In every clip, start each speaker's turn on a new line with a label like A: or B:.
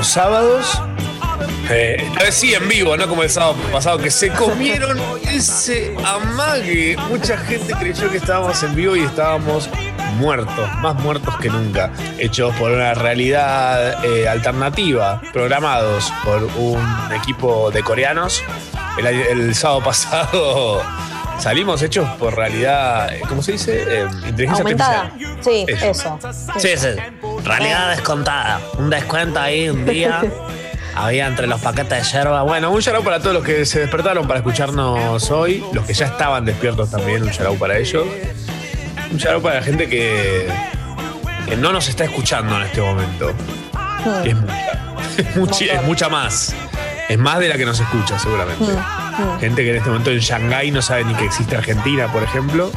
A: los sábados. Eh, sí en vivo, no como el sábado pasado, que se comieron ese amague. Mucha gente creyó que estábamos en vivo y estábamos muertos, más muertos que nunca, hechos por una realidad eh, alternativa, programados por un equipo de coreanos. El, el sábado pasado salimos hechos por realidad, eh, ¿cómo se dice? Eh, inteligencia
B: Aumentada.
A: artificial.
B: Sí,
A: Eso.
B: eso.
C: Sí, sí. Realidad descontada. Un descuento ahí un día. Había entre los paquetes de yerba. Bueno,
A: un shout para todos los que se despertaron para escucharnos hoy, los que ya estaban despiertos también, un shout para ellos. Un shout para la gente que, que no nos está escuchando en este momento. Que es mucha. Es mucha, es mucha más. Es más de la que nos escucha, seguramente. Gente que en este momento en Shanghái no sabe ni que existe Argentina, por ejemplo.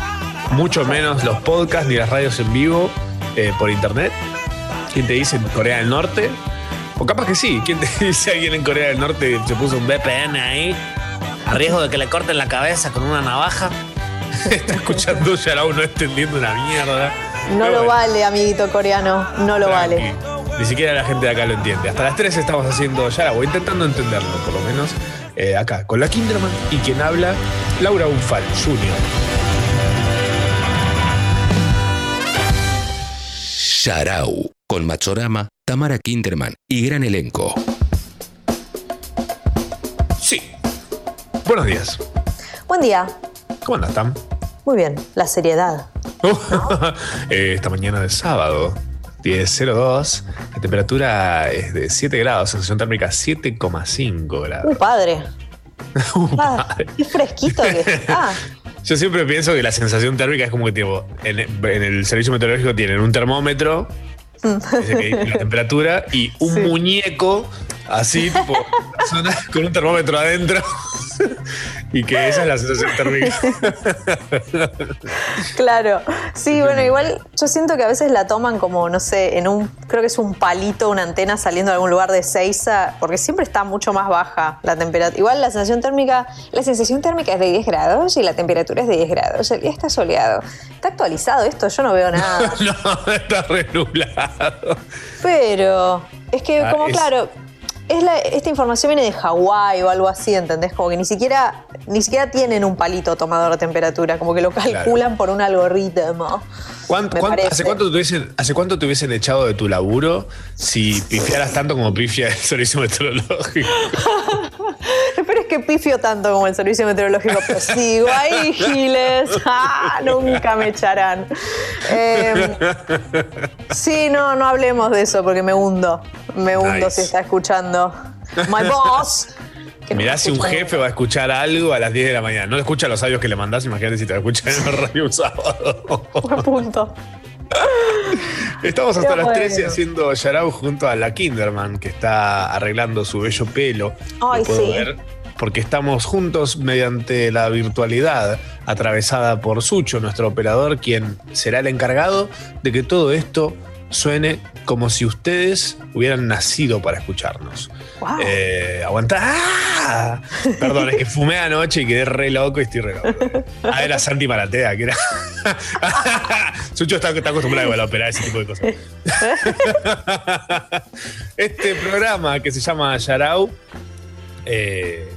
A: Mucho menos los podcasts ni las radios en vivo eh, por internet. ¿Quién te dice en Corea del Norte? O capaz que sí. ¿Quién te dice alguien en Corea del Norte se puso un?
C: VPN ahí. A riesgo de que le corten la cabeza con una navaja.
A: Está escuchando Yarao no entendiendo una mierda.
B: No
A: Pero
B: lo
A: bueno,
B: vale, amiguito coreano. No lo
A: tranqui.
B: vale.
A: Ni siquiera la gente de acá lo entiende. Hasta las 3 estamos haciendo Yarao, intentando entenderlo, por lo menos. eh, acá, con la Kinderman y quien habla, Laura Unfal Jr.
D: Sharau, con Machorama, Tamara Kinderman y gran elenco.
A: Sí. Buenos días.
B: Buen día.
A: ¿Cómo andas, Tam?
B: Muy bien. La seriedad.
A: Eh, esta mañana de sábado, 10.02, la temperatura es de 7 grados, sensación térmica 7,5
B: Un
A: grados.
B: padre. Ah, qué fresquito que está.
A: Yo siempre pienso que la sensación térmica es como que tipo, en, en el servicio meteorológico tienen un termómetro ese que dice la temperatura y un
B: Sí.
A: muñeco así, tipo, con un termómetro adentro. Y que esa es la sensación térmica.
B: Claro. Sí, bueno, igual yo siento que a veces la toman como, no sé, en un, creo que es un palito, una antena saliendo de algún lugar de Seiza, porque siempre está mucho más baja la temperatura. Igual la sensación térmica, la sensación térmica es de 10 grados y la temperatura es de 10 grados. El día está soleado. Está actualizado esto, yo no veo nada.
A: no, está re nublado.
B: Pero es que,
A: Ah,
B: como
A: es-
B: claro, es la- esta información viene de Hawái o algo así, ¿entendés? Como que ni siquiera, ni siquiera tienen un palito tomador de temperatura, como que lo calculan por un algoritmo.
A: ¿Cuánto-
B: Me
A: cuánto-
B: parece.
A: hace, cuánto te hubiesen, ¿Hace cuánto te hubiesen echado de tu laburo si pifiaras tanto como pifia el servicio meteorológico?
B: Pero es que pifio tanto como el servicio meteorológico, pero sigo ahí, Giles. Ah, nunca me echarán. Eh, sí, no, no hablemos de eso porque me hundo. Me hundo
A: Nice.
B: si está escuchando. My boss.
A: Mirá si un jefe va a escuchar algo a las 10 de la mañana. No escucha los audios que le mandás, imagínate si te escuchar en la radio un sábado.
B: Punto.
A: Estamos hasta las
B: bueno.
A: 13 haciendo Yarao junto a la Kinderman, que está arreglando su bello pelo.
B: Ay,
A: puedo
B: sí.
A: ver, porque estamos juntos mediante la virtualidad, atravesada por Sucho, nuestro operador, quien será el encargado de que todo esto suene como si ustedes hubieran nacido para escucharnos.
B: Wow.
A: Eh, aguantá. ¡Ah! Perdón, es que fumé anoche y quedé re loco y estoy re loco. Ah, era Santi Maratea, que era. Sucho está, está acostumbrado igual a operar ese tipo de cosas. este programa que se llama Yarau. eh,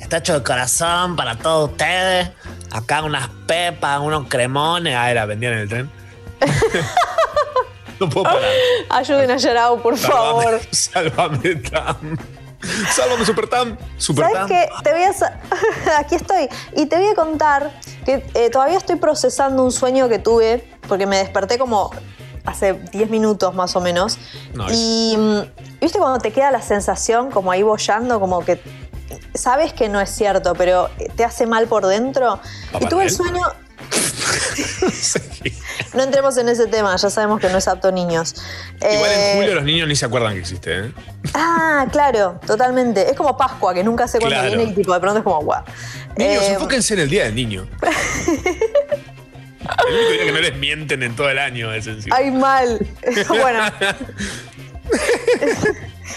C: Está hecho de corazón para todos ustedes. Acá unas pepas, unos cremones.
A: ah, era, vendían en el tren. no puedo parar.
B: Ayuden a Yarao, por favor.
A: Sálvame, Tam. Sálvame, Super Tam. Super
B: ¿Sabes
A: Tam.
B: qué? Te voy a. Aquí estoy. Y te voy a contar que eh, todavía estoy procesando un sueño que tuve, porque me desperté como hace 10 minutos más o menos.
A: Nice.
B: Y mm, viste cuando te queda la sensación como ahí bollando, como que sabes que no es cierto, pero te hace mal por dentro.
A: ¿Papá
B: y tuve el sueño.
A: Sí.
B: No entremos en ese tema, ya sabemos que no es apto niños.
A: Igual
B: Eh,
A: en julio los niños ni se acuerdan que existe, ¿eh?
B: Ah, claro, totalmente. Es como Pascua, que nunca sé cuándo
A: Claro.
B: viene y tipo de pronto es como guau.
A: Niños,
B: Eh,
A: enfóquense en el día del niño. el único día que no les mienten en todo el año es encima.
B: Ay, mal. bueno.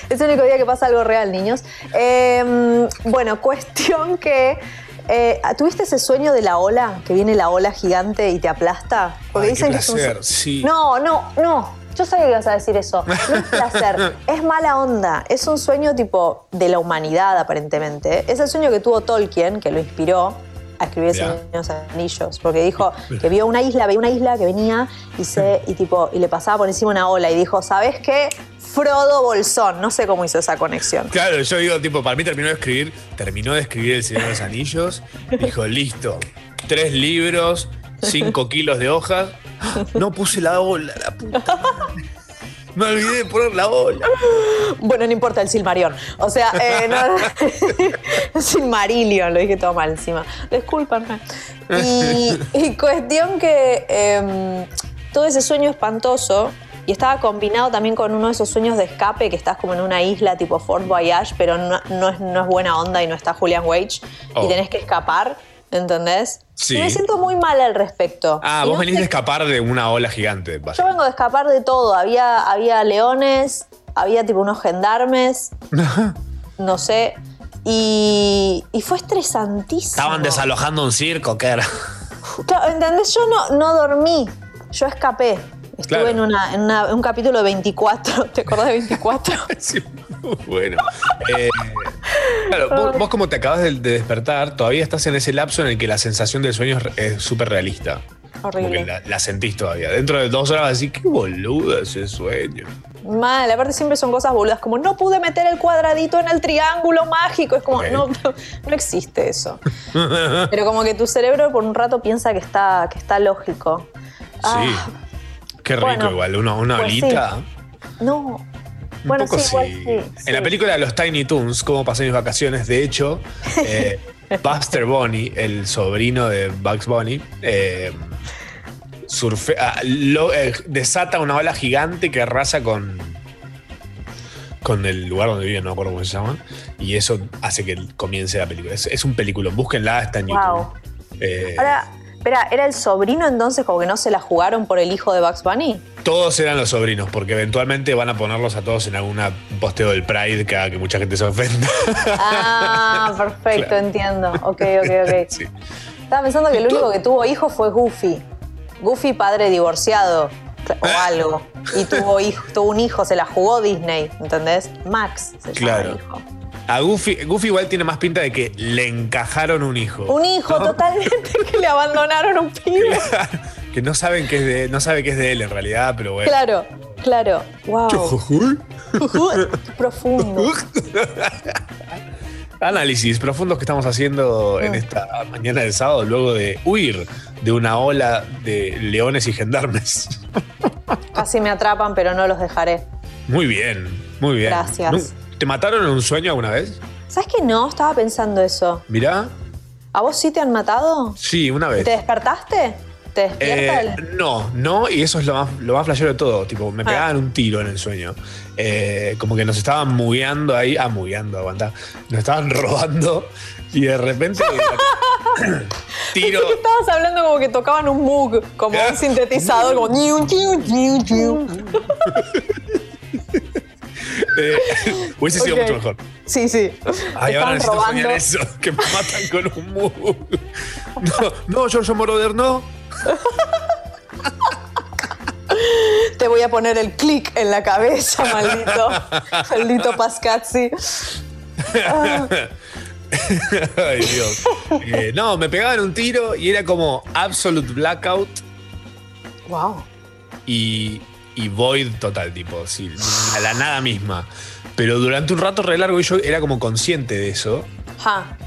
B: es el único día que pasa algo real, niños. Eh, bueno, cuestión que eh, ¿tuviste ese sueño de la ola? Que viene la ola gigante y te aplasta. Porque
A: Ay,
B: dicen
A: qué
B: que es un
A: placer, sí.
B: No, no, no. Yo sabía que ibas a decir eso. No es placer, es mala onda. Es un sueño tipo de la humanidad, aparentemente. Es el sueño que tuvo Tolkien, que lo inspiró a escribir El
A: Mirá.
B: Señor de los Anillos. Porque dijo que vio una isla, veía una isla que venía y, se, y, tipo, y le pasaba por encima una ola. Y dijo, ¿sabes qué? Frodo Bolsón. No sé cómo hizo esa conexión.
A: Claro, yo digo, tipo, para mí terminó de escribir, terminó de escribir El Señor de los Anillos, dijo, listo, tres libros, cinco kilos de hojas. No puse la ola, la puta. Me olvidé de poner la ola.
B: Bueno, no importa el Silmarión. O sea, eh, no, Silmarillion, lo dije todo mal encima. Discúlpenme. Y, y cuestión que em, todo ese sueño espantoso y estaba combinado también con uno de esos sueños de escape que estás como en una isla tipo Fort Voyage, pero no, no es, no es buena onda y no está Julian Wage
A: Oh.
B: y tenés que escapar, ¿entendés?
A: Sí.
B: Me siento muy mal al respecto.
A: Ah,
B: Y
A: vos
B: no
A: venís
B: sé
A: de escapar de una ola gigante.
B: yo vengo de escapar de todo. Había, había leones, había tipo unos gendarmes, no sé. Y, y fue estresantísimo.
C: Estaban desalojando un circo, ¿qué era?
B: Claro, ¿entendés? Yo no, no dormí, yo escapé. Estuve
A: Claro.
B: en, una, en una- en un capítulo de 24. ¿Te acordás de 24?
A: Sí, bueno. Eh, claro, vos, vos como te acabas de, de despertar, todavía estás en ese lapso en el que la sensación del sueño es súper realista.
B: Horrible.
A: la, la sentís todavía. Dentro de dos horas vas a decir, qué boludo ese sueño.
B: Mal, aparte siempre son cosas boludas, como no pude meter el cuadradito en el triángulo mágico. Es como,
A: Ok.
B: no, no existe eso. Pero como que tu cerebro por un rato piensa que está, que está lógico. Ah,
A: Sí. Qué rico
B: bueno,
A: igual, una, una
B: pues
A: olita.
B: No.
A: Un
B: Bueno,
A: poco
B: sí, igual
A: sí.
B: sí,
A: En la película de los Tiny Toons, cómo pasé mis vacaciones, de hecho, eh, Buster Bunny, el sobrino de Bugs Bunny, eh, surfe- ah, lo- eh, desata una ola gigante que arrasa con, con el lugar donde vive, no me acuerdo cómo se llama, y eso hace que comience la película. Es, es un película, búsquenla, está en YouTube.
B: Wow.
A: Eh,
B: Ahora, espera, ¿era el sobrino entonces como que no se la jugaron por el hijo de Bugs Bunny?
A: Todos eran los sobrinos, porque eventualmente van a ponerlos a todos en alguna posteo del Pride que haga que mucha gente se ofenda.
B: Ah, perfecto,
A: Claro.
B: entiendo. Ok, ok, ok.
A: Sí.
B: Estaba pensando que el único que tuvo hijo fue Goofy. Goofy padre divorciado o algo. Y tuvo, hijo, tuvo un hijo, se la jugó Disney, ¿entendés? Max se llama
A: Claro.
B: el hijo.
A: A Goofy, Goofy igual tiene más pinta de que le encajaron un hijo.
B: Un hijo totalmente que le abandonaron un pibe.
A: que no saben que es de, no sabe que es de él en realidad, pero bueno.
B: Claro, claro. Wow. Profundo.
A: Análisis profundos que estamos haciendo
B: Mm.
A: en esta mañana del sábado luego de huir de una ola de leones y gendarmes.
B: Casi me atrapan, pero no los dejaré.
A: Muy bien, muy bien.
B: Gracias.
A: ¿Nu- ¿Te mataron en un sueño alguna vez?
B: ¿Sabes que no? Estaba pensando eso.
A: Mirá.
B: ¿A vos sí te han matado?
A: Sí, una vez.
B: ¿Te despertaste? ¿Te despierta
A: Eh,
B: el.?
A: no, no, y eso es lo más, lo más flashero de todo. Tipo,
B: Ah.
A: me pegaban un tiro en el sueño. Eh, como que nos estaban mugueando ahí. Ah, mugueando, aguanta. Nos estaban robando y de repente. tiro.
B: Pensé que estabas hablando como que tocaban un Moog, como un sintetizador, como.
A: eh, hubiese sido mucho mejor.
B: Sí, sí.
A: Ay, ahora necesito
B: robando.
A: soñar eso, que me matan con un mug. No, no, Giorgio Moroder, no.
B: Te voy a poner el clic en la cabeza, maldito. maldito Pascazzi.
A: Ay, Dios. Eh, no, me pegaban un tiro y era como absolute blackout
B: Wow.
A: y, y void total, tipo, sí, a la nada misma. Pero durante un rato re largo y yo era como consciente de eso.
B: Ja.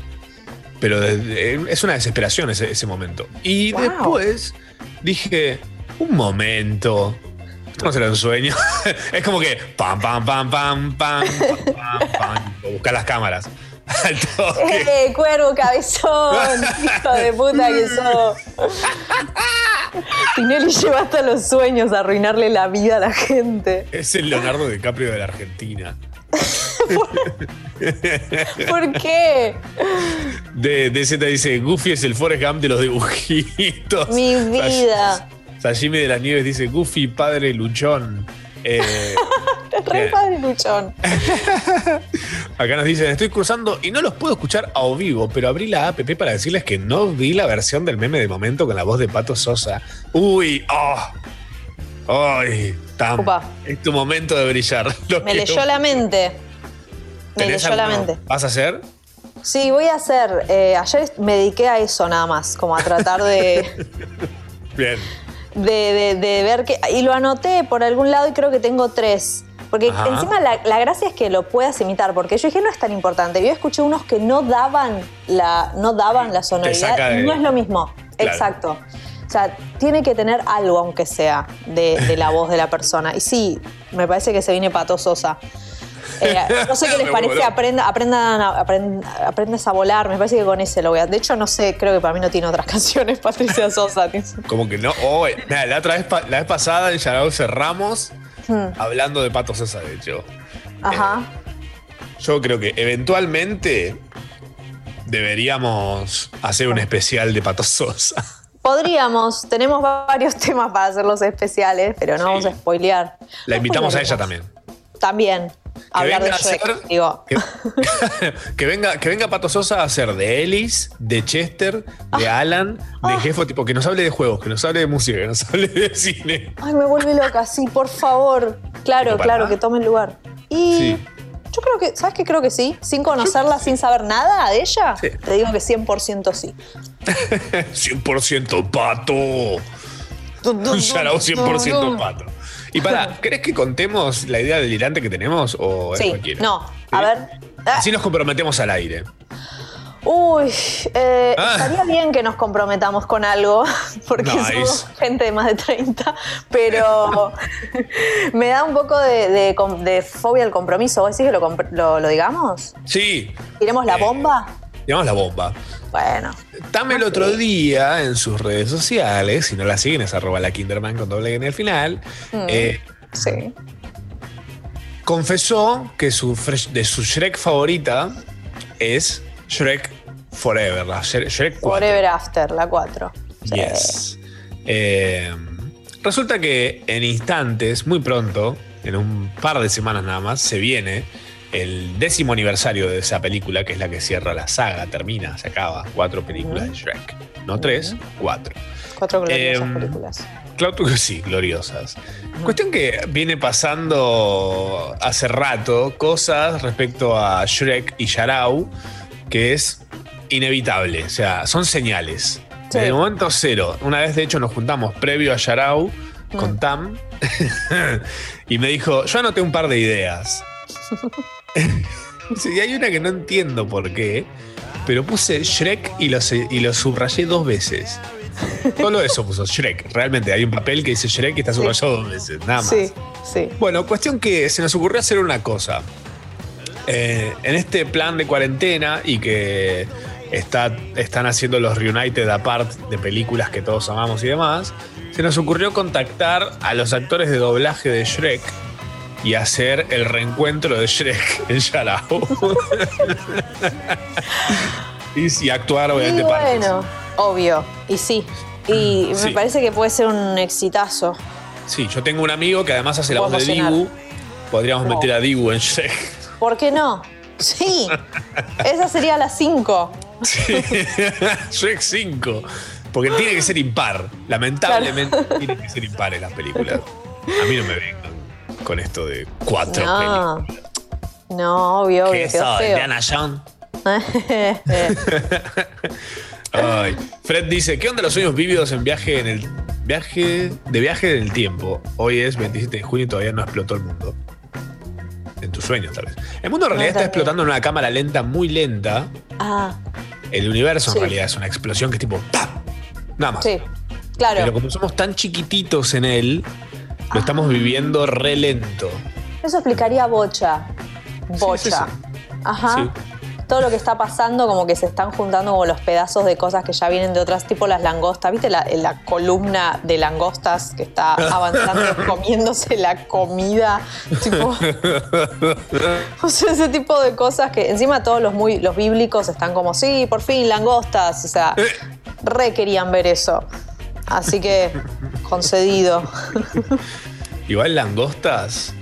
A: Pero es una desesperación ese, ese momento. Y
B: Wow.
A: después dije, un momento. Esto no será un sueño. es como que pam, pam, pam, pam, pam, pam, pam, pam. Buscar las cámaras.
B: ¡Eh, cuervo cabezón! ¡Hijo de puta que sos! Tinelli lleva hasta los sueños a arruinarle la vida a la gente.
A: Es el Leonardo DiCaprio de la Argentina.
B: ¿Por qué?
A: De, de Z dice, Goofy es el Forrest Gump de los dibujitos.
B: Mi vida.
A: Sashimi de las Nieves dice, Goofy, padre luchón. Eh,
B: Re padre Luchón.
A: Acá nos dicen, estoy cruzando y no los puedo escuchar a vivo, pero abrí la app para decirles que no vi la versión del meme de momento con la voz de Pato Sosa. Uy, ah, ay, Tam, es tu momento de brillar. Lo
B: Me leyó la mente. Me
A: ¿Tenés
B: leyó la mente.
A: ¿Vas a hacer?
B: Sí, voy a hacer. eh, ayer me dediqué a eso nada más, como a tratar de,
A: Bien.
B: De, de- de ver que. Y lo anoté por algún lado y creo que tengo tres. Porque
A: Ajá.
B: encima la, la gracia es que lo puedas imitar, porque yo dije no es tan importante. Yo escuché unos que no daban la, no daban la sonoridad.
A: de-
B: no es lo mismo.
A: Claro.
B: Exacto. O sea, tiene que tener algo, aunque sea, de, de la voz de la persona. Y sí, me parece que se viene patososa. Eh, no sé qué les parece,
A: voló.
B: aprendan, aprend- aprendes a volar. Me parece que con ese lo voy a. De hecho, no sé, creo que para mí no tiene otras canciones, Patricia Sosa.
A: Como que no. Oh, mira, la otra vez, la vez pasada en Yarao cerramos
B: Hmm.
A: hablando de Pato Sosa, de hecho.
B: Ajá.
A: Yo creo que eventualmente deberíamos hacer un especial de Pato Sosa.
B: Podríamos, tenemos varios temas para hacer los especiales, pero no vamos a spoilear.
A: La
B: No
A: invitamos a ella también.
B: También. Hablar de Shrek, digo.
A: Que, que venga, que venga Pato Sosa a hacer de Ellis, de Chester, de
B: Ah.
A: Alan, de Jefo, tipo, que nos hable de juegos, que nos hable de música, que nos hable de cine.
B: Ay, me vuelve loca, sí, por favor. Claro,
A: ¿No para
B: claro,
A: nada?
B: que tome el lugar. Y
A: Sí.
B: yo creo que, ¿sabes qué? Creo que sí. Sin conocerla, sin saber nada de ella,
A: Sí.
B: te digo que 100% sí.
A: 100% pato. Un Yarao 100% pato. Y para, ¿crees que contemos la idea delirante que tenemos o es
B: Sí,
A: cualquiera?
B: no. A ver. Ah,
A: Así nos comprometemos al aire.
B: Uy, eh,
A: Ah.
B: estaría bien que nos comprometamos con algo, porque
A: Nice.
B: somos gente de más de 30, pero me da un poco de, de com- de fobia al compromiso. ¿Vos decís que lo, compr- lo- lo digamos?
A: Sí.
B: ¿Tiremos la
A: Eh,
B: bomba?
A: Digamos la bomba.
B: Bueno.
A: Tame el otro día en sus redes sociales, si no la siguen es arroba la Kinderman con doble N al final,
B: Mm.
A: eh,
B: Sí.
A: confesó que su, de su Shrek favorita es Shrek Forever, la Shrek Shrek 4.
B: Forever After, la 4.
A: Yes. Eh, resulta que en instantes, muy pronto, en un par de semanas nada más, se viene el décimo aniversario de esa película, que es la que cierra la saga, termina, se acaba. Cuatro películas de Shrek. No tres, cuatro.
B: Cuatro gloriosas
A: Em,
B: películas.
A: Claro que sí, gloriosas. Cuestión que viene pasando hace rato cosas respecto a Shrek y Yarao, que es inevitable. O sea, son señales.
B: Sí.
A: Desde el momento cero. Una vez, de hecho, nos juntamos previo a Yarao con Tam y me dijo: Yo anoté un par de ideas. Sí, y hay una que no entiendo por qué, pero puse Shrek y lo, y lo subrayé dos veces. Solo eso puso Shrek. Realmente hay un papel que dice Shrek y está subrayado dos veces, nada más.
B: Sí, sí.
A: Bueno, cuestión que se nos ocurrió hacer una cosa. Eh, en este plan de cuarentena y que está, están haciendo los Reunited Apart de películas que todos amamos y demás, se nos ocurrió contactar a los actores de doblaje de Shrek y hacer el reencuentro de Shrek en Yarao. y, y actuar, obviamente,
B: y bueno, obvio. Y sí. Y me
A: Sí.
B: parece que puede ser un exitazo.
A: Sí, yo tengo un amigo que además hace la voz de. Dibu. Podríamos meter a Dibu en Shrek.
B: ¿Por qué no? Sí. Esa sería la 5.
A: Sí. Shrek 5. Porque tiene que ser impar. Lamentablemente tiene que ser impar en las películas. A mí no me vengan con esto de cuatro
B: No. No, obvio, obvio.
C: ¿Qué
B: feo.
C: Indiana Jones?
A: películas. Ay. Fred dice, ¿qué onda los sueños vívidos en viaje en el viaje de viaje en el tiempo? Hoy es 27 de junio y todavía no explotó el mundo. En tus sueños, tal vez. El mundo en
B: No,
A: realidad está explotando en una cámara lenta, muy lenta.
B: ah,
A: El universo
B: Sí.
A: en realidad es una explosión que es tipo ¡pam! Nada más.
B: sí. Claro.
A: Pero como somos tan chiquititos en él, lo estamos viviendo re lento.
B: Eso explicaría bocha. Bocha.
A: Sí, sí, sí.
B: Ajá. Todo lo que está pasando, como que se están juntando como los pedazos de cosas que ya vienen de otras, tipo las langostas. ¿Viste la, la columna de langostas que está avanzando, comiéndose la comida? Tipo, o sea, ese tipo de cosas que encima todos los, muy, los bíblicos están como, sí, por fin, langostas. O sea, re querían ver eso. Así que, concedido.
A: Igual langostas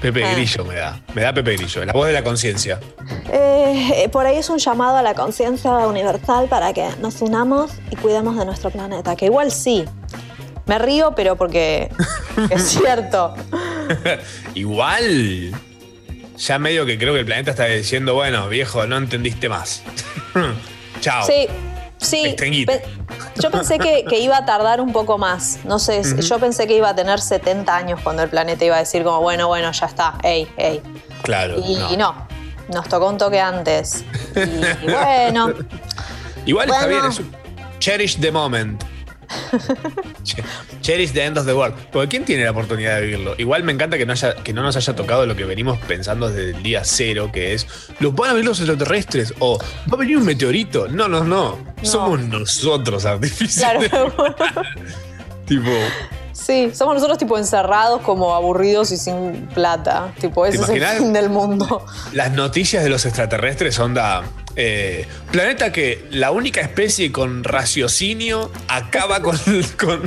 A: Pepe
B: Ah.
A: Grillo me da. Me da Pepe Grillo. La voz de la conciencia.
B: Eh, eh, por ahí es un llamado a la conciencia universal para que nos unamos y cuidemos de nuestro planeta. Que igual sí. Me río, pero porque es cierto.
A: Igual. Ya medio que creo que el planeta está diciendo, bueno, viejo, no entendiste más. Chao.
B: Sí, sí. Pe- yo pensé que, que iba a tardar un poco más. No sé, yo pensé que iba a tener 70 años cuando el planeta iba a decir como, bueno, bueno, ya está, ey, ey.
A: Claro.
B: Y y no, nos tocó un toque antes. Y, y bueno,
A: Igual está bien, es un cherish the moment. Che- cherish the end of the world. Porque ¿quién tiene la oportunidad de vivirlo? Igual me encanta que no, haya, que no nos haya tocado lo que venimos pensando desde el día cero, que es, ¿los van a ver los extraterrestres? ¿O va a venir un meteorito? No, no, no. Somos nosotros artificiales.
B: claro.
A: tipo,
B: Sí, somos nosotros tipo encerrados como aburridos y sin plata. Tipo, ese es el fin del mundo.
A: las noticias de los extraterrestres onda... eh, planeta que la única especie con raciocinio acaba con, con,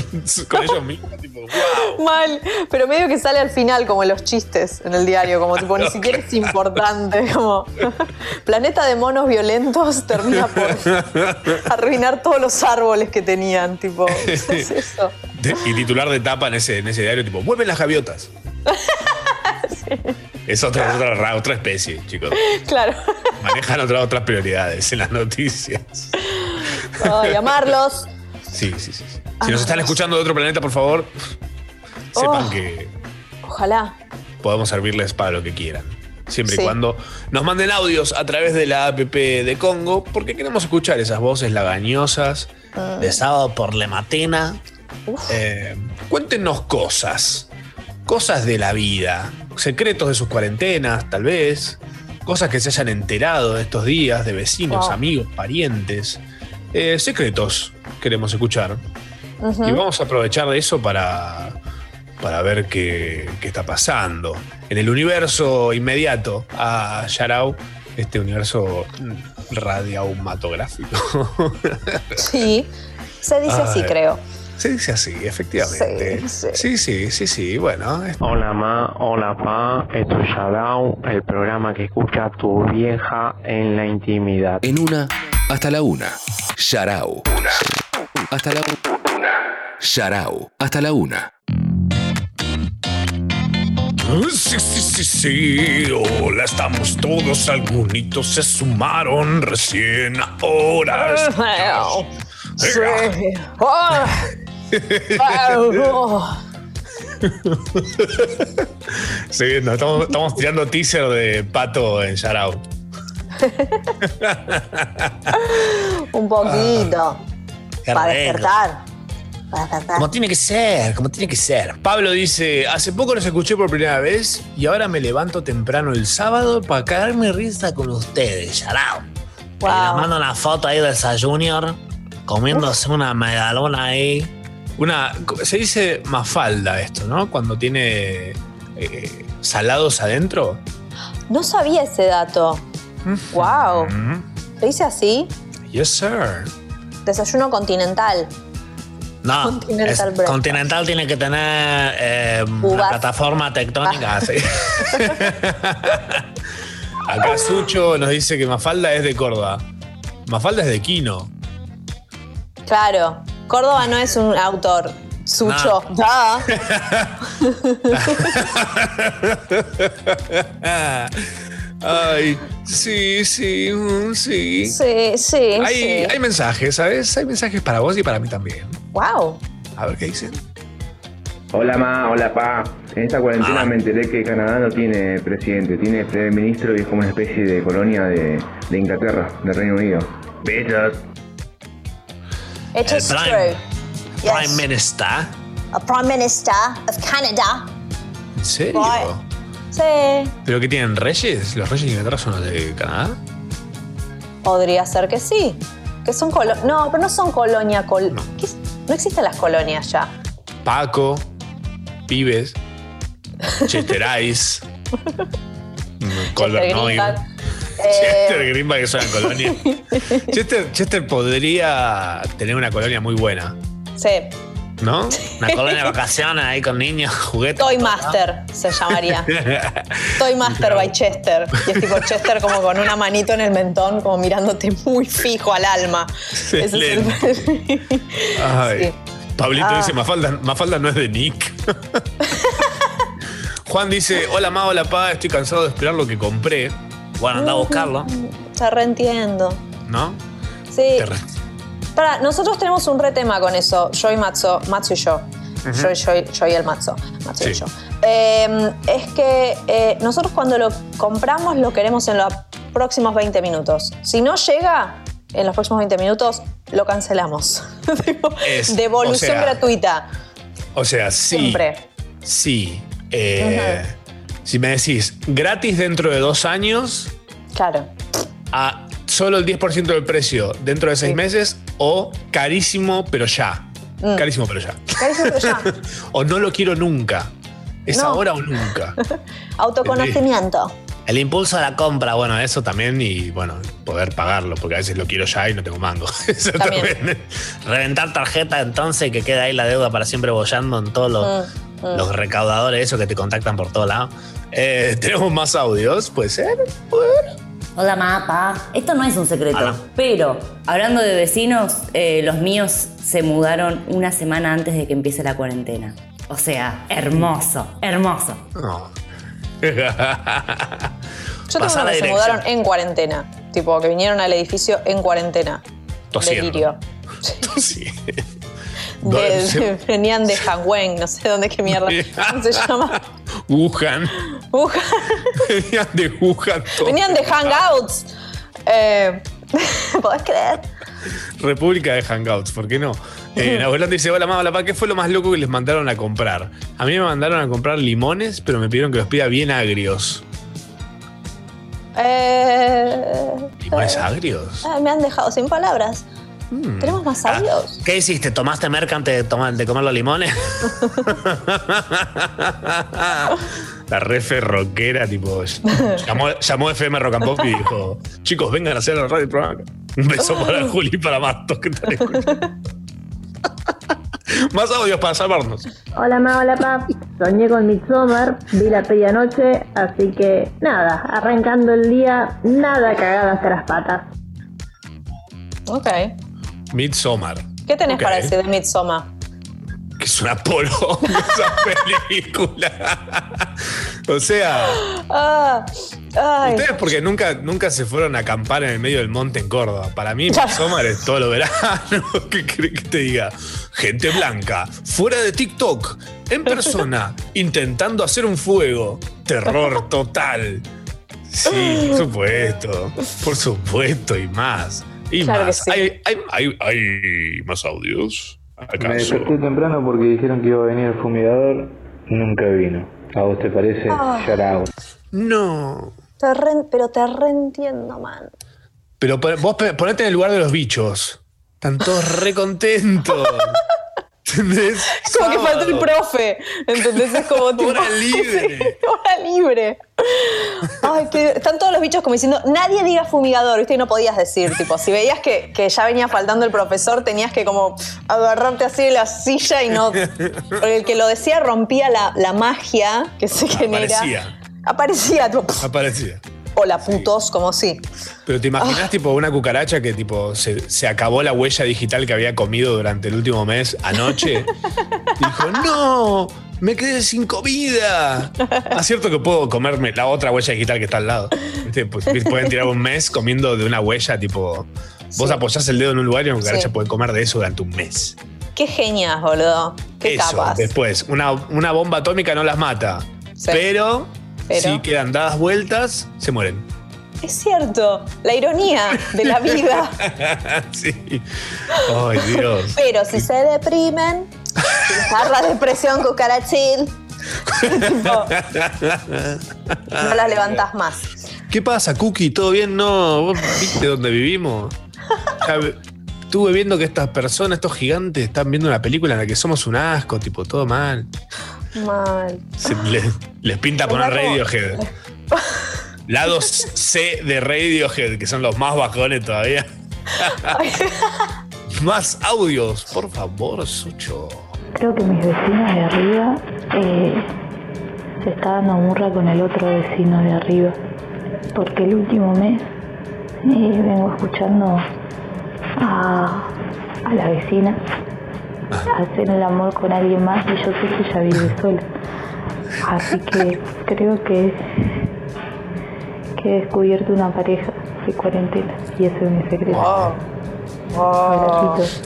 A: con ellos mismos. Tipo, wow.
B: Mal, pero medio que sale al final como los chistes en el diario, como tipo, ni siquiera es importante, como planeta de monos violentos termina por arruinar todos los árboles que tenían, tipo, ¿qué es eso?
A: De- y titular de tapa en ese, en ese diario, tipo, vuelven las gaviotas. Es otra, otra, ra- otra especie, chicos.
B: Claro.
A: Manejan otra- otras prioridades en las noticias.
B: Ay, amarlos.
A: Sí, sí, sí. sí. Si nos están escuchando de otro planeta, por favor, sepan
B: Oh.
A: que
B: Ojalá.
A: podemos servirles para lo que quieran. Siempre y cuando nos manden audios a través de la app de Congo, porque queremos escuchar esas voces lagañosas.
C: De sábado por la matina.
A: Eh, cuéntenos cosas. Cosas de la vida. Secretos de sus cuarentenas, tal vez. Cosas que se hayan enterado de estos días, de vecinos,
B: Wow.
A: amigos, parientes. Eh, secretos queremos escuchar. Y vamos a aprovechar de eso para, para ver qué, qué está pasando. En el universo inmediato a Yarao, este universo radiomatográfico.
B: Sí. Se dice así,
A: Ay.
B: creo.
A: Se dice así, efectivamente.
B: Sí,
A: sí, sí, sí, sí. Bueno,
E: Hola ma, hola pa, esto es Shadao, el programa que escucha tu vieja en la intimidad.
D: En una, hasta la una. Sharau. Hasta la una. Sharau. Hasta la una.
A: Sí, sí, sí, sí. Hola, estamos todos. Algunitos se sumaron recién ahora.
B: Sí. Ah. Ah, oh.
A: No, estamos, estamos tirando teaser de pato en Yarao.
B: Un poquito.
C: Qué
B: Para despertar. Para despertar.
C: Como tiene que ser, como tiene que ser.
A: Pablo dice, hace poco los escuché por primera vez y ahora me levanto temprano el sábado para cagarme risa con ustedes.
C: Charao. Y nos manda una foto ahí de esa Junior comiéndose una medalona ahí.
A: Una, se dice mafalda esto, ¿no? Cuando tiene eh, salados adentro.
B: No sabía ese dato. Wow.
A: Mm.
B: ¿Se dice así?
A: Yes, sir.
B: Desayuno continental.
C: No,
B: Continental
C: es-. Continental tiene que tener eh, una
B: Uvas.
C: plataforma tectónica.
A: Sí. Acá Sucho nos dice que Mafalda es de Córdoba. Mafalda es de Quino.
B: Claro. Córdoba no es un autor. Sucho. Da.
A: Ay, sí, sí, mm, sí.
B: Sí, sí.
A: Hay,
B: sí.
A: hay mensajes, ¿sabes? Hay mensajes para vos y para mí también.
B: Wow.
A: A ver qué dicen.
F: Hola ma, hola pa. En esta cuarentena
C: Ah.
F: me enteré que Canadá no tiene presidente, tiene primer ministro y es como una especie de colonia de, de Inglaterra, de Reino Unido. Besos.
B: It
C: El
B: is
C: prime-
B: true.
C: Prime
B: Yes.
C: Minister.
B: A Prime Minister of Canada.
A: ¿En serio?
B: Right. Sí.
A: ¿Pero qué tienen reyes? ¿Los reyes de Inglaterra son los de Canadá?
B: Podría ser que sí. Que son colo No, pero no son colonia. Col. No existen las colonias ya.
A: Paco, Pibes, Chester Ice, mm, Colbert
B: Chester.
A: Chester
B: Eh,
A: Greenback es una colonia. Chester, Chester podría tener una colonia muy buena.
B: sí.
A: ¿No?
C: Una colonia de vacaciones ahí con niños, juguetes.
B: Toy Master se llamaría. Toy Master by Chester. Y es tipo Chester como con una manito en el mentón, como mirándote muy fijo al alma. Ese es el-
A: Ay.
B: Sí.
A: Pablito
B: Ah.
A: dice, Mafalda, Mafalda no es de Nick. Juan dice, hola ma, hola pa, estoy cansado de esperar lo que compré.
C: Bueno, anda a buscarlo.
B: Te reentiendo.
A: ¿No?
B: Sí.
A: Te re-
B: Para, nosotros tenemos un re tema con eso, yo y Matzo, Matzo y yo. yo, yo, yo y el Matzo, Matzo y yo. Eh, es que eh, nosotros cuando lo compramos lo queremos en los próximos 20 minutos. Si no llega en los próximos 20 minutos, lo cancelamos.
A: Es,
B: Devolución
A: o sea,
B: gratuita.
A: O sea, sí.
B: Siempre.
A: Sí. eh, Si me decís gratis dentro de dos años,
B: Claro.
A: a solo el 10% del precio dentro de seis
B: Sí.
A: meses, o carísimo, pero ya.
B: Mm.
A: Carísimo, pero ya.
B: Carísimo, pero ya.
A: o no lo quiero nunca. Es
B: No.
A: ahora o nunca.
B: Autoconocimiento.
C: El impulso de la compra, bueno,
A: eso también y bueno, poder pagarlo, porque a veces lo quiero ya y no tengo mango. Eso
B: También.
A: también.
C: reventar tarjeta entonces y que queda ahí la deuda para siempre bollando en todos los,
B: Mm,
C: los recaudadores, esos que te contactan por todos lados.
A: Eh, Tenemos más audios, puede ser.
G: Hola mapa, esto no es un secreto,
C: Hola.
G: pero hablando de vecinos, eh, los míos se mudaron una semana antes de que empiece la cuarentena. O sea, hermoso, hermoso.
A: No.
B: Yo tengo unos que se mudaron en cuarentena. Tipo, que vinieron al edificio en cuarentena.
A: Tosiendo.
B: Delirio. De- de- venían de Hangwen, no sé dónde qué mierda. ¿Cómo se llama?
A: Wuhan.
B: Wuhan.
A: Venían de Wuhan. todos.
B: Venían de Hangouts. Eh, ¿Podés creer?
A: República de Hangouts, ¿por qué no? Eh, Nahuelán dice, hola mamá, hola papá, ¿qué fue lo más loco que les mandaron a comprar? A mí me mandaron a comprar limones, pero me pidieron que los pida bien agrios.
B: Eh,
A: ¿Limones agrios?
B: ah, me han dejado sin palabras.
A: Mm.
B: ¿Tenemos más audios?
C: ¿Qué hiciste? ¿Tomaste merca antes de, tomar- de comer los limones?
A: La refe rockera, tipo, llamó, llamó FM Rock and Pop y dijo, chicos, vengan a hacer la radio programa. Un beso para Juli y para Martos que están escuchando. Más audios para salvarnos.
H: Hola ma, hola pap, soñé con Midsommar, vi la peli anoche, así que nada, arrancando el día, nada cagada hasta las patas.
B: Ok.
A: Midsommar.
B: ¿Qué tenés para decir de Midsommar?
A: Que es una polo esa película. o sea,
B: Ah, ay.
A: ustedes porque nunca, nunca se fueron a acampar en el medio del monte en Córdoba. Para mí, Midsommar es todo lo verano. ¿Qué crees que te diga? Gente blanca, fuera de TikTok, en persona, intentando hacer un fuego. Terror total. Sí, por supuesto. Por supuesto, y más. Y
B: Claro que
A: más.
B: sí.
A: Hay, hay, hay, hay más audios.
E: Me
A: ¿Acaso?
E: desperté temprano porque dijeron que iba a venir el fumigador. Nunca vino. ¿A vos te parece? Out.
A: No.
B: Te re- pero te reentiendo, man.
A: Pero vos ponete en el lugar de los bichos. Están todos re contentos. ¿Entendés?
B: Es como que falta el profe. ¿Entendés? Es como tipo.
A: Hora libre.
B: Hora libre. Ay, que están todos los bichos como diciendo, nadie diga fumigador, ¿viste? Y no podías decir, tipo, si veías que, que ya venía faltando el profesor, tenías que como agarrarte así de la silla y no. Porque el que lo decía rompía la, la magia que se genera.
A: Aparecía.
B: Aparecía, tipo,
A: Aparecía.
B: Hola putos, como sí.
A: Pero te imaginas
B: Ah.
A: tipo una cucaracha que tipo se, se acabó la huella digital que había comido durante el último mes anoche. Dijo, no, me quedé sin comida. Es cierto que puedo comerme la otra huella digital que está al lado. ¿Viste? Pues, pueden tirar un mes comiendo de una huella tipo... Vos
B: Sí.
A: apoyás el dedo en un lugar y una cucaracha
B: Sí.
A: puede comer de eso durante un mes.
B: Qué genias, boludo. Qué
A: Eso,
B: capas.
A: después, una, una bomba atómica no las mata.
B: Sí.
A: Pero,
B: Pero-
A: si quedan dadas vueltas, se mueren.
B: Es cierto, la ironía de la vida.
A: sí. Ay, Dios.
B: Pero si se deprimen, agarra depresión cucarachil, tipo, no las levantas más.
A: ¿Qué pasa, Cookie? ¿Todo bien? No, ¿vos viste dónde vivimos? Estuve viendo que estas personas, estos gigantes, están viendo una película en la que somos un asco, tipo, todo mal.
B: Mal.
A: Se- les, les pinta poner. Radiohead. Lados C de Radiohead, que son los más bajones todavía. más audios, por favor, Sucho.
I: Creo que mis vecinos de arriba eh, se está dando murra con el otro vecino de arriba. Porque el último mes eh, vengo escuchando a, a la vecina hacer el amor con alguien más y yo sé que ella vive sola. Así que creo que, que he descubierto una pareja de cuarentena y ese es mi secreto.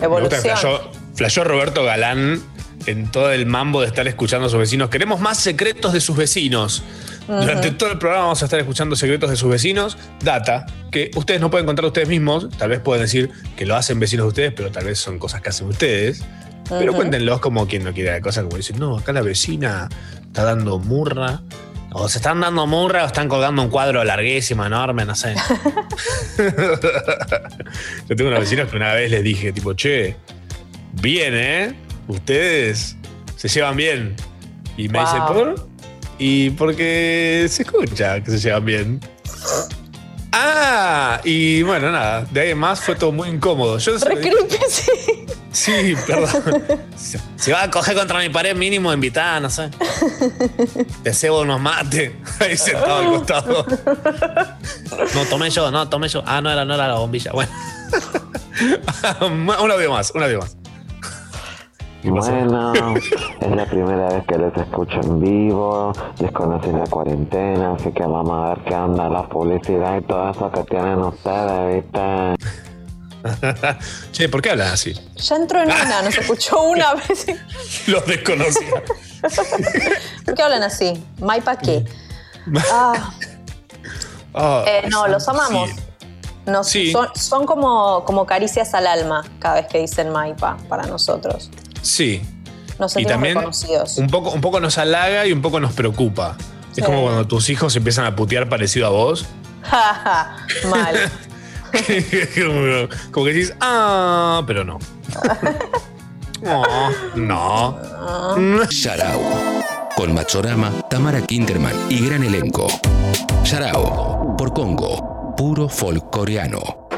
A: Me gusta que flashó, flashó Roberto Galán en todo el mambo de estar escuchando a sus vecinos. Queremos más secretos de sus vecinos. Durante todo el programa vamos a estar escuchando secretos de sus vecinos, data que ustedes no pueden contar ustedes mismos, tal vez pueden decir que lo hacen vecinos de ustedes, pero tal vez son cosas que hacen ustedes. Pero cuéntenlos como quien no quiere la cosa, como dicen, no, acá la vecina está dando murra. O se están dando murra o están colgando un cuadro larguísimo, enorme, no sé. Yo tengo unos vecinos que una vez les dije, tipo, che, bien, ¿eh? Ustedes se llevan bien. Y me
B: Wow.
A: dice, ¿por? Y porque se escucha que se llevan bien. Ah, y bueno, nada, de ahí en más fue todo muy incómodo. Yo
B: Re creepy, sí.
A: Sí, perdón.
C: Si va a coger contra mi pared mínimo, invitada, no sé.
A: Te cebo unos mates ahí sentado al costado.
C: No, tomé yo, no, tomé yo. Ah, no era, no era la bombilla. Bueno.
A: un audio más, un audio más.
J: Bueno, es la primera vez que les escucho en vivo, desconocen la cuarentena, así que vamos a ver qué onda la publicidad y todo eso que tienen ustedes, ¿viste?
A: che, ¿por qué hablan así?
B: Ya entró en una, nos escuchó una vez.
A: Los desconocía.
B: ¿Por qué hablan así? ¿Maipa qué? Ah,
A: Ah,
B: eh, no, los amamos.
A: sí.
B: Nos-
A: Sí.
B: son, son como, como caricias al alma cada vez que dicen Maipa para nosotros.
A: Sí.
B: Nos
A: Y
B: sentimos
A: también
B: reconocidos.
A: un poco, un poco nos halaga y un poco nos preocupa.
B: Sí.
A: Es como cuando tus hijos empiezan a putear parecido a vos.
B: Mal.
A: como, como que decís, ah, pero no. No, no.
D: Sharau. Con Machorama, Tamara Kinderman y gran elenco. Sharau. Por Congo. Puro folk coreano.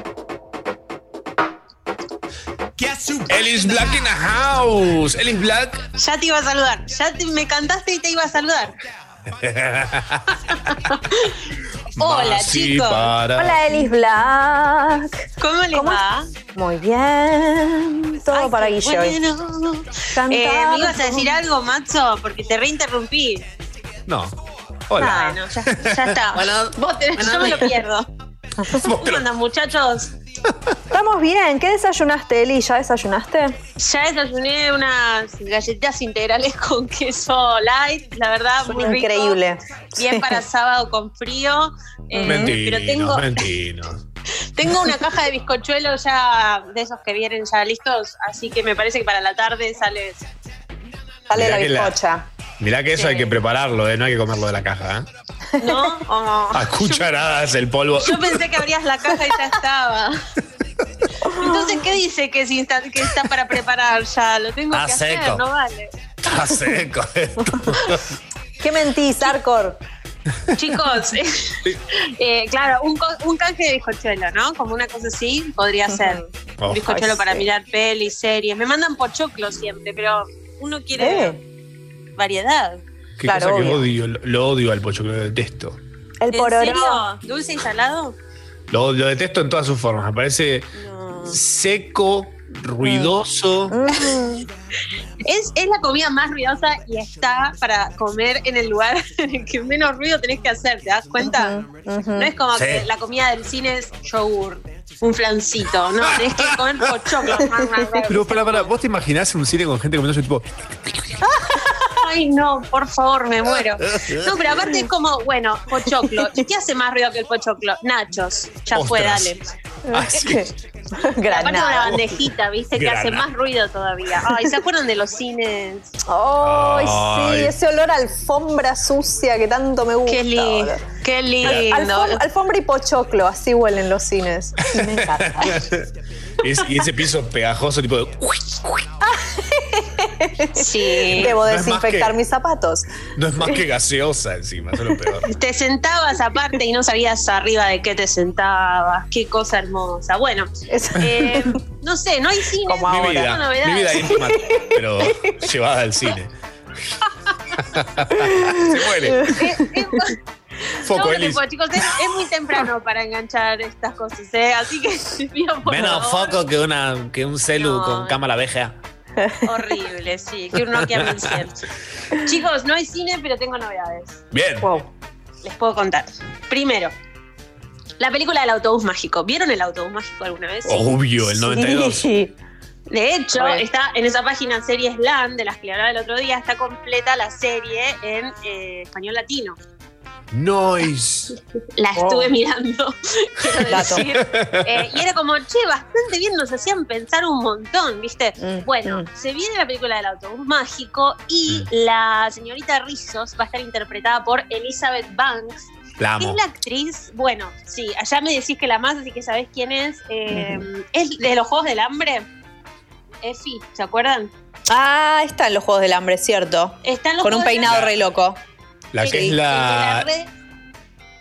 A: Ellis Black in the house. Ellis Black.
K: Ya te iba a saludar. Ya te- me cantaste y te iba a saludar. Hola, chicos.
A: para-
B: Hola, Elis Black.
K: ¿Cómo les va?
B: Muy bien. Todo
K: Ay,
B: para hoy.
K: bueno. Eh, ¿Me ibas a decir algo, Macho? Porque te reinterrumpí.
A: No. Hola.
K: Bueno, ya, ya está.
G: Bueno,
K: Vos tenés-
G: bueno,
K: yo me lo pierdo. ¿Cómo andan, muchachos?
B: Estamos bien. ¿Qué desayunaste, Eli? ¿Ya desayunaste?
K: Ya desayuné unas galletitas integrales con queso light, la verdad,
B: Son
K: muy rico.
B: increíble.
K: Bien
B: Sí.
K: para sábado con frío. Eh,
A: Mentinos,
K: pero tengo,
A: mentinos.
K: tengo una caja de bizcochuelos ya de esos que vienen ya listos, así que me parece que para la tarde sale.
B: Sale
A: Mirá
B: la- bizcocha.
A: Mirá que eso
K: Sí.
A: hay que prepararlo, ¿eh? no hay que comerlo de la caja. ¿eh?
K: ¿No? O-
A: A cucharadas el polvo.
K: Yo pensé que abrías la caja y ya estaba. Entonces, ¿qué dice que, está, que está para preparar ya? Lo tengo
C: Está
K: que hacer,
C: seco.
K: no vale.
A: Está seco esto.
B: ¿Qué mentís, Arcor?
K: Chicos, eh, claro, un, un canje de bizcochuelo, ¿no? Como una cosa así podría ser.
A: Oh.
K: Un bizcochuelo
B: Ay,
K: para
B: sí.
K: mirar pelis, series. Me mandan pochoclo siempre, pero uno quiere
B: ¿Eh?
K: Variedad.
A: Qué
B: Claro,
A: cosa que
B: obvio.
A: odio, lo, lo odio al pocho, que lo detesto.
B: El
K: ¿En
B: pororó.
K: serio? ¿Dulce y salado?
A: Lo, lo detesto en todas sus formas. Me parece
K: No.
A: seco, ruidoso.
B: Mm.
K: Es, es la comida más ruidosa y está para comer en el lugar en el que menos ruido tenés que hacer, ¿te das cuenta? No es como
C: Sí.
K: que la comida del cine es yogur, un flancito, no, tenés que comer pochoclo.
A: Pero para, para, ¿vos te imaginás en un cine con gente comiendo eso tipo.
K: Ay, no, por favor, me muero. No, pero aparte es como, bueno, pochoclo. ¿Y qué hace más ruido que el pochoclo? Nachos. Ya fue, dale.
A: Así.
K: Aparte una
B: Granada.
K: bandejita, ¿viste? Que hace
A: Granada.
K: más ruido todavía. Ay, ¿se acuerdan de los cines?
B: Ay,
A: Ay.
B: sí, ese olor a alfombra sucia que tanto me gusta.
K: Qué lindo. Qué lindo.
B: alfom- alfombra y pochoclo, así huelen los cines. Y me encanta.
A: Es- y ese piso pegajoso, tipo de.
K: Sí.
B: Debo
A: No
B: desinfectar
A: que-
B: mis zapatos.
A: No es más que gaseosa encima, eso es lo peor.
K: Te sentabas aparte y no sabías arriba de qué te sentabas. Qué cosa hermosa. Bueno, eh, no sé, no hay cine.
B: Como
A: Mi
K: no
A: vida,
K: novedades.
A: mi vida íntima, pero llevada al cine. Se muere. Foco,
K: No,
A: Elis.
K: tipo, chicos, es, es muy temprano para enganchar estas cosas, ¿eh? Así que por
C: Menos
K: favor.
C: foco que, una, que un celu
K: No.
C: con cámara VGA.
K: Horrible, sí, que un Nokia 1100. Chicos, no hay cine, pero tengo novedades.
A: Bien.
K: Les puedo contar. Primero, la película del autobús mágico. ¿Vieron el autobús mágico alguna vez?
A: Obvio, el 92.
B: Sí.
K: De hecho, está en esa página Series LAN, de las que le hablaba el otro día, está completa la serie en eh, español latino.
A: Noise.
K: La
B: Wow.
K: estuve mirando, quiero
B: Dato.
K: decir. Eh, y era como, che, bastante bien, nos hacían pensar un montón, ¿viste?
B: Mm,
K: Bueno,
B: mm.
K: se viene la película del autobús mágico y la señorita Rizos va a estar interpretada por Elizabeth Banks,
A: La
K: que es la actriz, bueno, sí, allá me decís que la más, así que sabés quién es. eh, Es de los Juegos del Hambre. Effie, ¿se acuerdan?
B: Ah, está en los Juegos del Hambre, cierto.
K: Está en los
B: Con un
K: Juegos
B: peinado re loco.
A: La que
K: Sí,
A: es la,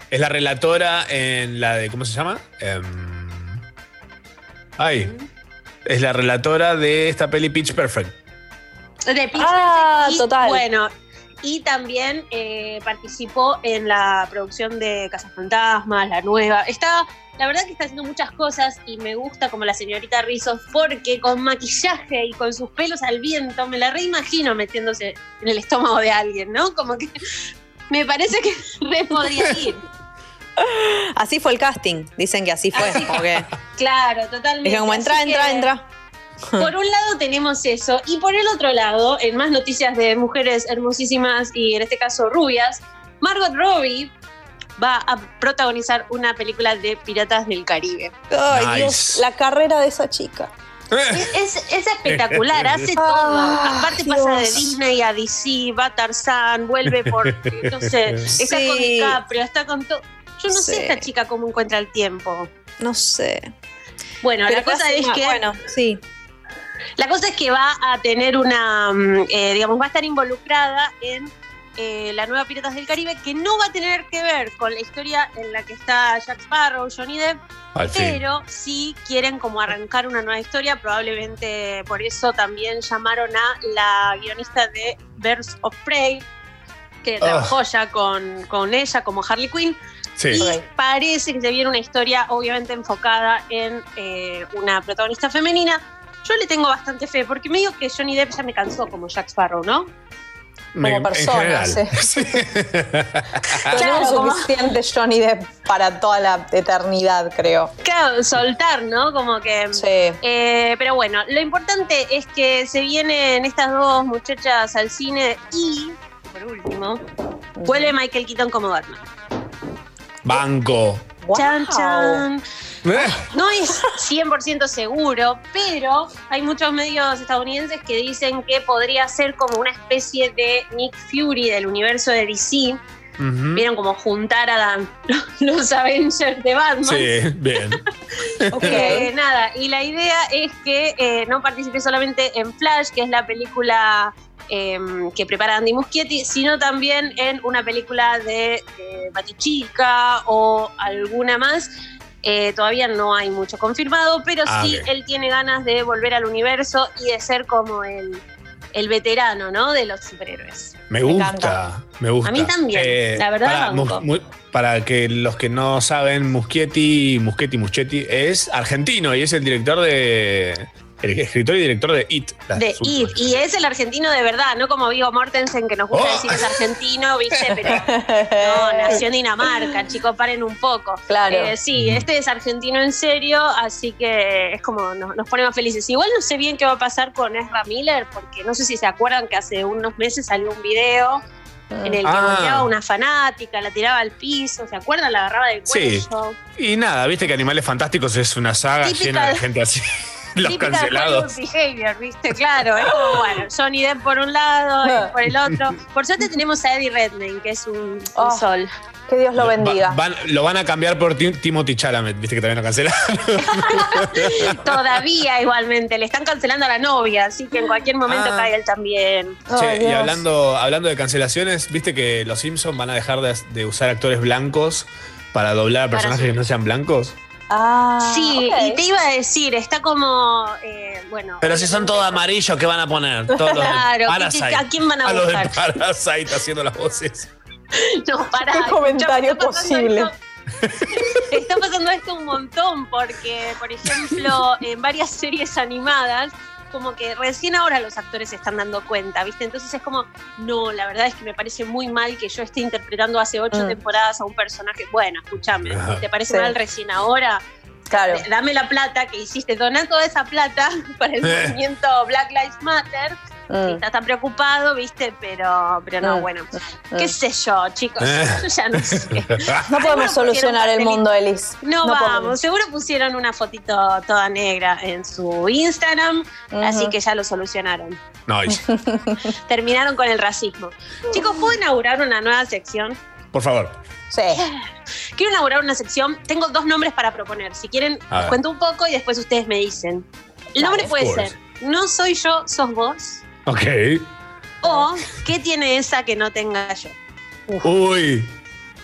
A: es la relatora en la de. ¿Cómo se llama? Em, ay. Es la relatora de esta peli Pitch Perfect.
K: De Pitch
B: Ah,
K: Perfect y,
B: total.
K: Bueno, y también eh, participó en la producción de Casas Fantasmas, la nueva. Está, la verdad que está haciendo muchas cosas y me gusta como la señorita Rizos porque con maquillaje y con sus pelos al viento me la reimagino metiéndose en el estómago de alguien, ¿no? Como que me parece que re podría ir.
B: Así fue el casting. Dicen que así fue. que
K: Claro, totalmente.
B: dijeron como
K: Así
B: entra, entra,
K: que-
B: entra.
K: Por un lado tenemos eso, y por el otro lado, en más noticias de mujeres hermosísimas y en este caso rubias, Margot Robbie va a protagonizar una película de Piratas del Caribe.
B: Ay,
A: Nice.
B: Dios, la carrera de esa chica.
K: Es, es espectacular, hace todo.
B: Ah,
K: Aparte pasa de. Disney a DC, va a Tarzán, vuelve por, no sé, está con
B: Sí.
K: DiCaprio, está con todo. Yo no
B: Sí.
K: sé esta chica cómo encuentra el tiempo.
B: No sé.
K: Bueno,
B: Pero
K: la cosa es que
B: Bueno, sí.
K: La cosa es que va a tener una, mm, eh, digamos, va a estar involucrada en eh, la nueva Piratas del Caribe, que no va a tener que ver con la historia en la que está Jack Sparrow, Johnny Depp,
A: Al fin.
K: pero sí quieren como arrancar una nueva historia, probablemente por eso también llamaron a la guionista de Birds of Prey, que
A: Oh.
K: trabajó ya con, con ella como Harley Quinn,
A: Sí.
K: y parece que se viene una historia obviamente enfocada en eh, una protagonista femenina. Yo le tengo bastante fe, porque me digo que Johnny Depp ya me cansó como Jack Sparrow, ¿no?
A: Me- en
B: persona, sí.
A: Sí.
B: Tenemos
K: como-
B: suficiente Johnny Depp para toda la eternidad, creo.
K: Claro, soltar, ¿no? Como que...
B: Sí.
K: Eh, pero bueno, lo importante es que se vienen estas dos muchachas al cine y, por último, vuelve Michael Keaton como Batman.
A: Banco.
B: Wow.
K: Chan, chan.
A: Eh,
K: No es 100% seguro, pero hay muchos medios estadounidenses que dicen que podría ser como una especie de Nick Fury del universo de DC. Vieron como juntar a los Avengers de Batman.
A: Sí, bien.
K: Eh, nada, y la idea es que eh, no participe solamente en Flash, que es la película eh, que prepara Andy Muschietti, sino también en una película de eh, Batichica o alguna más. Eh, todavía no hay mucho confirmado, pero
A: Ah,
K: sí él tiene ganas de volver al universo y de ser como el, el veterano, ¿no? De los superhéroes.
A: Me
B: Me
A: gusta,
B: encanta.
A: me gusta.
K: A mí también, la verdad,
A: Para, mu- para que los que no saben, Muschietti, Muschetti, Muschetti es argentino y es el director de. El escritor y director de It.
K: De. It, y es el argentino de verdad, no como Vigo Mortensen, que nos gusta
A: Oh.
K: decir que es argentino, ¿viste? Pero no, nació en Dinamarca, chicos, paren un poco.
B: Claro.
K: Eh, sí, este es argentino en serio, así que es como nos, nos ponemos felices. Igual no sé bien qué va a pasar con Ezra Miller, porque no sé si se acuerdan que hace unos meses salió un video en el que
A: Ah.
K: golpeaba a una fanática, la tiraba al piso, ¿se acuerdan? La agarraba del
A: Sí.
K: cuello.
A: Y nada, viste que Animales Fantásticos es una saga
K: Típica
A: llena de
K: de-
A: gente así. Los
K: típica
A: cancelados.
K: behavior, ¿viste? Claro, es como, bueno, Johnny Depp por un lado, él por el otro. Por suerte tenemos a Eddie Redmayne, que es un, un
B: Oh.
K: sol.
B: Que Dios lo bendiga.
A: Va- van- lo van a cambiar por Tim- Timothy Chalamet, viste que también lo cancelaron.
K: Todavía igualmente, le están cancelando a la novia, así que en cualquier momento
A: Ah.
K: cae él también.
A: Che, y hablando, hablando de cancelaciones, viste que los Simpsons van a dejar de, de usar actores blancos para doblar a
K: Para
A: personajes que no sean blancos.
B: Ah,
K: Sí, y te iba a decir, está como, eh, bueno...
C: Pero si son todos amarillos, ¿qué van a poner? Todos los de
K: Claro, ¿qué-
C: Parasite.
K: qué- ¿a quién van a
A: A los de? Parasite haciendo las voces.
K: No, pará.
B: ¿Qué comentario
K: está
B: posible?
K: esto- está pasando esto un montón porque, por ejemplo, en varias series animadas, como que recién ahora los actores se están dando cuenta, ¿viste? Entonces es como, no, la verdad es que me parece muy mal que yo esté interpretando hace ocho
B: Mm.
K: temporadas a un personaje. Bueno, escúchame. ¿te parece
B: Sí.
K: mal recién ahora?
B: Claro.
K: Dame la plata que hiciste, doná toda esa plata para el
A: Eh.
K: movimiento Black Lives Matter.
B: Mm.
K: Estás tan preocupado, ¿viste? Pero, pero no,
B: Mm.
K: bueno.
B: Mm.
K: ¿Qué sé yo, chicos?
A: Eh.
K: Yo ya no sé.
B: No podemos solucionar el mundo, Elis.
K: No, vamos,
B: podemos.
K: seguro pusieron una fotito toda negra en su Instagram, así que ya lo solucionaron.
A: No, y-
K: Terminaron con el racismo. Chicos, ¿puedo inaugurar una nueva sección?
A: por favor.
B: Sí.
K: Quiero inaugurar una sección. Tengo dos nombres para proponer. Si quieren, les cuento un poco y después ustedes me dicen. El nombre puede ser No soy yo, sos vos.
A: Ok.
K: O ¿Qué tiene esa que no tenga yo?
A: Uy.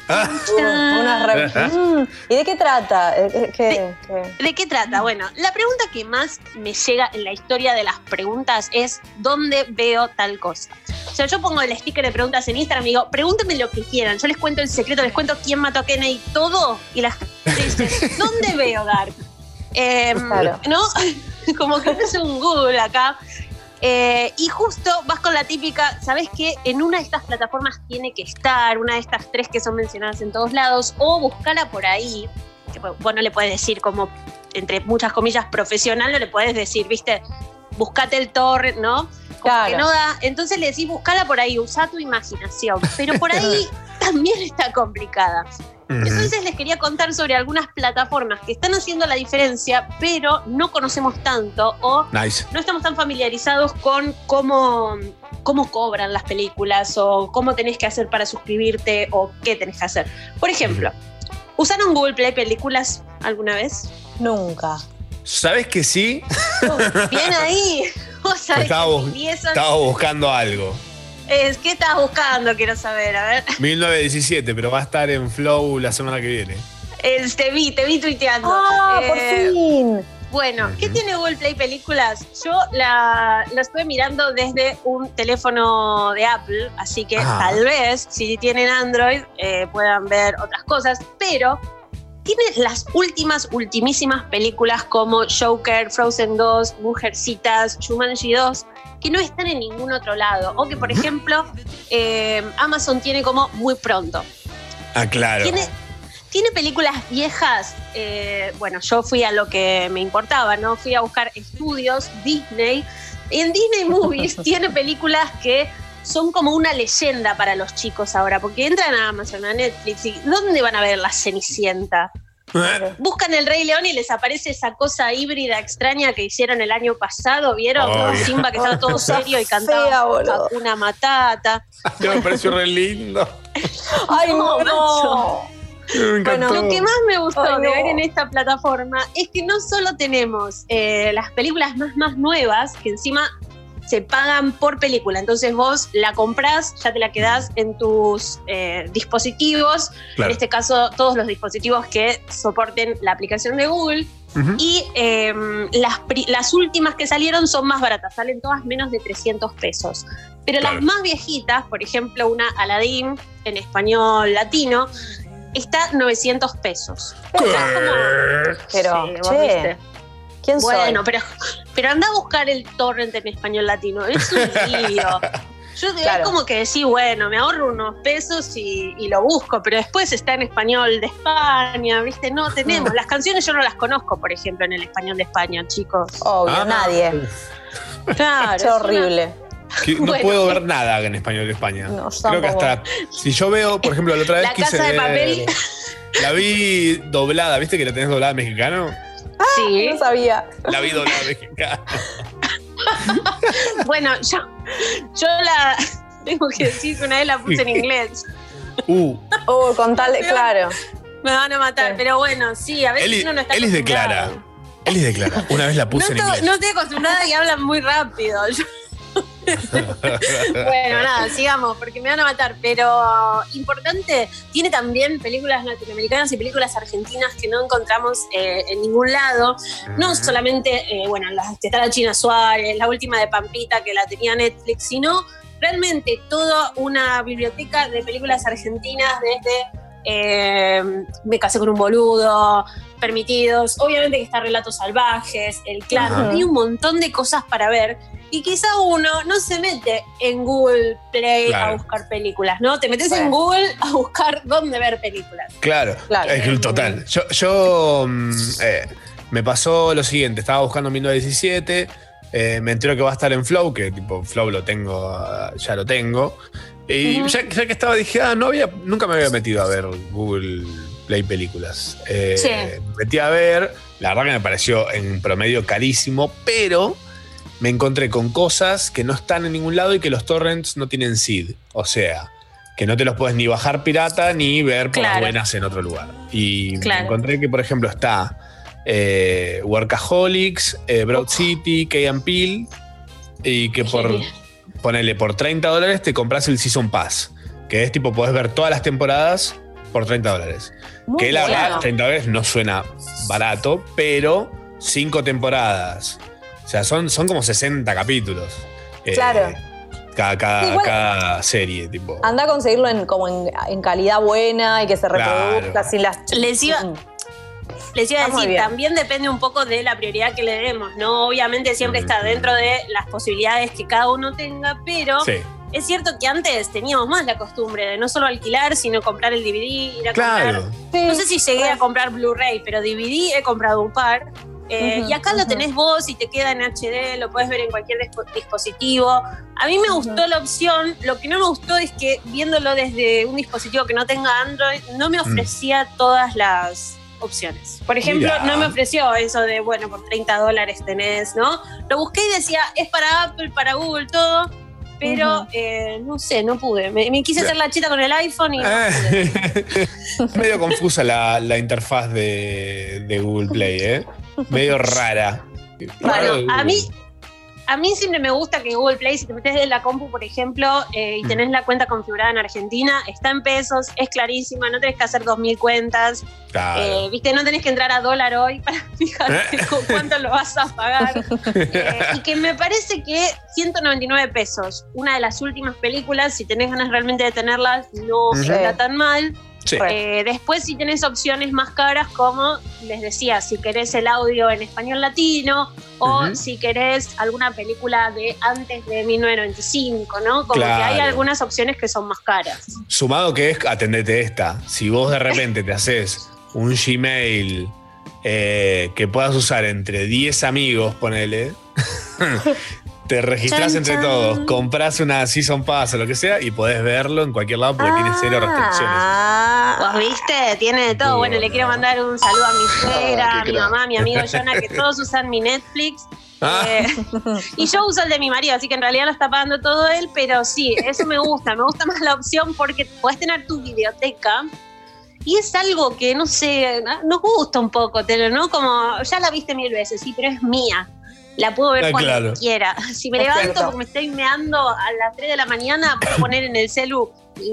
A: Ah,
B: Una re- Mm, ¿Y de qué trata? Eh, eh, ¿Qué, qué?
K: ¿De qué trata? Bueno, la pregunta que más me llega en la historia de las preguntas es ¿dónde veo tal cosa? O sea, yo pongo el sticker de preguntas en Instagram y digo, pregúntenme lo que quieran. Yo les cuento el secreto, les cuento quién mató a Kennedy, todo. Y la gente dice, ¿dónde veo Dark? Eh,
B: Claro.
K: ¿No? Como que no es un Google acá. Eh, y justo vas con la típica, ¿sabes qué? En una de estas plataformas tiene que estar, una de estas tres que son mencionadas en todos lados, o buscala por ahí. Que, bueno, vos no le puedes decir como, entre muchas comillas, profesional, no le puedes decir, viste, buscate el torrent, ¿no? Como
B: Claro.
K: que no da. Entonces le decís, buscala por ahí, usa tu imaginación. Pero por ahí también está complicada. Entonces les quería contar sobre algunas plataformas que están haciendo la diferencia, pero no conocemos tanto o
A: Nice.
K: no estamos tan familiarizados con cómo, cómo cobran las películas o cómo tenés que hacer para suscribirte o qué tenés que hacer. Por ejemplo, ¿usaron Google Play Películas alguna vez?
B: Nunca.
A: ¿Sabes que sí?
K: Bien ahí. Vos sabés
A: Estaba,
K: que
A: estaba buscando algo.
K: Es, ¿Qué estás buscando? Quiero saber, a ver.
A: 1917, pero va a estar en Flow la semana que viene.
K: Te vi, te vi tuiteando.
B: ¡Ah, por
K: Eh,
B: fin!
K: Bueno, ¿qué tiene Google Play Películas? Yo la, la estuve mirando desde un teléfono de Apple, así que
A: Ah.
K: tal vez si tienen Android eh, puedan ver otras cosas, pero tiene las últimas, ultimísimas películas como Joker, Frozen 2, Mujercitas, Jumanji 2, que no están en ningún otro lado. O que, por ejemplo, eh, Amazon tiene como muy pronto.
A: Ah, claro.
K: Tiene, tiene películas viejas. eh, bueno, yo fui a lo que me importaba, ¿no? Fui a buscar estudios, Disney. En Disney Movies tiene películas que son como una leyenda para los chicos ahora, porque entran a Amazon, a Netflix, y ¿dónde van a ver la Cenicienta? Buscan el Rey León y les aparece esa cosa híbrida extraña que hicieron el año pasado, ¿vieron?
A: Obvio.
K: Simba que estaba todo serio y cantaba una matata.
A: Ya me pareció re lindo.
B: ¡Ay,
K: No,
B: no!
A: Encantó.
K: Lo que más me gustó de ver en esta plataforma es que no solo tenemos eh, las películas más más nuevas, que encima se pagan por película. Entonces vos la comprás, ya te la quedás en tus eh, dispositivos.
A: Claro.
K: En este caso, todos los dispositivos que soporten la aplicación de Google. Y eh, las, las últimas que salieron son más baratas, salen todas menos de 300 pesos. Pero
A: Claro.
K: las más viejitas, por ejemplo, una Aladdin en español latino, está 900 pesos.
B: Pero,
K: Sí, vos
B: che,
K: viste.
B: ¿Quién
K: Bueno,
B: soy?
K: pero, pero anda a buscar el torrent en español latino. Es un lío. Yo
B: Claro.
K: es como que decir, bueno, me ahorro unos pesos y, y lo busco, pero después está en español de España, ¿viste? No tenemos. Las canciones yo no las conozco, por ejemplo, en el español de España, chicos.
B: Obvio,
A: Ah,
B: nadie.
K: Claro.
B: Es
K: es una-
B: horrible.
A: Que no
K: Bueno.
A: puedo ver nada en español de España.
B: No,
A: Creo que hasta. Si yo veo, por ejemplo, la otra vez
K: La
A: quise
K: Casa de
A: ver-
K: Papel.
A: La vi doblada, ¿viste que la tenés doblada mexicano?
K: Sí.
B: No sabía.
A: La vi doblada mexicana.
K: Bueno, yo, yo la tengo que decir que una vez la puse en inglés.
A: Uh,
B: Oh, con tal de, claro.
K: Me van a matar,
B: Sí.
K: pero bueno, sí, a veces
A: Eli,
K: uno no está
A: Elis declara.
K: acostumbrado.
A: Elis declara. Una vez la
K: No,
A: puse en
K: estoy-
A: inglés.
K: no estoy acostumbrada y hablan muy rápido. Yo- bueno, nada, sigamos, porque me van a matar. Pero importante, tiene también películas latinoamericanas y películas argentinas que no encontramos eh, en ningún lado. No solamente, eh, bueno, las que está la China Suárez, la última de Pampita que la tenía Netflix, sino realmente toda una biblioteca de películas argentinas desde eh, Me casé con un boludo, Permitidos, obviamente que está Relatos Salvajes, El Clan,
A: Ajá.
K: hay un montón de cosas para ver y quizá uno no se mete en Google Play
A: Claro.
K: a buscar películas, ¿no? Te metes
B: Bueno.
K: en Google a buscar dónde ver películas.
A: Claro,
B: Claro.
A: es que total. Yo, yo mm, eh, me pasó lo siguiente, estaba buscando 1917, eh, me entero que va a estar en Flow, que tipo Flow lo tengo, ah, ya lo tengo. Y ya, ya que estaba, dije, ah, no había, nunca me había metido a ver Google Play Películas. Eh,
K: Sí.
A: Me metí a ver, la verdad que me pareció en promedio carísimo, pero me encontré con cosas que no están en ningún lado y que los torrents no tienen seed. O sea, que no te los puedes ni bajar pirata ni ver por
K: Claro.
A: buenas en otro lugar. Y
K: Claro.
A: me encontré que, por ejemplo, está eh, Workaholics, eh, Broad City, and Peele, y que por,
K: Genial.
A: ponele, por 30 dólares te compras el Season Pass, que es tipo, podés ver todas las temporadas por 30 dólares.
B: Muy
A: que la verdad, 30 dólares no suena barato, pero 5 temporadas. O sea, son, son como 60 capítulos. eh,
B: Claro.
A: Cada, cada,
B: Sí,
A: cada serie, tipo.
B: Anda a conseguirlo en, como en, en calidad buena y que se
A: Claro.
B: reproduzca sin las.
K: Les iba-. Les iba a decir, también depende un poco de la prioridad que le demos, ¿no? Obviamente siempre está dentro de las posibilidades que cada uno tenga, pero
A: Sí.
K: es cierto que antes teníamos más la costumbre de no solo alquilar, sino comprar el DVD, ir a
A: Claro.
K: comprar. No sé si llegué a comprar Blu-ray, pero DVD he comprado un par. Eh, y acá lo
B: ujú.
K: tenés vos y te queda en HD, lo puedes ver en cualquier dispo- dispositivo. A mí me gustó la opción, lo que no me gustó es que viéndolo desde un dispositivo que no tenga Android, no me ofrecía todas las opciones. Por ejemplo,
A: Mira.
K: no me ofreció eso de, bueno, por 30 dólares tenés, ¿no? Lo busqué y decía, es para Apple, para Google, todo. Pero, eh, no sé, no pude. Me, me quise hacer la chita con el iPhone y no pude.
A: Eh, Medio confusa la, la interfaz de, de Google Play, ¿eh? Medio rara. Raro
K: Bueno, a mí, a mí siempre me gusta que Google Play, si te metes en la compu, por ejemplo, eh, y tenés la cuenta configurada en Argentina, está en pesos, es clarísima, no tenés que hacer 2.000 cuentas,
A: Claro.
K: eh, viste, no tenés que entrar a dólar hoy para fijarte con cuánto lo vas a pagar. Eh, y que me parece que 199 pesos, una de las últimas películas, si tenés ganas realmente de tenerlas, no está tan mal.
A: Sí.
K: Eh, después si tenés opciones más caras como les decía, si querés el audio en español latino o si querés alguna película de antes de 1995, ¿no? Como que hay
A: Claro.
K: algunas opciones que son más caras.
A: Sumado que es, atendete esta. Si vos de repente te haces un Gmail eh, que puedas usar entre 10 amigos, ponele. Te registrás
K: Chan,
A: entre
K: chan.
A: todos, compras una Season Pass o lo que sea y podés verlo en cualquier lado porque tiene cero restricciones.
B: Ah.
K: ¿Vos viste? Tiene de todo. Bueno, le quiero mandar un saludo a mi suegra,
A: Ah,
K: a
A: qué
K: mi
A: crack.
K: mamá, a mi amigo Jonah, que todos usan mi Netflix.
A: Ah.
K: Eh, y yo uso el de mi marido, así que en realidad lo está pagando todo él, pero sí, eso me gusta. Me gusta más la opción porque puedes tener tu biblioteca. Y es algo que, no sé, nos gusta un poco, ¿no? Como, ya la viste mil veces, sí, pero es mía. La puedo ver
A: Ah,
K: cuando
A: claro.
K: quiera. Si me levanto porque me estoy meando a las 3 de la mañana, puedo poner en el celu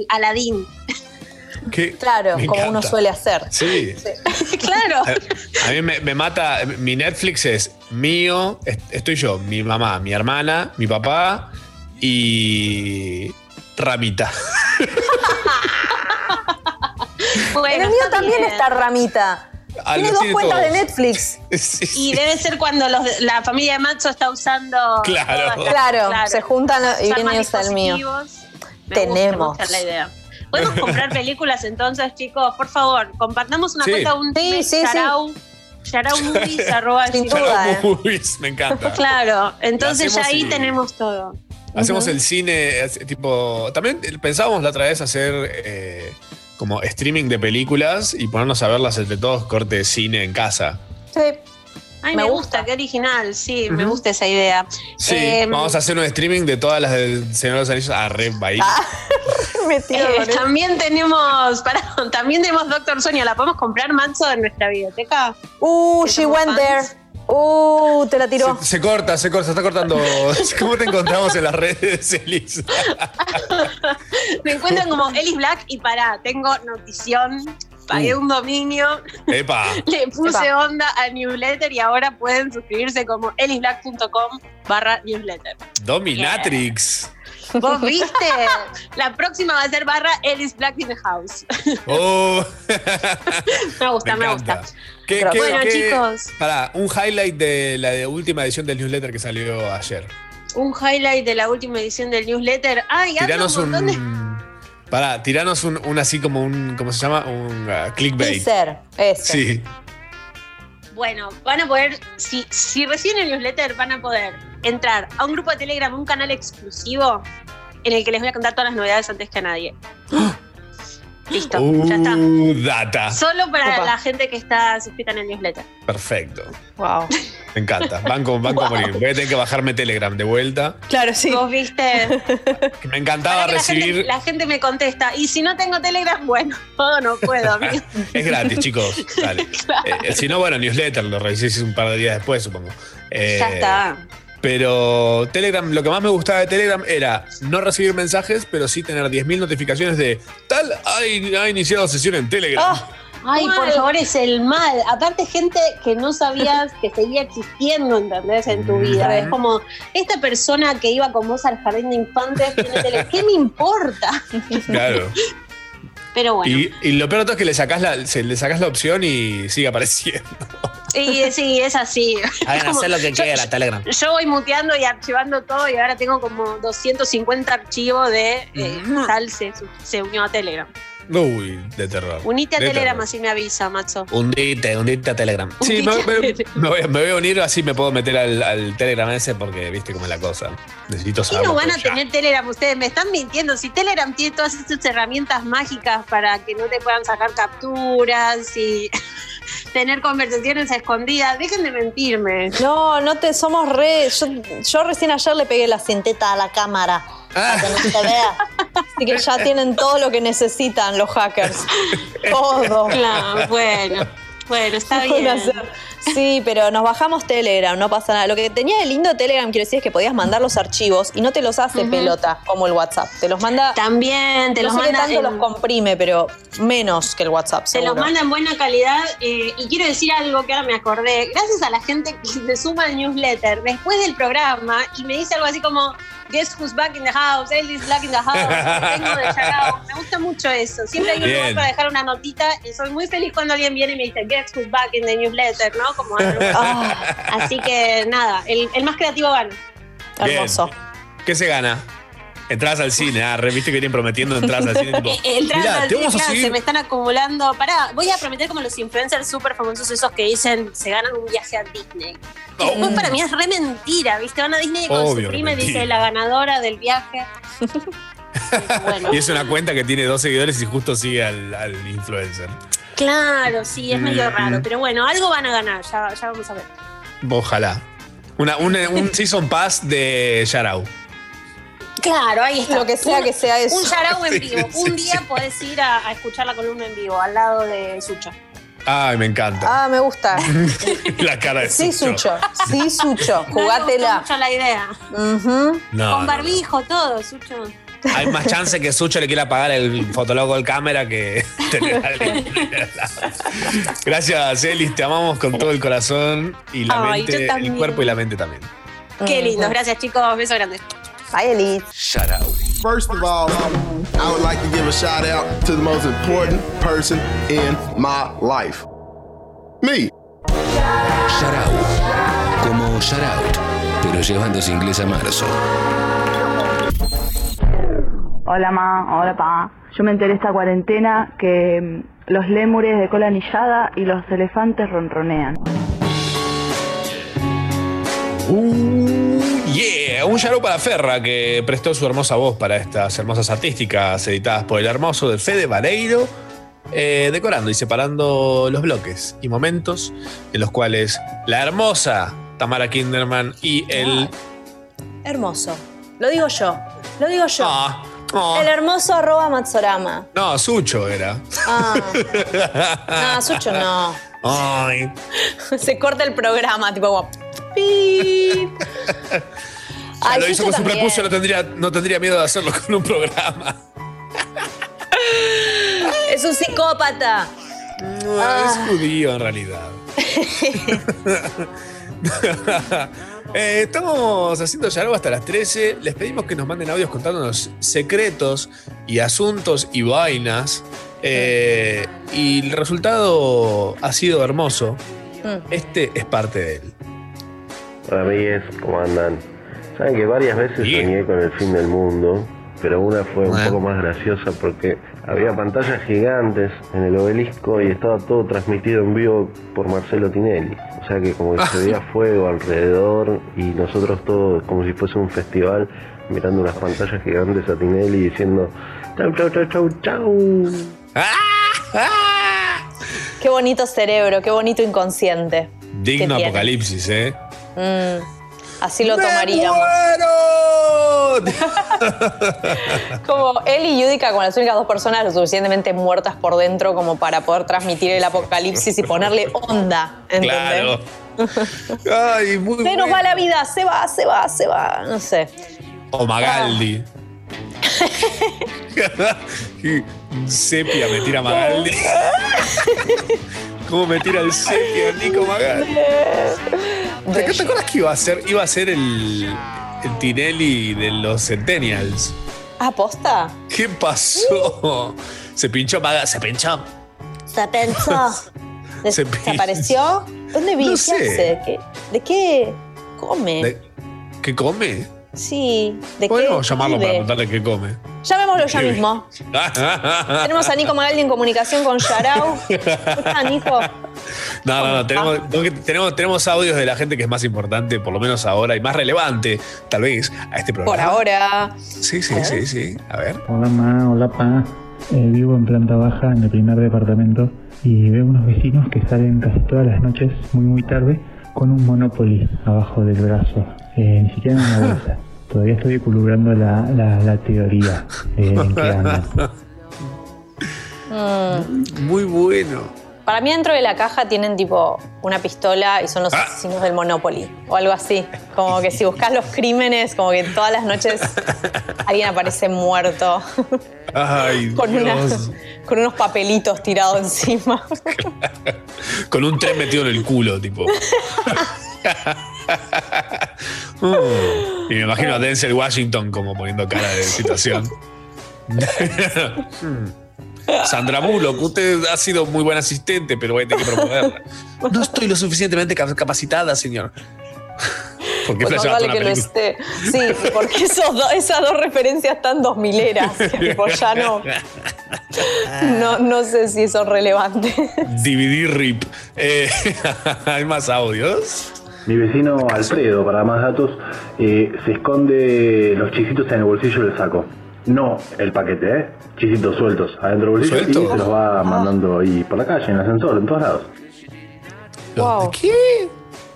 K: Aladín.
A: Qué-
B: Claro,
A: me
B: como uno suele hacer.
A: Sí.
K: claro.
A: A mí me, me mata. Mi Netflix es mío, est- estoy yo, mi mamá, mi hermana, mi papá y. Ramita.
K: Bueno,
B: en el mío también
K: bien.
B: está Ramita.
A: Ah,
B: Tiene dos
A: tiene
B: cuentas
A: todos.
B: de Netflix.
A: Sí, sí.
K: Y debe ser cuando los la familia de Matzo está usando.
A: Claro.
K: todas
B: Claro, se juntan y viene hasta el mío.
K: Me
B: Tenemos.
K: Gusta, me gusta la idea. ¿Podemos comprar películas entonces, chicos? Por favor, compartamos una
A: Sí.
K: cuenta, un
B: Sí, sí, sí.
K: Yarau, yaraumovies, arroba
B: Sin duda. eh.
A: Movies, me encanta.
K: Claro, entonces ya ahí
A: y-
K: tenemos todo.
A: Hacemos el cine, es- tipo. También pensábamos la otra vez hacer eh, como streaming de películas y ponernos a verlas entre todos, corte de cine en casa.
B: Sí.
K: Ay,
B: Me
K: me, gusta. qué original, sí, me gusta esa idea.
A: Sí,
K: Em,
A: vamos a hacer un streaming de todas las del Señor de los Anillos. Ah, re, ahí.
B: Metido
K: eh, también tenemos, pará, también tenemos Doctor Sonia, ¿la podemos comprar, Manso, en nuestra biblioteca?
B: Uh, she went
K: fans.
B: there. Uh, te la tiró.
A: Se, se corta, se corta, se está cortando. ¿Cómo te encontramos en las redes, Elis?
K: Me encuentran como Ellis Black y pará, tengo notición, pagué
A: Uh.
K: un dominio,
A: Epa.
K: le puse
B: Epa.
K: onda al newsletter y ahora pueden suscribirse como ellisblack.com barra newsletter.
A: Dominatrix.
K: ¿Vos viste? La próxima va a ser barra Ellis Black in the House.
A: Oh.
K: Me gusta, me, gusta.
A: ¿Qué,
B: Pero
A: qué-
K: bueno,
A: qué-
K: chicos.
A: Pará, un highlight de la de última edición del newsletter que salió ayer.
K: Un highlight de la última edición del newsletter. Ay,
A: Tiranos
K: un
A: un.
K: de
A: Pará, tiranos un, un así como un. ¿Cómo se llama? Un uh, clickbait.
B: Teaser. Ese.
A: Sí.
K: Bueno, van a poder, si, si reciben el newsletter, van a poder entrar a un grupo de Telegram, un canal exclusivo, en el que les voy a contar todas las novedades antes que a nadie. Listo, ya está.
A: Uh, data.
K: Solo para
B: Opa.
K: la gente que está suscrita en el newsletter.
A: Perfecto.
B: Wow.
A: Me encanta. Banco, banco a morir. Voy a tener que bajarme Telegram de vuelta.
B: Claro, sí.
K: Vos viste.
A: Que Me encantaba
K: la gente,
A: recibir.
K: la gente me contesta. Y si no tengo Telegram, bueno, no, no puedo, amigo.
A: Es gratis, chicos. Dale. Eh, si no, bueno, newsletter, lo revisé un par de días después, supongo. Eh,
K: ya está.
A: Pero Telegram, lo que más me gustaba de Telegram era no recibir mensajes, pero sí tener 10.000 notificaciones de tal ha, ha iniciado sesión en Telegram.
B: Ah,
K: Ay, por favor, es el mal. Aparte, gente que no sabías que seguía existiendo, ¿entendés? En tu vida. Es como, esta persona que iba con vos al jardín de infantes, tiene tele- ¿qué me importa?
A: Claro.
K: Pero bueno.
A: Y, y lo peor de todo es que le sacás la, se- le sacás la opción y sigue apareciendo.
K: Y sí, es así.
C: Hagan
K: Como-
C: hacer lo que
K: yo-
C: quiera, Telegram.
K: Yo voy muteando y archivando todo y ahora tengo como 250 archivos de eh, tal se, se unió a Telegram.
A: Uy, de terror.
K: Unite a
A: De
K: Telegram
A: terror.
K: así me avisa, macho.
C: Hundite, hundite a Telegram.
A: Sí, me, me- me voy, me voy a unir así me puedo meter al, al Telegram ese porque viste cómo es la cosa. Necesito
K: ¿Qué
A: saber.
K: no van a tener Telegram ustedes? Me están mintiendo. Si Telegram tiene todas estas herramientas mágicas para que no te puedan sacar capturas y tener conversaciones a escondidas, dejen de mentirme.
B: No, no te somos re. Yo, yo recién ayer le pegué la cinteta a la cámara. Para que no se vea. Así que ya tienen todo lo que necesitan los hackers. Todo.
K: Claro, bueno. Bueno, está bien.
B: Sí, pero nos bajamos Telegram, no pasa nada. Lo que tenía de lindo Telegram, quiero decir, es que podías mandar los archivos y no te los hace pelota como el WhatsApp. Te los manda.
K: También te
B: no
K: los
B: sé
K: manda
B: tanto
K: en-
B: los comprime, pero menos que el WhatsApp.
K: Se los manda en buena calidad eh, y quiero decir algo que ahora me acordé. Gracias a la gente que se suma al newsletter después del programa y me dice algo así como Guess who's back in the house, Ellis Black in the house, vengo de. Me gusta mucho eso. Siempre hay un lugar
A: Bien.
K: para dejar una notita y soy muy feliz cuando alguien viene y me dice Guess who's back in the newsletter, ¿no? Como.
B: Ah,
K: Así que nada, el, el más creativo gana.
A: Bien.
B: hermoso.
A: ¿Qué se gana? Entradas al cine, ah, re, viste que vienen prometiendo entradas al cine. tipo,
K: El
A: mirá,
K: trans
A: te vamos a
K: claro,
A: seguir.
K: se me están acumulando. Pará, voy a prometer como los influencers súper famosos esos que dicen se ganan un viaje a Disney. Que
A: Oh.
K: después para mí es re mentira, ¿viste? Van a Disney con
A: Obvio,
K: su prima y dice la ganadora del viaje. bueno,
A: Y es una cuenta que tiene dos seguidores y justo sigue al, al influencer.
K: claro, sí, es medio
A: Mm.
K: raro. Pero bueno, algo van a ganar, ya, ya vamos a ver.
A: Ojalá. Una, una- un season pass de Yarao.
K: Claro, ahí está.
B: Lo que sea
K: Un-
B: que sea eso.
K: Un Yarao en
A: Sí,
K: vivo.
A: sí,
K: un día
A: sí.
K: podés ir a, a escuchar la columna en vivo, al lado de Sucho.
A: Ay, me encanta.
B: Ah, me gusta.
A: La cara de
B: Sí,
A: Sucho.
B: Sucho. Sí, Sucho.
K: No me gustó
B: Jugátela.
K: mucho la idea.
A: No,
K: Con
A: no,
K: barbijo, todo, Sucho.
A: Hay más chance que Sucho le quiera pagar el fotólogo del cámara que tener. Gracias, Elis. Te amamos con todo el corazón y la
K: Ay,
A: mente, el cuerpo y la mente también.
K: Qué lindo, gracias chicos, beso grande.
B: Bye, Elite.
A: Yarao.
L: First of all, I would like to give a shout out to the most important person in my life. Me.
D: Yarao. Como Shoutout, pero llevándose inglés a marzo.
I: Hola ma, hola pa. Yo me enteré esta cuarentena que mm, los lémures de cola anillada y los elefantes ronronean.
A: Uh, yeah, un Yarao para Ferra que prestó su hermosa voz para estas hermosas artísticas editadas por el hermoso de Fede Vareiro. eh, decorando y separando los bloques y momentos en los cuales la hermosa Tamara Kinderman y el.
B: Hermoso. Lo digo yo. Lo digo yo.
A: Ah, ah.
B: El hermoso arroba Matsorama.
A: No, Sucho era.
B: Ah. No, Sucho no.
A: Ay.
B: Se corta el programa, tipo como.
A: Ya
B: Ay,
A: lo hizo con su prepucio, no tendría, no tendría miedo de hacerlo con un programa.
B: Es un psicópata.
A: No,
B: Ah.
A: Es judío en realidad. Eh, estamos haciendo Yarao hasta las 13. Les pedimos que nos manden audios contándonos secretos y asuntos y vainas. Eh, y el resultado ha sido hermoso.
B: Mm.
A: Este es parte de él.
M: Hola amigues, ¿cómo andan? Saben que varias veces soñé con el fin del mundo, pero una fue un poco más graciosa porque había pantallas gigantes en el obelisco y estaba todo transmitido en vivo por Marcelo Tinelli. O sea que como que se veía fuego alrededor y nosotros todos como si fuese un festival mirando unas pantallas gigantes a Tinelli diciendo chau chau chau chau chau.
B: Qué bonito cerebro, qué bonito inconsciente.
A: Digno apocalipsis, ¿eh?
B: Mm, así lo tomaríamos. Como él y Yudica, como las únicas dos personas lo suficientemente muertas por dentro como para poder transmitir el apocalipsis y ponerle onda, ¿entendés?
A: Claro. Ay, muy
B: Se nos
A: bueno.
B: va la vida, se va, se va, se va. No sé.
A: O Magaldi. Y sepia me tira Magaldi. ¿Cómo me tira el sepia Nico Magaldi? ¿Te, te acuerdas que iba a ser, iba a ser el, el Tinelli de los Centennials?
B: ¿Ah, posta?
A: ¿Qué pasó? Se pinchó Magaldi. Se pinchó.
B: Se. Des-
A: Se
B: ¿Desapareció? ¿Dónde vi?
A: No
B: ¿Qué
A: sé.
B: hace? ¿Qué- ¿De qué come?
A: ¿De- ¿Qué come?
B: Sí, ¿de
A: Podemos
B: qué
A: llamarlo para preguntarle qué come.
B: Llamémoslo ya mismo. Tenemos a Nico Magaldi en comunicación con Yarao. ¿Cómo está, Nico?
A: No, no, no. Tenemos, tenemos, tenemos audios de la gente que es más importante, por lo menos ahora, y más relevante, tal vez, a este programa.
B: Por ahora.
A: Sí, sí, sí, sí. A ver.
N: Hola ma, hola pa. Eh, vivo en planta baja en el primer departamento y veo unos vecinos que salen casi todas las noches muy muy tarde con un Monopoly abajo del brazo, eh, ni siquiera en una bolsa. Todavía estoy equilibrando la, la, la teoría eh, en qué andan.
B: Mm.
A: Muy bueno.
B: Para mí dentro de la caja tienen tipo una pistola y son los asesinos del Monopoly o algo así. Como que si buscas los crímenes, como que todas las noches alguien aparece muerto
A: Ay,
B: con, una-
A: Dios.
B: con unos papelitos tirados encima.
A: Con un tren metido en el culo, tipo. Mm. Y me imagino a Denzel Washington como poniendo cara de situación. Sandra Bullock, usted ha sido muy buen asistente, pero voy a tener que proponerla. No estoy lo suficientemente cap- capacitada, señor. Porque
B: Pues más vale que lo esté. Sí, porque esos do- esas dos referencias tan dos mileras, tipo ya no, no, no sé si son relevantes.
A: DVD RIP. Eh, ¿Hay más audios?
O: Mi vecino Alfredo, para más datos, eh, se esconde los chisitos en el bolsillo del saco. No el paquete, ¿eh? Chisitos sueltos adentro del bolsillo
A: ¿Sueltos?
O: y se los va mandando ahí por la calle, en el ascensor, en todos lados.
B: Wow.
A: ¿Qué?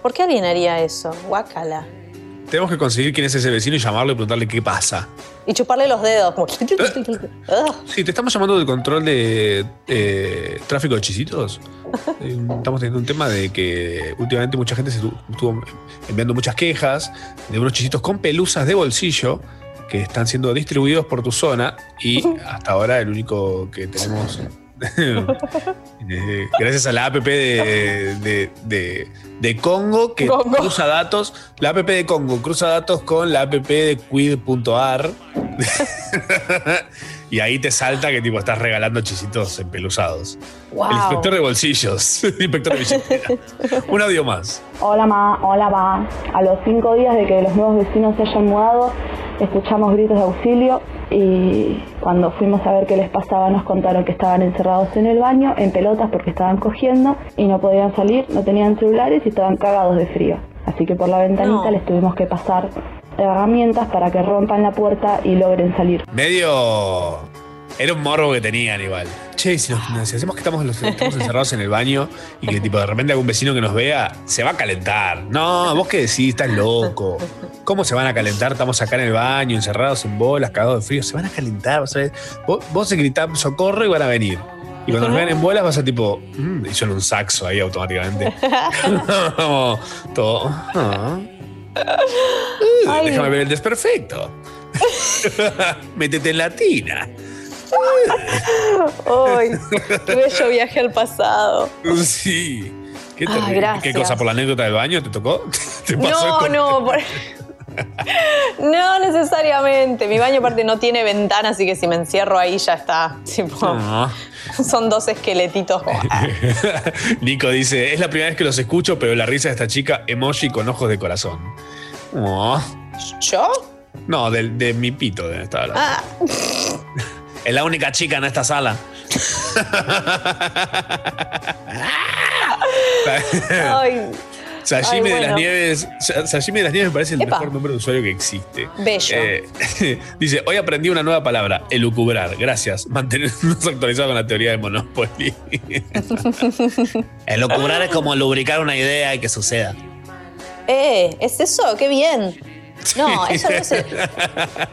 B: ¿Por qué alguien haría eso? Guácala.
A: Tenemos que conseguir quién es ese vecino y llamarlo y preguntarle qué pasa.
B: Y chuparle los dedos. Como... Ugh.
A: Sí, te estamos llamando del control de eh, tráfico de chisitos. Eh, Estamos teniendo un tema de que últimamente mucha gente se estu- estuvo enviando muchas quejas de unos chisitos con pelusas de bolsillo que están siendo distribuidos por tu zona y hasta ahora el único que tenemos eh, gracias a la app de, de, de- de Congo que
B: Congo.
A: cruza datos, la app de Congo cruza datos con la app de quid.ar y ahí te salta que tipo estás regalando chisitos empelusados.
B: Wow.
A: El inspector de bolsillos, el inspector de billetera. Un audio más.
P: Hola ma, hola ma. A los cinco días de que los nuevos vecinos se hayan mudado, escuchamos gritos de auxilio y cuando fuimos a ver qué les pasaba nos contaron que estaban encerrados en el baño, en pelotas porque estaban cogiendo y no podían salir, no tenían celulares y estaban cagados de frío. Así que por la ventanita
B: No.
P: les tuvimos que pasar herramientas para que rompan la puerta y logren salir.
A: Medio Era un morbo que tenían igual. Che, si, nos- si hacemos que estamos, los- estamos encerrados en el baño y que tipo de repente algún vecino que nos vea se va a calentar. No, vos qué decís, estás loco. ¿Cómo se van a calentar? Estamos acá en el baño, encerrados en bolas, cagados de frío. Se van a calentar, vos. Vos, vos se gritás socorro y van a venir. Y cuando nos vean en bolas vas a tipo, mm, y suena un saxo ahí automáticamente. Todo. ah. Uh,
B: Ay.
A: déjame ver el desperfecto. Métete en la tina.
B: ¡Ay! ¡Qué bello viaje al pasado!
A: Sí. ¿Qué, te-
B: Ay,
A: ¿Qué
B: gracias.
A: cosa por la anécdota del baño te tocó? ¿Te pasó
B: No,
A: con-
B: no, por- no necesariamente. Mi baño aparte no tiene ventana, así que si me encierro ahí ya está. Tipo,
A: Ah.
B: son dos esqueletitos.
A: Nico dice, es la primera vez que los escucho, pero la risa de esta chica, emoji con ojos de corazón. Oh.
B: ¿Yo?
A: No, del- de, mi pito de esta hablando.
B: Ah,
C: Es la única chica en esta sala.
B: ay,
A: Sashimi
B: Ay,
A: de las. Nieves. Sa- Sashimi de las Nieves me parece el
B: Epa.
A: mejor nombre de usuario que existe.
B: bello.
A: Eh, dice, hoy aprendí una nueva palabra, elucubrar. Gracias. Mantenernos actualizados con la teoría de Monopoly.
C: El locubrar es como lubricar una idea y que suceda.
B: eh, ¿es eso? ¡Qué bien! No, eso no es. el-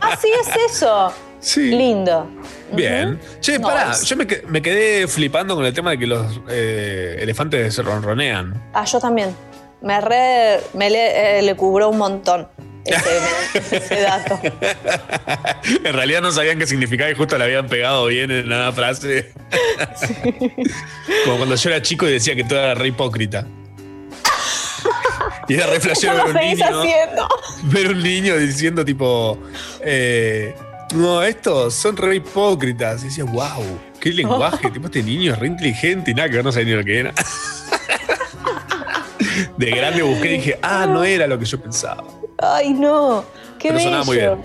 B: Ah, sí, es eso.
A: Sí.
B: Lindo.
A: Bien. Che,
B: No,
A: pará,
B: es-
A: yo me, que- me quedé flipando con el tema de que los eh, elefantes se ronronean.
B: Ah, yo también. Me re. Me le, eh, le cubró un montón ese, ese dato.
A: en realidad no sabían qué significaba y justo le habían pegado bien en la frase. Como cuando yo era chico y decía que todo era re hipócrita. Y era re flashero ver
B: ¿Cómo
A: un niño.
B: haciendo?
A: Ver un niño diciendo tipo. eh, no, estos son re hipócritas. Y decía, wow, qué lenguaje. tipo, este niño es re inteligente y nada que no sabía ni lo que era. De grande busqué y dije, ah, no era lo que yo pensaba.
B: Ay, no. Qué
A: Pero
B: bello.
A: sonaba muy bien.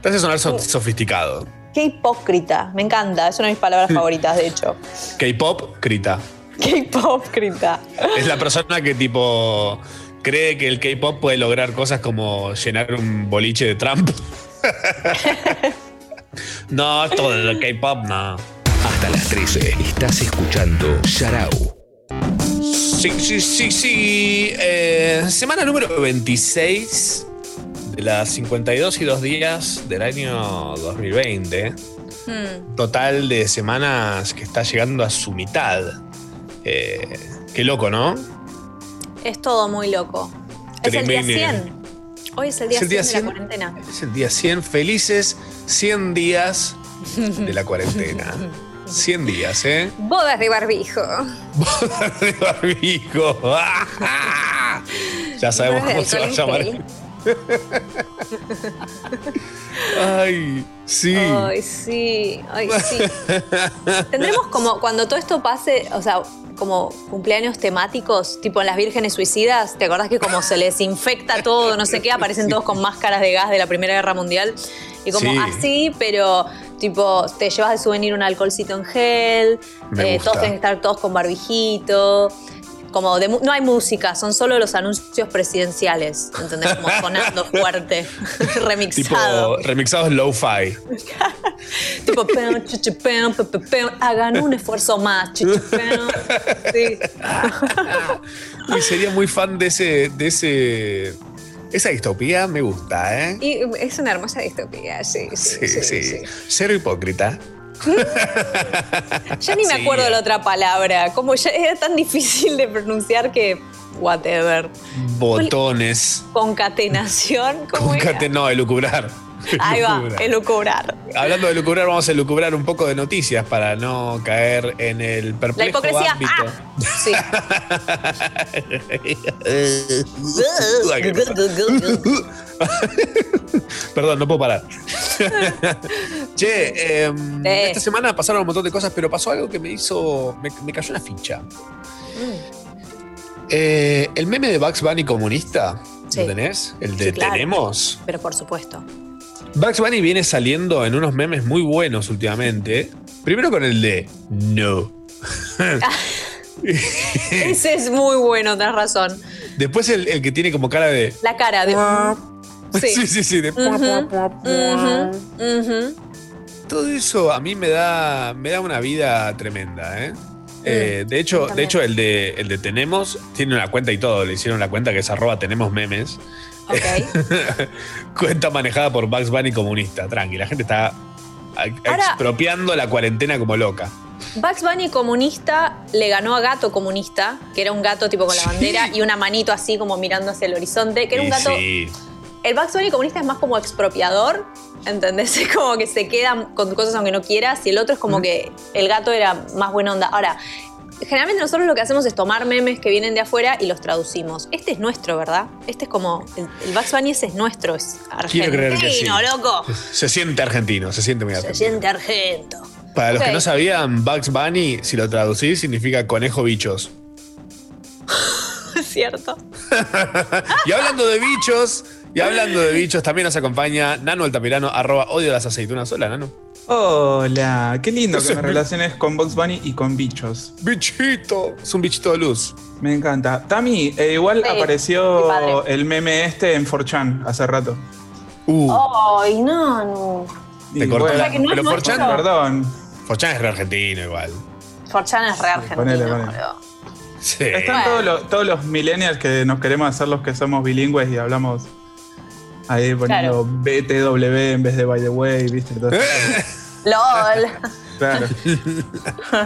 A: Te hace sonar so- sofisticado.
B: Qué hipócrita. Me encanta. Es una de mis palabras favoritas, de hecho.
A: K-pop, Krita.
B: Qué hipócrita.
A: Es la persona que tipo cree que el K-pop puede lograr cosas como llenar un boliche de Trump.
C: No, esto del K-pop no.
D: Hasta las 13 estás escuchando Sharau.
A: Sí, sí, sí, sí. Eh, semana número 26 de las 52 y 2 días del año 2020.
B: Hmm.
A: Total de semanas que está llegando a su mitad. Eh, qué loco, ¿no?
B: Es todo muy loco. Es el día
A: Tremendo.
B: 100. Hoy es el día
A: Es el
B: 100
A: día
B: de
A: 100.
B: la cuarentena.
A: Es el día 100. Felices 100 días de la cuarentena. 100 días, ¿eh?
B: Bodas de barbijo.
A: de barbijo. ya sabemos
B: Bodas
A: cómo se va a llamar. Ay, sí.
B: Ay, sí. Ay, sí. Tendremos como cuando todo esto pase, o sea, como cumpleaños temáticos, tipo en las vírgenes suicidas, ¿te acordás que como se les infecta todo, no sé qué, aparecen todos con máscaras de gas de la Primera Guerra Mundial? Y como
A: Sí.
B: así, pero tipo, te llevas de souvenir un alcoholcito en gel, eh, todos tienen que estar todos con barbijito. Como de no hay música, son solo los anuncios presidenciales, ¿entendés? Como sonando fuerte, remixado.
A: Tipo remixados low-fi.
B: Tipo, hagan un esfuerzo más. Sí.
A: Y sería muy fan de ese, de ese. Esa distopía me gusta, ¿eh?
B: Y es una hermosa distopía, sí, sí,
A: Sí,
B: sí.
A: sí. Cero hipócrita.
B: Ya ni me
A: Sí.
B: acuerdo la otra palabra. Como ya era tan difícil de pronunciar que. Whatever.
A: Botones.
B: Concatenación. ¿Cómo era?
A: Concate- no, elucubrar.
B: Ahí va,
A: Elucubrar. Hablando de elucubrar, vamos a elucubrar un poco de noticias para no caer en el
B: La
A: perplejo
B: hipocresía.
A: ámbito.
B: Ah, sí.
A: Perdón, no puedo parar. che, em,
B: Eh.
A: esta semana pasaron un montón de cosas, pero pasó algo que me hizo. Me, me cayó una ficha. Eh, el meme de Bugs Bunny comunista,
B: Sí.
A: ¿lo tenés? El de
B: Sí, claro.
A: Tenemos.
B: Pero por supuesto.
A: Bugs Bunny viene saliendo en unos memes muy buenos últimamente. Primero con el de No.
B: Ese es muy bueno, tenés razón.
A: Después el, el que tiene como cara de.
B: La cara de.
A: Sí, sí, sí. de-
B: ujú.
A: todo eso a mí me da, me da una vida tremenda, ¿eh? Eh, de hecho, de hecho el de el de tenemos tiene una cuenta y todo, le hicieron la cuenta que es arroba tenemos memes. cuenta manejada por Bugs Bunny comunista, tranqui, la gente está expropiando la cuarentena como loca.
B: Bugs Bunny comunista le ganó a Gato comunista, que era un gato tipo con la bandera y una manito así como mirando hacia el horizonte, que era un gato.
A: sí.
B: El Bugs Bunny comunista es más como expropiador, ¿entendés? Es como que se queda con cosas aunque no quieras, y el otro es como que el gato era más buena onda. Ahora, generalmente nosotros lo que hacemos es tomar memes que vienen de afuera y los traducimos. Este es nuestro, ¿verdad? Este es como. El, el Bugs Bunny ese es nuestro, es
A: Quiero creer que sí.
B: argentino, loco.
A: Se siente argentino, se siente muy
B: Se
A: argentino.
B: siente argento.
A: Para los que no sabían, Bugs Bunny, si lo traducís, significa conejo bichos.
B: Es cierto.
A: Y hablando de bichos, y hablando de bichos, también nos acompaña Nano Altamirano, arroba odio las aceitunas. Hola, Nano.
Q: Hola, qué lindo que me
A: es-
Q: relaciones con Bugs Bunny y con bichos.
A: Bichito, es un bichito de luz.
Q: Me encanta. Tami, eh, igual
B: Sí,
Q: apareció el meme este en 4chan hace rato.
A: Uh,
B: Ay, no, no.
A: te cortó.
Q: bueno,
B: que no es
A: Pero
B: nuestro.
A: Forchan,
Q: Perdón.
A: Forchan es re argentino igual.
B: Forchan es re argentino,
Q: ponele.
A: Sí.
Q: Están todos los, todos los millennials que nos queremos hacer los que somos bilingües y hablamos ahí poniendo BTW en vez de by the way, ¿viste? Eso.
B: LOL.
Q: claro.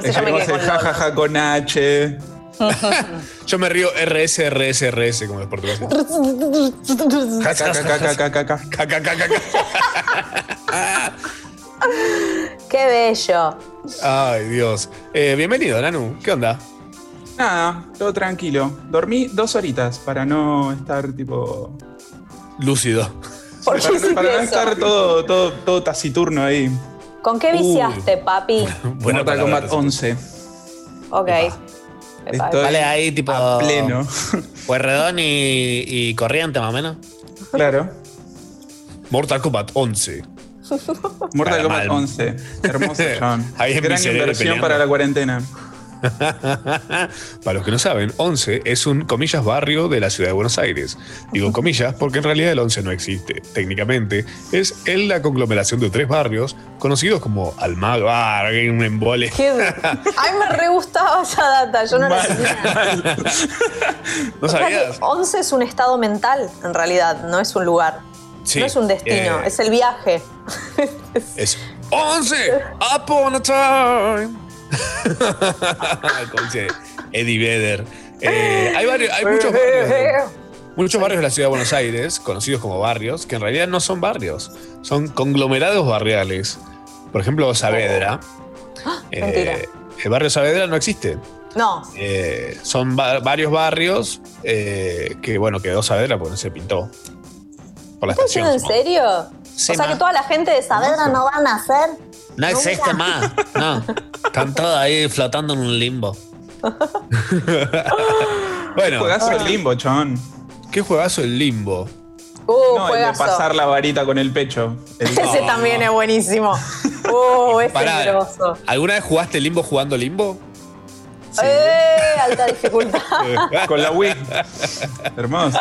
Q: Escribimos
B: quedé
Q: el
B: con
Q: H.
A: Yo me río RS, RS, RS, como los portugueses.
Q: KKKKKKK.
B: Qué bello.
A: Ay, Dios. Eh, bienvenido, Nanu. ¿Qué onda?
Q: Nada, todo tranquilo. Dormí dos horitas para no estar tipo.
A: Lúcido.
B: ¿Por qué
Q: Para, no- para estar todo, todo, todo taciturno ahí.
B: ¿Con qué viciaste, papi?
Q: Mortal Kombat 11.
B: Ok.
Q: Estoy
C: Vale, ahí tipo.
Q: a pleno.
C: Puerredón y, y corriente, más o menos.
Q: Claro.
A: Mortal Kombat 11.
Q: Mortal Kombat
A: mal.
Q: 11. Hermoso, John.
A: Ahí mi
Q: Gran inversión
A: peleando.
Q: para la cuarentena.
A: Para los que no saben, 11 es un, comillas, barrio de la ciudad de Buenos Aires. Digo comillas porque en realidad el 11 no existe. Técnicamente, es en la conglomeración de tres barrios conocidos como Almagro, ah, un embole.
B: Ay, me re gustaba esa data. Yo no la sabía.
A: ¿No
B: O sea que
A: sabías?
B: 11 es un estado mental, en realidad, no es un lugar.
A: Sí,
B: no es un destino,
A: eh,
B: es el viaje.
A: Es 11 upon a time. Eddie Vedder. Eh, hay, varios, hay muchos barrios. de- Muchos barrios de la ciudad de Buenos Aires, conocidos como barrios, que en realidad no son barrios, son conglomerados barriales. Por ejemplo, Saavedra. Eh,
B: mentira.
A: el barrio Saavedra no existe.
B: No,
A: Eh, son va- varios barrios eh, que, bueno, quedó Saavedra porque no se pintó. Por la
B: ¿estás
A: estación.
B: en serio?
C: Sí,
B: o sea
C: ma.
B: que toda la gente de Saavedra no van a nacer.
C: No existe más. No. Están todos ahí flotando en un limbo.
A: Bueno,
Q: Juegazo el limbo, chon.
A: qué juegazo el limbo.
B: Uh,
Q: No, el de pasar la varita con el pecho. El-
B: Ese también es buenísimo. Uh, es
A: Pará,
B: peligroso.
A: ¿Alguna vez jugaste limbo jugando limbo?
B: ¡Eh! Alta dificultad.
Q: con la Wii. Hermoso.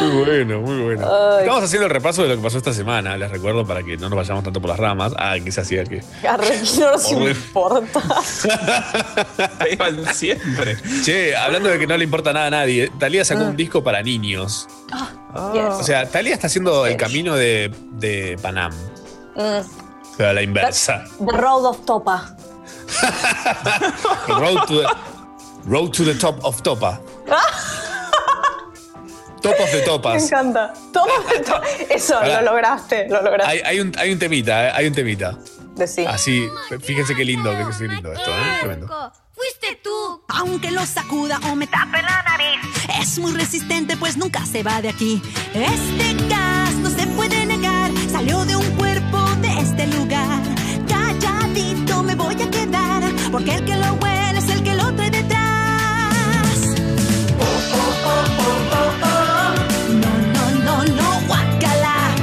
A: Muy bueno, muy bueno.
B: Ay.
A: Estamos haciendo el repaso de lo que pasó esta semana, les recuerdo para que no nos vayamos tanto por las ramas. Ah, que se hacía que.
B: Arre, no nos
A: Horrible.
B: importa.
Q: Iban siempre.
A: Che, hablando de que no le importa nada a nadie, Talía sacó
B: Mm.
A: un disco para niños.
B: Yes.
A: O sea, Talía está haciendo el camino de, de Panam,
B: Mm,
A: pero a la inversa.
B: The Road of Topa.
A: Road to the, road to the top of Topa. Top of the
B: Me
A: Topas.
B: encanta. Toma to- Eso,
A: Pará.
B: lo lograste, lo lograste.
A: Hay, hay un, hay un temita, eh, hay un temita.
B: Decí.
A: Así, fíjense qué lindo, qué lindo esto, ¿eh? Tremendo.
R: Fuiste tú. Aunque lo sacuda o me tape la nariz, es muy resistente, pues nunca se va de aquí. Este gas no se puede negar, salió de un cuerpo de este lugar. Calladito me voy a quedar, porque el que lo huele es el que lo trae detrás. Oh, oh, oh, oh, oh, oh. No, no, no, no, guácala.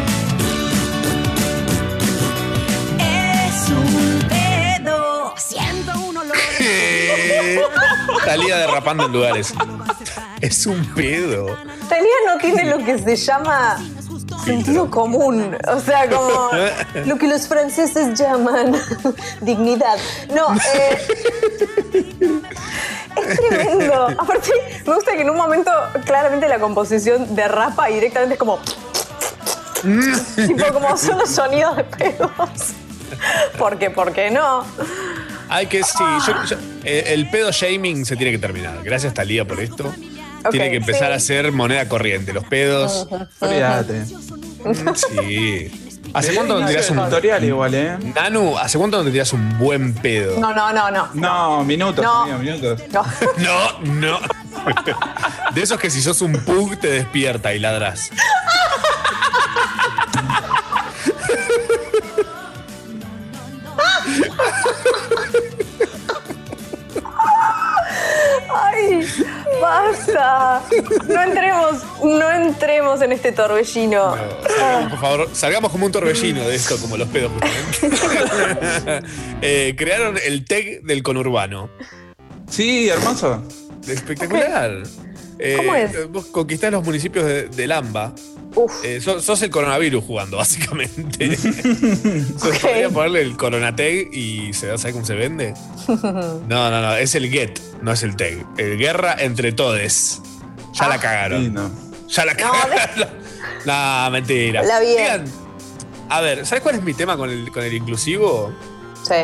R: Es un pedo. Siento un olor.
A: Talía derrapando en lugares. Es un pedo.
B: Talía no tiene lo que se llama Sentido común. O sea, como lo que los franceses llaman dignidad. No, eh, es tremendo. Aparte, me gusta que en un momento claramente la composición derrapa y directamente es como. tipo, como son los sonidos de pedos. Porque, ¿por qué no?
A: Hay que, sí, yo- yo- eh, el pedo shaming se tiene que terminar. Gracias, Talía, por esto. Tiene que empezar
B: sí.
A: a ser moneda corriente. Los pedos.
Q: Olvídate.
A: Sí. ¿Hace cuánto no te
Q: sé,
A: un
Q: tutorial igual, eh?
A: Nanu, ¿hace cuánto no te tiras un buen pedo?
B: No, no, no, no.
Q: No, minutos,
B: No.
Q: amigo, minutos.
B: No.
A: No, no. De esos que si sos un pug te despierta y ladras.
B: ¡Basta! No entremos, no entremos en este torbellino.
A: Salgamos, por favor, salgamos como un torbellino de esto, como los pedos. justamente. Eh, crearon el tag del conurbano.
Q: Sí, hermoso.
A: Espectacular. Eh,
B: ¿Cómo es?
A: Vos conquistás los municipios de, de Lamba. Eh, sos, sos el coronavirus jugando, básicamente. Se Podría ponerle el coronatag y se sabe cómo se vende. No, no, no, es el get, no es el tag. El guerra entre todes. Ya
B: Ah.
A: la cagaron. Ya la cagaron. No, mentira.
B: La bien.
A: Digan, a ver, ¿sabes cuál es mi tema con el, con el inclusivo?
B: Sí.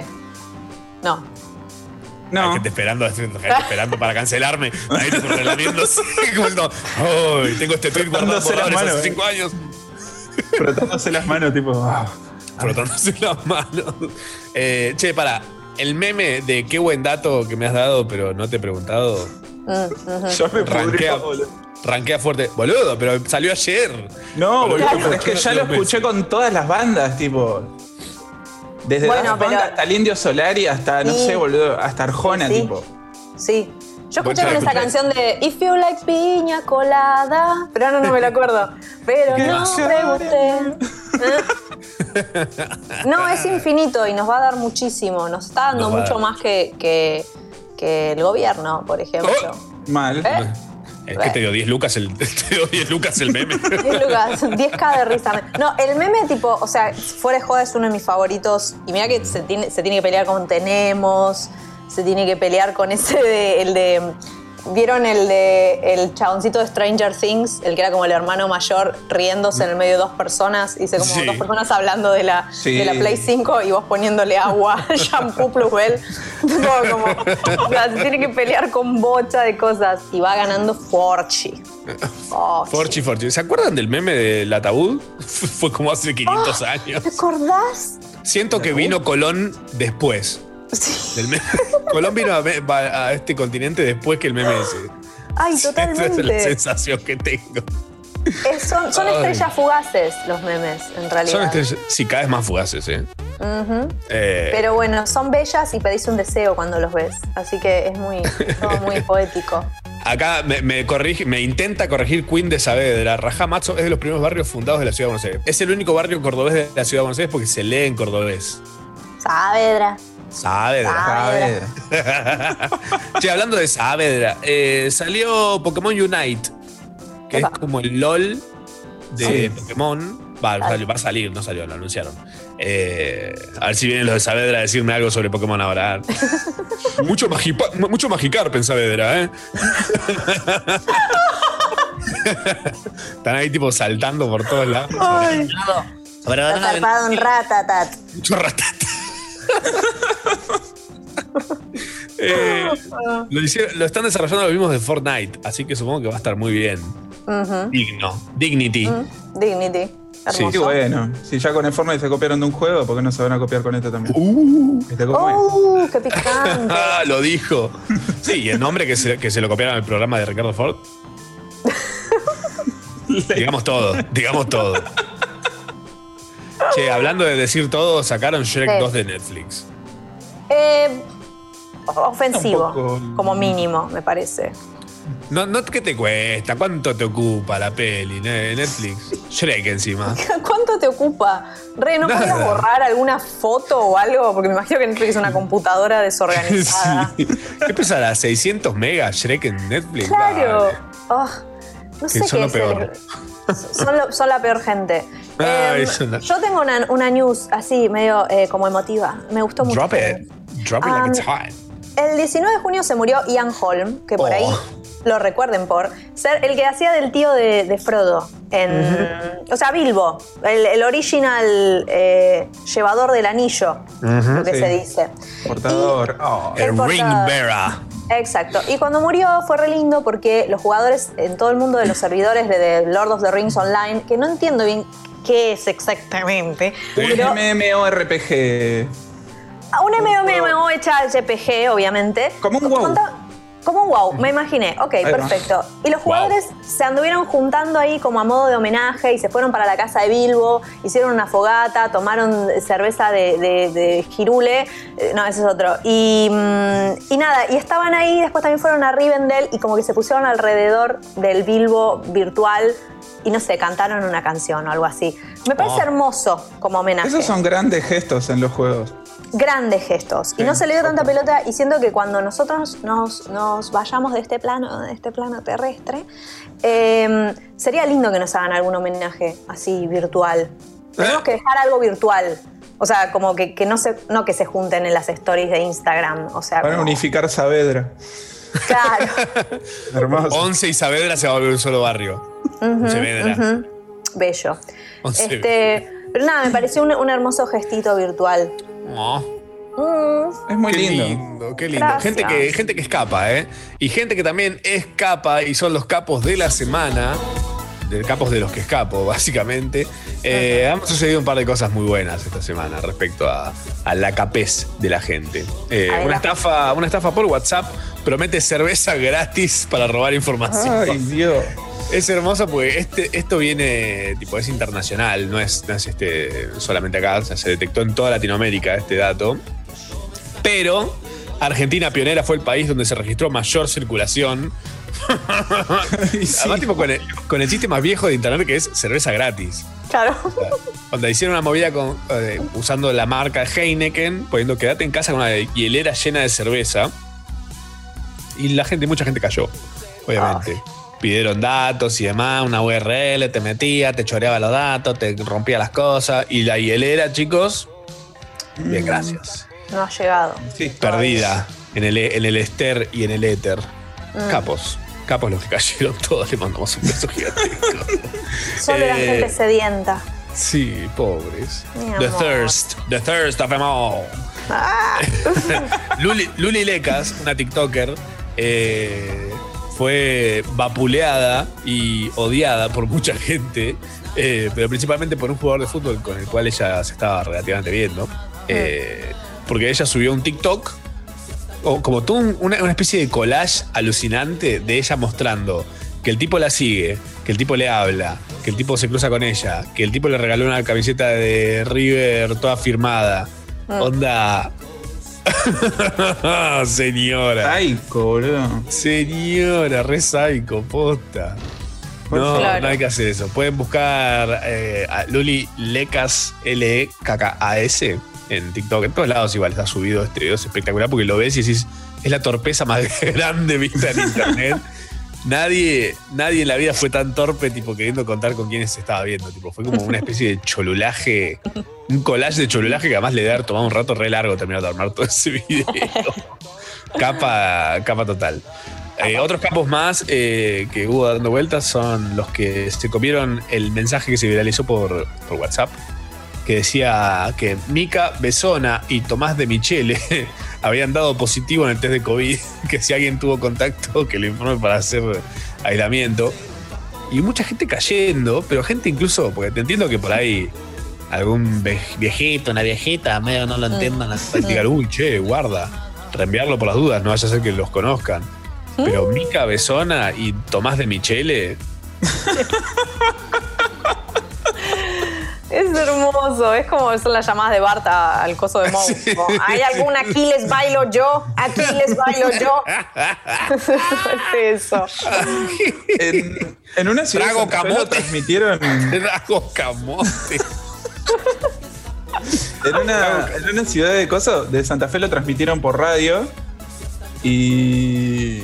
B: No.
Q: No.
A: Hay gente esperando, gente esperando para cancelarme. Ahí te relamiéndose. Como diciendo, "Ay, tengo este tweet guardado por
Q: las manos,
A: hace
Q: eh.
A: cinco años.
Q: Frotándose las manos, tipo. ah.
A: Frotándose las manos. Eh, che, para. El meme de qué buen dato que me has dado, pero no te he preguntado.
Q: Yo me
A: Rankea, rankea fuerte. Boludo, pero salió ayer.
Q: No, boludo,
A: Claro.
Q: es que ya lo escuché con todas las bandas, tipo. Desde
B: Bueno,
Q: Daft Punk
B: pero-
Q: hasta el Indio Solari, hasta, no sé, boludo, hasta Arjona,
B: Sí.
Q: tipo.
B: Sí. Yo escuché con esa canción de If You Like Piña Colada, pero ahora no me la acuerdo. Pero no pregunté. ¿Eh? No, es infinito y nos va a dar muchísimo. Nos está dando
A: Nos
B: mucho más que, que, que el gobierno, por ejemplo.
Q: Mal.
B: ¿Eh?
A: Es que te dio 10 lucas el, te dio 10 lucas el meme.
B: 10 lucas, 10k de risa. No, el meme tipo, o sea, fuera joda es uno de mis favoritos. Y mira que se tiene, se tiene que pelear con Tenemos, se tiene que pelear con ese de, el de... ¿Vieron el de el chaboncito de Stranger Things? El que era como el hermano mayor riéndose en el medio de dos personas. Hice como
A: Sí.
B: dos personas hablando de la,
A: Sí.
B: de la Play 5 y vos poniéndole agua, shampoo, plusbel. Como, o sea, se tiene que pelear con bocha de cosas. Y va ganando Forchi.
A: Forchi, Forchi. ¿Se acuerdan del meme del ataúd? Fue como hace 500 años.
B: ¿Te acordás?
A: Siento que vino Colón después. Del meme. Colón vino a, va a este continente después que el meme ese.
B: Ay,
A: Esa es la
B: totalmente.
A: sensación que tengo.
B: Es- son estrellas fugaces los memes, en realidad.
A: Son estrellas, sí, cada vez más fugaces, ¿eh? Eh,
B: Pero bueno, son bellas y pedís un deseo cuando los ves. Así que es muy, todo muy poético.
A: Acá me, me corrige, me intenta corregir Queen de Saavedra. Rajamazo es de los primeros barrios fundados de la ciudad de Buenos Aires. Es el único barrio cordobés de la ciudad de Buenos Aires porque se lee en cordobés.
B: Saavedra.
A: Saavedra. che, hablando de Saavedra, eh, salió Pokémon Unite, que es como el LOL de
Q: Sí.
A: Pokémon. Va, salió- va a salir, no salió, lo anunciaron. Eh, a ver si vienen los de Saavedra a decirme algo sobre Pokémon ahora. mucho, magipa- mucho Magikarp en Saavedra, ¿eh? Están ahí tipo saltando por todos lados.
B: Ay. Zarpado en ratatat.
A: Mucho ratata. Eh, lo, hicieron- lo están desarrollando los mismos de Fortnite, así que supongo que va a estar muy bien. Digno. Dignity.
B: Dignity. Hermoso.
Q: Sí, bueno. Si ya con el Fortnite se copiaron de un juego, ¿por qué no se van a copiar con este también? ¿Viste cómo es?
B: ¡Uh! ¡Qué picante!
A: Ah, lo dijo. Sí, y el nombre que se, que se lo copiaron al programa de Ricardo Ford. digamos todo, digamos todo. Che, hablando de decir todo, sacaron Shrek
B: Sí.
A: 2 de Netflix.
B: Eh, ofensivo,
A: poco-
B: como mínimo, me parece.
A: No, no, ¿Qué te cuesta? ¿Cuánto te ocupa la peli? ne- Netflix. Shrek encima.
B: ¿Cuánto te ocupa? Re, ¿no
A: Nada.
B: podías borrar alguna foto o algo? Porque me imagino que Netflix es una computadora desorganizada.
A: Sí. ¿Qué pesará? ¿600 megas Shrek en Netflix?
B: Claro.
A: Dale.
B: Oh, No
A: Que
B: sé
A: son
B: qué
A: lo
B: es
A: peor.
B: el- son, lo- son la peor gente.
A: Ay,
B: Em,
A: son la-
B: yo tengo una, una news así, medio eh, como emotiva. Me gustó mucho.
A: Drop it. Drop it like it's hot.
B: El 19 de junio se murió Ian Holm, que por
A: Oh.
B: ahí lo recuerden por ser el que hacía del tío de, de Frodo. En, O sea, Bilbo, el, el original eh, llevador del anillo, lo que
Q: Sí.
B: se dice.
Q: Portador. Oh.
B: El
A: El ring bearer.
B: Exacto. Y cuando murió fue re lindo porque los jugadores en todo el mundo de los servidores de, de Lord of the Rings Online, que no entiendo bien qué es exactamente, pero
Q: MMORPG.
B: a un MMO hecha RPG, obviamente.
Q: Como un WoW.
B: Como un wow, me imaginé. Ok, perfecto. Y los jugadores se anduvieron juntando ahí como a modo de homenaje y se fueron para la casa de Bilbo, hicieron una fogata, tomaron cerveza de, de, de Girule, eh, no, ese es otro. Y, mm, y nada, y estaban ahí, después también fueron a Rivendell y como que se pusieron alrededor del Bilbo virtual y no sé, cantaron una canción o algo así. Me parece
Q: Oh.
B: hermoso como homenaje
Q: Esos son grandes gestos en los juegos.
B: Grandes gestos. Y
Q: Sí,
B: no se le dio tanta pelota y siento que cuando nosotros nos, nos vayamos de este plano, de este plano terrestre, eh, sería lindo que nos hagan algún homenaje así virtual. Tenemos que dejar algo virtual. O sea, como que, que no, se, no que se junten en las stories de Instagram. O sea,
Q: Van a
B: como-
Q: unificar Saavedra.
B: claro.
Q: Hermoso.
A: Once y Saavedra se va a volver un solo barrio. Oncevedra.
B: ujú. Bello.
A: Once-
B: Este, pero nada, me pareció un, un hermoso gestito virtual.
A: Oh,
B: Mm.
Q: Es muy
A: qué
Q: lindo.
A: lindo, qué lindo.
B: Gracias.
A: Gente que, gente que escapa, ¿eh? Y gente que también escapa y son los capos de la semana. De capos de los que escapo, básicamente. Eh, han sucedido un par de cosas muy buenas esta semana respecto a, a la capez de la gente. Eh, una, estafa, una estafa por WhatsApp promete cerveza gratis para robar información.
Q: Ay, Dios.
A: Es hermoso porque este, esto viene, tipo, es internacional, no es, no es este, solamente acá, o sea, se detectó en toda Latinoamérica este dato. Pero Argentina pionera fue el país donde se registró mayor circulación. Además, tipo, con el, con el chiste más viejo de internet que es cerveza gratis.
B: Claro.
A: Cuando hicieron una movida con, eh, usando la marca Heineken, poniendo quédate en casa con una hielera llena de cerveza. Y la gente, mucha gente cayó, obviamente. Pidieron datos y demás, una URL, te metía, te choreaba los datos, te rompía las cosas. Y la hielera, chicos, bien, gracias.
B: No ha llegado.
A: Perdida en el, en el ester y en el éter.
B: Mm.
A: Capos. Capos los que cayeron todos, le mandamos un beso gigantesco.
B: Solo
A: Eh,
B: gente sedienta.
A: Sí, pobres. The thirst, the thirst of them all.
B: Ah.
A: Luli, Luli Lecas, una TikToker, eh, fue vapuleada y odiada por mucha gente, eh, pero principalmente por un jugador de fútbol con el cual ella se estaba relativamente viendo. eh, porque ella subió un TikTok, como todo un- una, una especie de collage alucinante de ella mostrando que el tipo la sigue, que el tipo le habla, que el tipo se cruza con ella, que el tipo le regaló una camiseta de River toda firmada.
Q: Ah.
A: Onda. Señora.
Q: Psycho, boludo.
A: Señora, re psycho, posta. No,
Q: Claro.
A: no hay que hacer eso. Pueden buscar eh, a Luli Lecas, L-E-K-K-A-S, en TikTok. En todos lados igual está subido este video. Es espectacular porque lo ves y decís, es la torpeza más grande vista en internet. Nadie, nadie en la vida fue tan torpe, tipo, queriendo contar con quiénes se estaba viendo. Tipo, fue como una especie de cholulaje, un collage de cholulaje que además le haber tomado un rato re largo terminar de armar todo ese video. capa, capa total. Eh, otros capos más eh, que hubo dando vueltas son los que se comieron el mensaje que se viralizó por WhatsApp, que decía que Mica Besona y Tomás de Michele habían dado positivo en el test de COVID, que si alguien tuvo contacto, que lo informe para hacer aislamiento. Y mucha gente cayendo, pero gente incluso, porque te entiendo que por ahí algún viejito, una viejita, medio no lo entiendan, la práctica, uy, che, guarda, reenviarlo por las dudas, no vaya a ser que los conozcan. Pero Mica Besona y Tomás de Michele,
B: hermoso, es como son las llamadas de Barta al coso de Moe. ¿Hay algún Aquiles bailo yo? Aquiles bailo yo. es eso.
Q: En, en una ciudad
A: Trago
Q: lo
A: camote.
Q: transmitieron.
A: Trago camote.
Q: En una, en una ciudad de cosas de Santa Fe lo transmitieron por radio. Y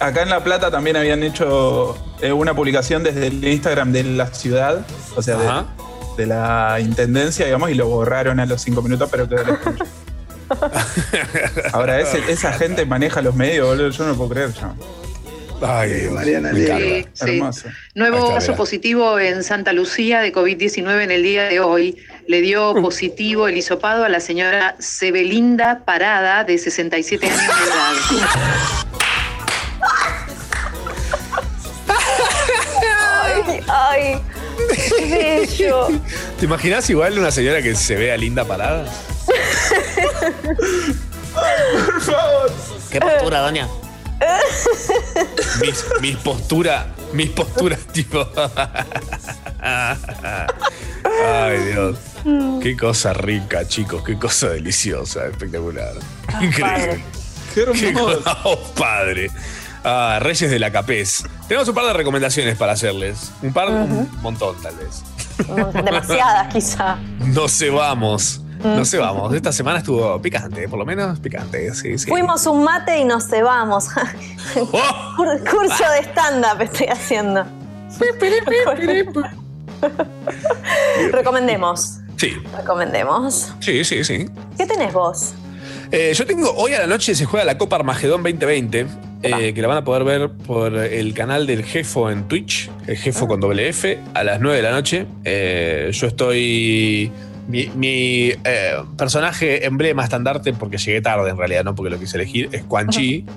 Q: acá en La Plata también habían hecho eh, una publicación desde el Instagram de la ciudad, o sea, de. De la intendencia, digamos, y lo borraron a los cinco minutos, pero quedó el. Ahora, ese- esa gente maneja los medios, boludo, yo no lo puedo creer ya.
A: Ay.
S: Mariana. Sí, sí.
Q: Hermoso.
S: Nuevo
A: está,
S: caso positivo en Santa Lucía de COVID-19 en el día de hoy. Le dio positivo el hisopado a la señora Sebelinda Parada, de 67 años de edad.
B: bello.
A: ¿Te imaginas igual una señora que se vea linda parada?
Q: Por favor.
C: ¿Qué postura, doña?
A: Mis, mis posturas, mis posturas tipo. Ay, Dios. Qué cosa rica, chicos, qué cosa deliciosa, espectacular. Increíble.
Q: Qué hermoso.
A: cosa- oh, padre. Ah, Reyes de la Capés. Tenemos un par de recomendaciones para hacerles. Un par, un montón tal vez.
B: Demasiadas, quizá.
A: No se vamos. No se vamos. Esta semana estuvo picante, por lo menos picante. Sí, sí.
B: Fuimos un mate y nos cebamos. Cur- Curso de stand-up estoy haciendo. Recomendemos.
A: Sí,
B: Recomendemos.
A: sí, sí, sí.
B: ¿Qué tenés vos?
A: Eh, yo tengo, hoy a la noche se juega la Copa Armagedón 2020, eh, que la van a poder ver por el canal del Jefo en Twitch, el Jefo con doble F, a las 9 de la noche. Eh, yo estoy... Mi, mi, eh, personaje emblema estandarte, porque llegué tarde en realidad, no porque lo quise elegir, es Quan Chi.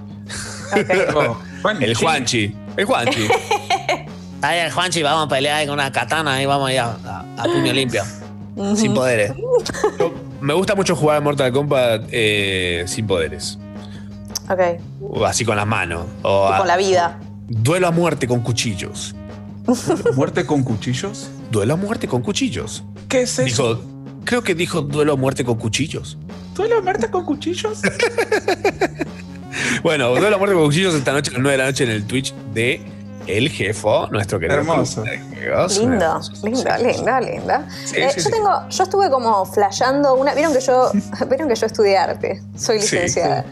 Q: Oh,
A: el Juanchi. El Juanchi.
C: Está bien, Juanchi, vamos a pelear ahí con una katana y vamos allá a, a puño limpio. Sin poderes.
A: Yo- me gusta mucho jugar a Mortal Kombat eh, sin poderes.
B: Ok.
A: O así con las manos. O a-
B: Con la vida.
A: Duelo a muerte con cuchillos.
Q: ¿Muerte con cuchillos?
A: Duelo a muerte con cuchillos.
Q: ¿Qué es eso?
A: Dijo, creo que dijo duelo a muerte con cuchillos.
Q: ¿Duelo a muerte con cuchillos?
A: Bueno, duelo a muerte con cuchillos esta noche a las 9 de la noche en el Twitch de El Jefo, nuestro querido.
Q: Hermoso.
B: Lindo, lindo, lindo, lindo.
A: Sí,
B: Eh,
A: sí,
B: yo
A: sí.
B: tengo, yo estuve como flasheando una. Vieron que yo, vieron que yo estudié arte. Soy licenciada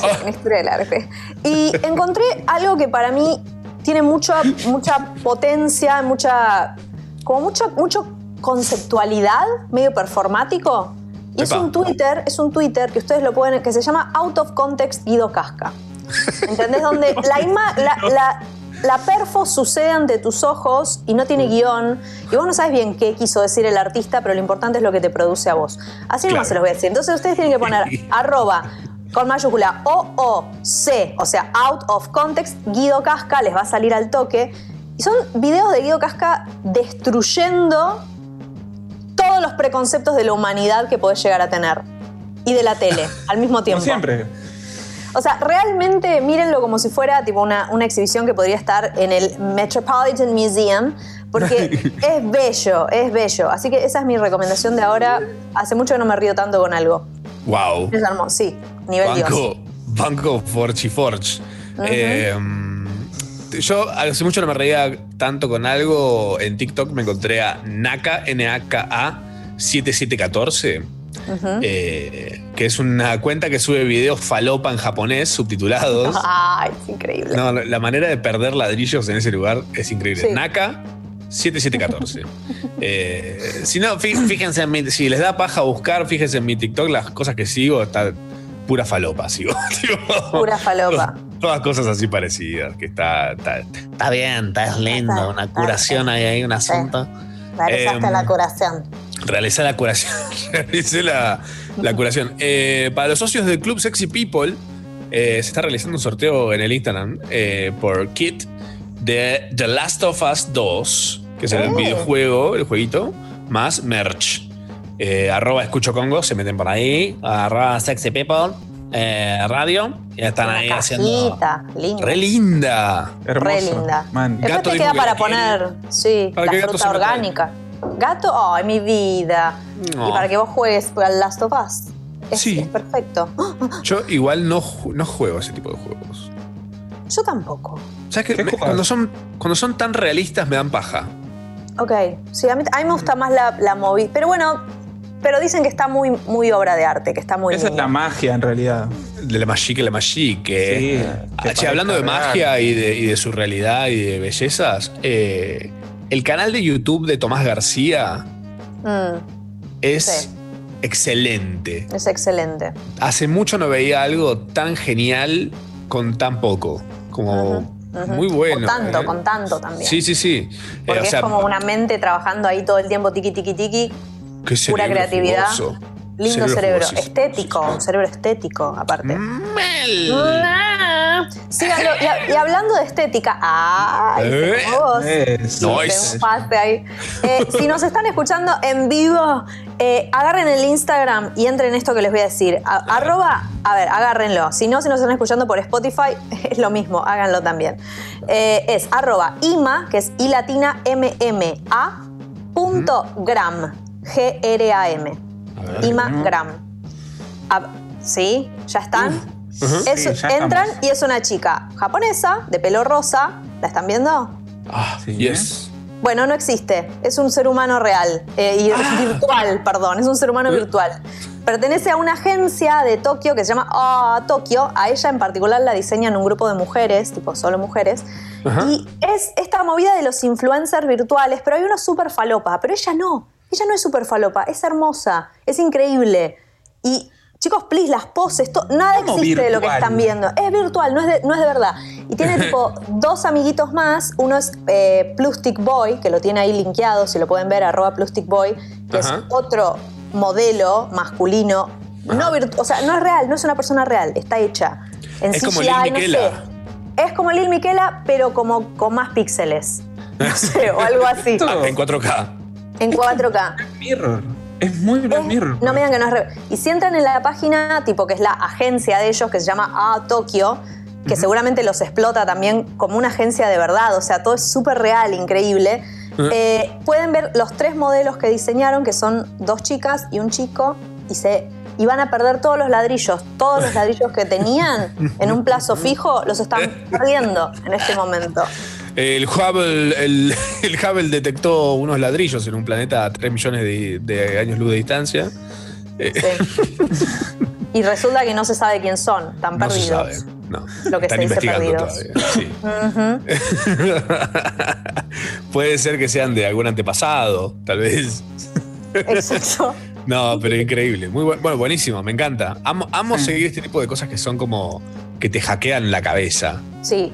A: Oh.
B: sí, en historia del arte. Y encontré algo que para mí tiene mucha, mucha potencia, mucha. como mucha, mucho conceptualidad, medio performático. Y es un Twitter, es un Twitter que ustedes lo pueden, que se llama Out of Context Guido Casca. ¿Entendés? Donde la, ima- la, la- la perfo sucede ante tus ojos y no tiene guion. Y vos no sabes bien qué quiso decir el artista, pero lo importante es lo que te produce a vos. Así nomás
A: Claro.
B: se los voy a decir. Entonces ustedes tienen que poner arroba con mayúscula O-O-C, o sea, out of context, Guido Casca, les va a salir al toque. Y son videos de Guido Casca destruyendo todos los preconceptos de la humanidad que podés llegar a tener. Y de la tele, al mismo
Q: Como
B: tiempo.
Q: siempre.
B: O sea, realmente mírenlo como si fuera tipo una, una exhibición que podría estar en el Metropolitan Museum, porque es bello, es bello. Así que esa es mi recomendación de ahora. Hace mucho que no me río tanto con algo.
A: Wow.
B: Es hermoso, sí, nivel Dios.
A: Banco, Banco Forge y Forge. Eh, yo hace mucho no me reía tanto con algo. En TikTok me encontré a Naka, N-A-K-A 7714. Eh, que es una cuenta que sube videos falopa en japonés subtitulados.
B: Ay, es increíble.
A: No, la manera de perder ladrillos en ese lugar es increíble.
B: Sí.
A: Naka 7714. Eh, si no, fí- fíjense en mi, si les da paja buscar, fíjense en mi TikTok, las cosas que sigo, está pura falopa, sigo.
B: Pura falopa.
A: Todas cosas así parecidas, que está, está,
C: Está bien, está lindo. Una curación ahí, hay un asunto.
B: Realizaste
A: Em,
B: la curación.
A: Realicé la curación. Realicé la, la curación. Eh, para los socios del Club Sexy People, eh, se está realizando un sorteo en el Instagram eh, por Kit de The Last of Us 2, que es el
B: Oh.
A: videojuego, el jueguito, más merch. Eh, arroba escucho Congo, se meten por ahí.
C: Arroba sexy people. eh, radio. Ya están ahí haciendo.
B: Linda.
A: Re linda.
B: Re linda.
A: Man, Gato
B: te queda
A: que
B: para poner, sí,
A: Para
B: la fruta orgánica. Gato, ay, mi vida.
A: No.
B: Y para que vos juegues al Last of Us. Es,
A: Sí.
B: es perfecto.
A: Yo igual no, no juego ese tipo de juegos.
B: Yo tampoco.
A: ¿Sabes qué? Me- cuando, son, cuando son tan realistas me dan paja.
B: Ok, sí, a mí, a mí me gusta más la, la movida. Pero bueno, pero dicen que está muy, muy obra de arte, que está muy
Q: Esa es la magia en realidad.
A: de la magie que la magie. Que,
Q: que
A: Ah, che, hablando de magia y de, y de su realidad y de bellezas, eh, el canal de YouTube de Tomás García
B: Mm,
A: es
B: Sí.
A: excelente.
B: es excelente.
A: Hace mucho no veía algo tan genial con tan poco. Como muy bueno.
B: Con tanto,
A: ¿eh?
B: con tanto también.
A: Sí, sí, sí. Eh,
B: Porque
A: o sea,
B: es como una mente trabajando ahí todo el tiempo, tiqui, tiqui, tiqui.
A: qué
B: pura creatividad. Lindo cerebro, estético, un cerebro estético, aparte.
A: Mel.
B: Ah, Síganlo. Y, hablando de estética, ¡ay!
A: Eh,
B: vos.
A: Nice.
B: mofaste ahí. Eh, si nos están escuchando en vivo, eh, agarren el Instagram y entren en esto que les voy a decir. A- arroba, a ver, agárrenlo. Si no, si nos están escuchando por Spotify, es lo mismo, háganlo también. Eh, es arroba ima, que es i latina m m a punto gram, g r a m. Ima gram. Ah, ¿Sí? ¿Ya están?
A: Ujú.
B: Es-
Q: Sí, ya
B: entran
Q: estamos.
B: y es una chica japonesa, de pelo rosa. ¿La están viendo?
A: Ah, yes.
B: Bueno, no existe. Es un ser humano real. eh, y
A: Ah.
B: virtual, perdón. Es un ser humano virtual. Pertenece a una agencia de Tokio que se llama Ah, Tokio. A ella en particular la diseñan un grupo de mujeres, tipo solo mujeres.
A: Ajá.
B: Y es esta movida de los influencers virtuales, pero hay uno súper falopa. Pero ella no. Ella no es súper falopa. Es hermosa. Es increíble. Y chicos, please, las poses, to- nada
Q: ¿Cómo
B: existe de lo que están viendo. Es virtual, no es de, no es de verdad. Y tiene tipo dos amiguitos más. Uno es eh, Plustic Boy, que lo tiene ahí linkeado, si lo pueden ver, arroba Plustic Boy, que
A: Ajá.
B: es otro modelo masculino. No o sea, no es real, no es una persona real, está hecha. En
A: Es como
B: CGI,
A: Lil
B: no
A: Miquela.
B: sé. Es como Lil Miquela, pero como con más píxeles. No sé, o algo así.
A: En 4K.
B: En 4K.
Q: Mirror. Es muy Black Mirror.
B: No me digan que no es. Y si entran en la página, tipo que es la agencia de ellos, que se llama A Tokio, que seguramente los explota también como una agencia de verdad, o sea, todo es súper real, increíble. Eh, pueden ver los tres modelos que diseñaron, que son dos chicas y un chico, y se y van a perder todos los ladrillos, todos los ladrillos que tenían en un plazo fijo, los están perdiendo en este momento.
A: El Hubble, el, el Hubble detectó unos ladrillos en un planeta a 3 millones de, de años luz de distancia.
B: Y resulta que no se sabe quién son, están
A: no se
B: perdidos.
A: sabe. No.
B: Lo que
A: Están
B: se
A: investigando todavía. Sí. Puede ser que sean de algún antepasado, tal vez.
B: Exacto.
A: No, pero increíble. Muy bu- bueno, buenísimo, me encanta. Amo, amo seguir este tipo de cosas que son como que te hackean la cabeza.
B: Sí.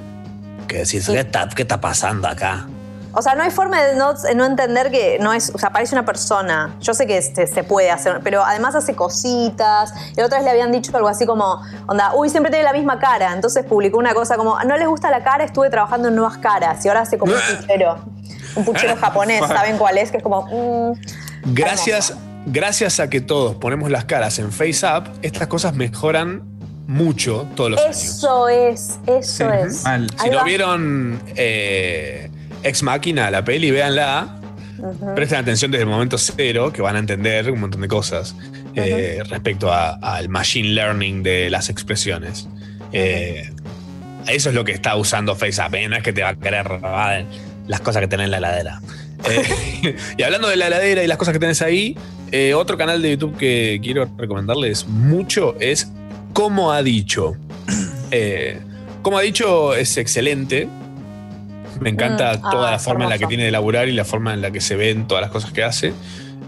A: Que decís, ¿qué está, qué está pasando acá?
B: O sea, no hay forma de no, no entender que no es, o sea, parece una persona. Yo sé que se, se puede hacer, pero además hace cositas. Y la otra vez le habían dicho algo así como, onda, uy, siempre tiene la misma cara. Entonces publicó una cosa como, no les gusta la cara, estuve trabajando en nuevas caras. Y ahora hace como un puchero. Un puchero japonés, ¿saben cuál es? Que es como, mm,
A: Gracias, gracias a que todos ponemos las caras en FaceApp, estas cosas mejoran mucho todos los años.
B: eso es, eso es.
A: Si no vieron eh, Ex Máquina, la peli, véanla. Presten atención desde el momento cero, que van a entender un montón de cosas eh, respecto a- al machine learning de las expresiones. Eh, eso es lo que está usando FaceApp, ¿eh? no es que te va a querer robar las cosas que tenés en la heladera. Eh, y hablando de la heladera y las cosas que tenés ahí, eh, otro canal de YouTube que quiero recomendarles mucho es Como ha dicho. Eh, Como ha dicho es excelente. Me encanta
B: Mm, ah,
A: toda la forma en la que tiene de laburar y la forma en la que se ven todas las cosas que hace.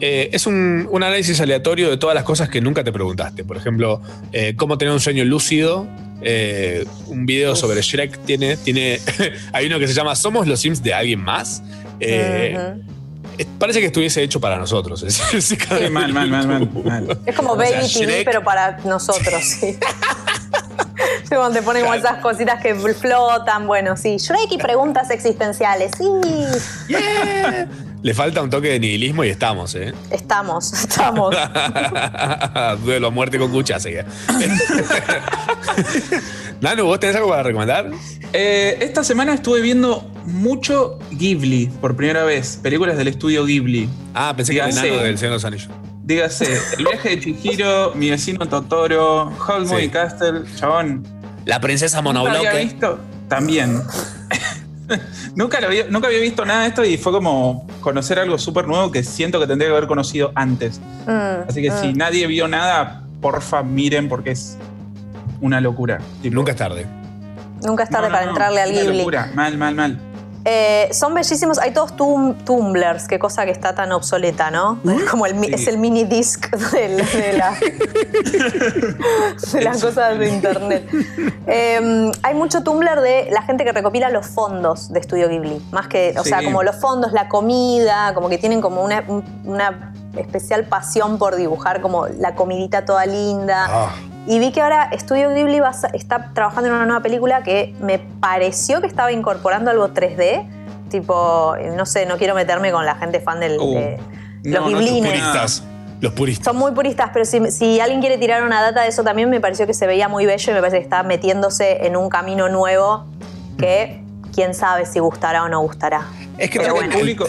A: Eh, es un, un análisis aleatorio de todas las cosas que nunca te preguntaste. Por ejemplo, eh, cómo tener un sueño lúcido. eh, un video sobre Shrek tiene. tiene hay uno que se llama ¿Somos los Sims de alguien más? Eh. Parece que estuviese hecho para nosotros.
Q: mal, mal, mal, mal, mal.
B: Es como
A: O sea,
B: Baby TV, pero para nosotros, sí. Cuando te ponen como esas cositas que flotan, bueno, sí. Shrek y preguntas existenciales, sí.
A: Le falta un toque de nihilismo y estamos, ¿eh?
B: Estamos, estamos.
A: Duelo a muerte con cucha, así que. Nanu, ¿vos tenés algo para recomendar?
Q: Eh, esta semana estuve viendo mucho Ghibli por primera vez, películas del estudio Ghibli.
A: Ah, pensé que era
Q: Dígase-
A: Nano del Señor de los Anillos.
Q: Dígase, El viaje de Chihiro, Mi vecino Totoro, Hogwarts
A: Sí.
Q: Castle, chabón.
C: La princesa
Q: Nunca había
C: monobloque.
Q: visto también. nunca, lo había, nunca había visto nada de esto y fue como conocer algo súper nuevo que siento que tendría que haber conocido antes.
B: Mm,
Q: Así que
B: mm.
Q: si nadie vio nada, porfa, miren porque es una locura.
A: Nunca es tarde.
B: Nunca es tarde para entrarle al
Q: Una
B: Ghibli.
Q: locura. Mal, mal, mal.
B: Eh, son bellísimos, hay todos tum- tumblers, qué cosa que está tan obsoleta, ¿no? Como el,
Q: Sí.
B: es el mini disc de, la- de la- de las cosas de internet. Eh, hay mucho Tumblr de la gente que recopila los fondos de Estudio Ghibli. Más que, o sea, como los fondos, la comida, como que tienen como una, un- una especial pasión por dibujar como la comidita toda linda.
A: Ah.
B: Y vi que ahora Estudio Ghibli va está trabajando en una nueva película que me pareció que estaba incorporando algo 3D. Tipo, no sé, no quiero meterme con la gente fan del,
A: Uh.
B: de
A: No,
B: los
A: no, los
B: Ghiblines.
A: puristas. Los puristas.
B: Son muy puristas, pero si, si alguien quiere tirar una data de eso también, me pareció que se veía muy bello y me parece que está metiéndose en un camino nuevo que quién sabe si gustará o no gustará.
A: Es que
B: Pero
Q: el público,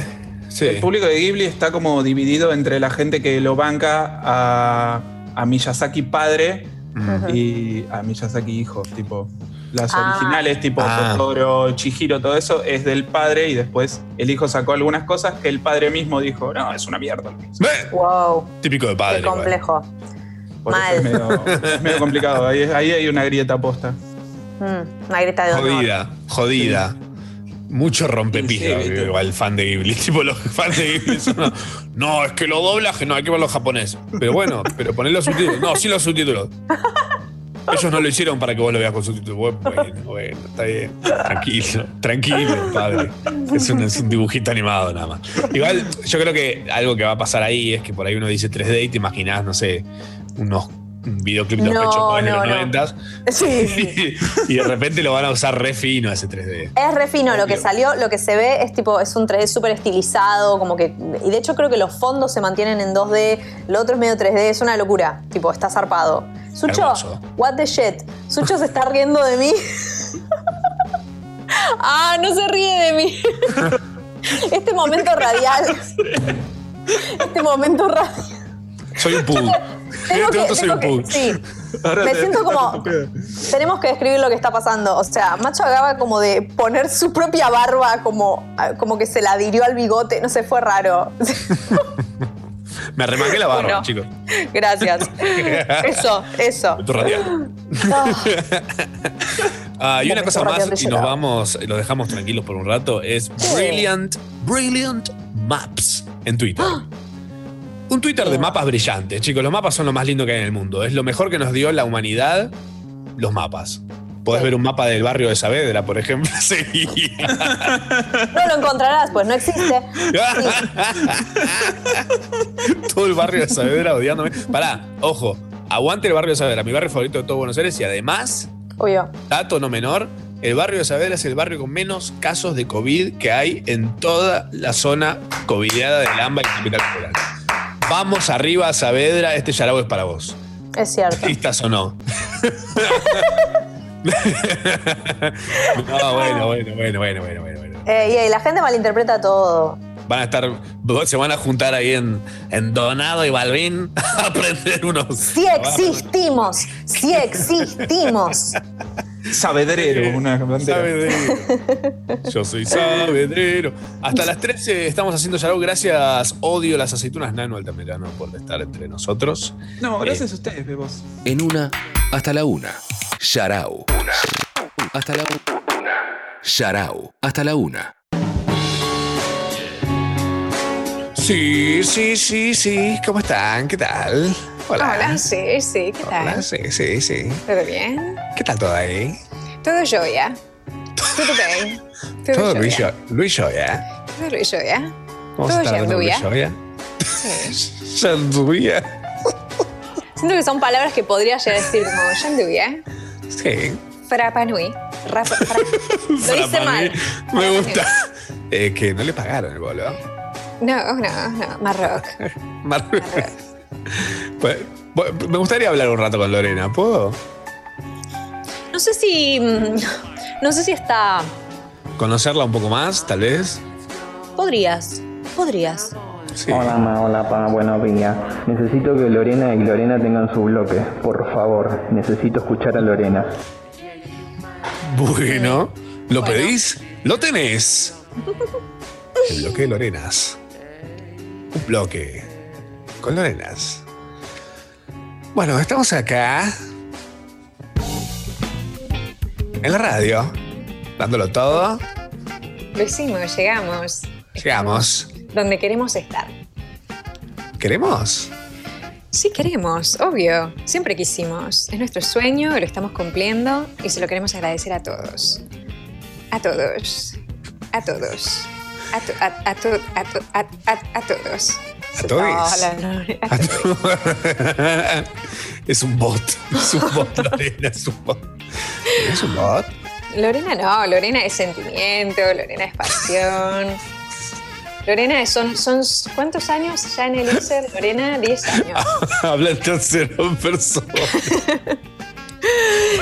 Q: el público de Ghibli está como dividido entre la gente que lo banca a, a Miyazaki padre y a Miyazaki hijo. Tipo, las
B: Ah.
Q: originales, tipo
A: Ah.
Q: Totoro, Chihiro, todo eso es del padre y después el hijo sacó algunas cosas que el padre mismo dijo, no, es una mierda.
B: Wow,
A: Típico de padre.
B: qué complejo.
Q: Por
B: Mal.
Q: es medio, es medio complicado. Ahí, ahí hay una grieta posta.
B: Mm, una grieta de honor.
A: Jodida, jodida. Mucho rompepija
Q: Sí,
A: igual fan de Ghibli. Tipo, los fans de Ghibli son. No, no, es que lo doblaje, no, hay que verlo japonés. Pero bueno, pero poner los subtítulos. No, sí los subtítulos. Ellos no lo hicieron para que vos lo veas con subtítulos. Bueno, bueno, está bien. Tranquilo, tranquilo, padre. Es un, es un dibujito animado nada más. Igual, yo creo que algo que va a pasar ahí es que por ahí uno dice 3D y te imaginás, no sé, unos un videoclip de los
B: No,
A: de
B: no,
A: los
B: no.
A: 90
B: Sí.
A: y de repente lo van a usar re fino ese 3D.
B: Es re fino, lo que salió, lo que se ve es tipo, es un 3D súper estilizado, como que. Y de hecho creo que los fondos se mantienen en 2D, lo otro es medio 3D, es una locura. Tipo, está zarpado. Sucho,
A: Hermoso.
B: what the shit. Sucho se está riendo de mí. ah, no se ríe de mí. este momento radial. este momento radial.
A: Soy un pug. En
B: Tengo que- tengo
A: un
B: que- sí.
Q: Ahora
B: Me
Q: te-
B: siento como. Tenemos que describir lo que está pasando. O sea, Macho acaba como de poner su propia barba como, como que se la adhirió al bigote. No sé, fue raro.
A: Me arremangué la barba,
B: Bueno.
A: chicos.
B: Gracias. Eso, eso.
A: Momento radial. Ah, y una cosa más, y nos vamos, los dejamos tranquilos por un rato, es Brilliant, Brilliant Maps en Twitter. Un Twitter de mapas brillantes, chicos. Los mapas son lo más lindo que hay en el mundo. Es lo mejor que nos dio la humanidad, los mapas. Podés ver un mapa del barrio de Saavedra, por ejemplo. Sí.
B: No lo encontrarás, pues no existe.
A: todo el barrio de Saavedra odiándome. Pará, ojo, aguante el barrio de Saavedra, mi barrio favorito de todo Buenos Aires y además,
B: Obvio.
A: dato no menor, el barrio de Saavedra es el barrio con menos casos de COVID que hay en toda la zona covidiada del AMBA y Capital Federal. Vamos arriba a Saavedra, este yarao es para vos.
B: Es cierto.
A: ¿Listas o no? no, bueno, bueno, bueno, bueno, bueno, bueno.
B: Eh, y la gente malinterpreta todo.
A: Van a estar, se van a juntar ahí en, en Donado y Balvin a aprender unos.
B: Sí existimos, sí existimos.
Q: Sabedrero, una bandera.
A: Sabedrero. Yo soy sabedrero. Hasta las 13 estamos haciendo Yarao. Gracias, odio las aceitunas nano altamirano por estar entre nosotros.
Q: No, gracias a ustedes, Bebos.
D: En una, hasta la una. Sharau. Hasta la una. Sharau. Hasta la una.
A: Sí, sí, sí, sí. ¿Cómo están? ¿Qué tal? Hola.
T: sí, sí, ¿qué tal?
A: Hola, sí, sí, sí.
T: ¿Todo bien?
A: ¿Qué tal todo ahí?
T: Todo. Tudo bem? Tudo,
A: Todo
T: joia.
A: Luis, Jo- Luis Joya.
T: Tudo joia?
A: ¿Cómo
T: Todo
A: está todo Luis? Joya?
T: Sí.
A: Janduia.
T: Siento que son palabras que podría llegar a decir como janduia,
A: Sí.
T: frapanui, rapa, fra- Lo hice mal.
A: Me gusta. Eh, que no le pagaron el bolo.
T: No, no, no, Marroc.
A: Mar- Pues, bueno, Me gustaría hablar un rato con Lorena, ¿puedo?
B: No sé si. mm, No sé si está.
A: Conocerla un poco más, tal vez.
B: Podrías. Podrías.
F: Hola, ma, hola, pa, buenos días. Necesito que Lorena y Lorena tengan su bloque, por favor. Necesito escuchar a Lorena.
A: Bueno, ¿lo pedís? Lo tenés. El bloque de Lorenas. Un bloque con Lorenas. Bueno, estamos acá. En la radio, dándolo todo.
B: Lo hicimos, llegamos.
A: Llegamos.
B: Donde queremos estar.
A: ¿Queremos?
B: Sí queremos, obvio. Siempre quisimos. Es nuestro sueño, lo estamos cumpliendo y se lo queremos agradecer a todos. A todos. A todos. A, to- a- a to- a to- a- a- a todos.
A: ¿A todos?
B: A todos.
A: es un bot. Es un bot, Lorena, es un bot. ¿Es un bot?
B: Lorena no, Lorena es sentimiento, Lorena es pasión. Lorena es- son, son ¿cuántos años ya en el Elixir? Lorena, 10 años.
A: Habla en tercera persona.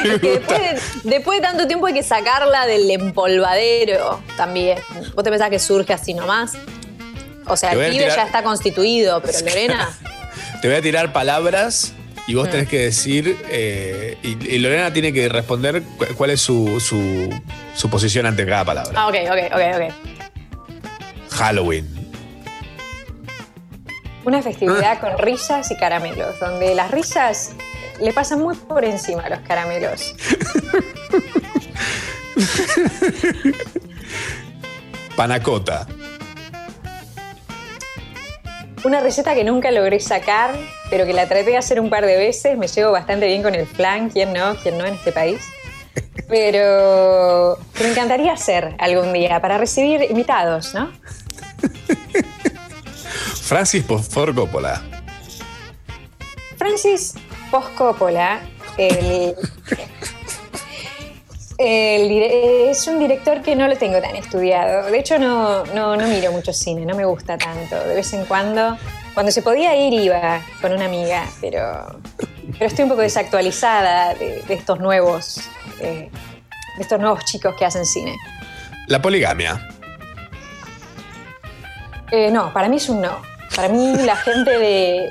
B: Es que después, de, después de tanto tiempo hay que sacarla del empolvadero también. ¿Vos te pensás que surge así nomás? O sea, el pibe
A: tirar-
B: ya está constituido, pero Lorena.
A: Te voy a tirar palabras y vos
B: Mm.
A: tenés que decir. eh, y, y Lorena tiene que responder cu- cuál es su, su, su posición ante cada palabra.
B: Ah, ok, ok, ok, ok.
A: Halloween.
B: Una festividad con risas y caramelos, donde las risas le pasan muy por encima a los caramelos.
A: Panacota.
B: Una receta que nunca logré sacar, pero que la traté de hacer un par de veces. Me llevo bastante bien con el flan, quién no, quién no en este país. Pero me encantaría hacer algún día para recibir invitados, ¿no?
A: Francis Ford Coppola.
B: Francis Poscoppola, el, el es un director que no lo tengo tan estudiado. De hecho, no, no, no miro mucho cine, no me gusta tanto. De vez en cuando, cuando se podía ir, iba con una amiga, pero, pero estoy un poco desactualizada de, de estos nuevos, eh, de estos nuevos chicos que hacen cine.
A: La poligamia.
B: Eh, no, para mí es un no. Para mí la gente de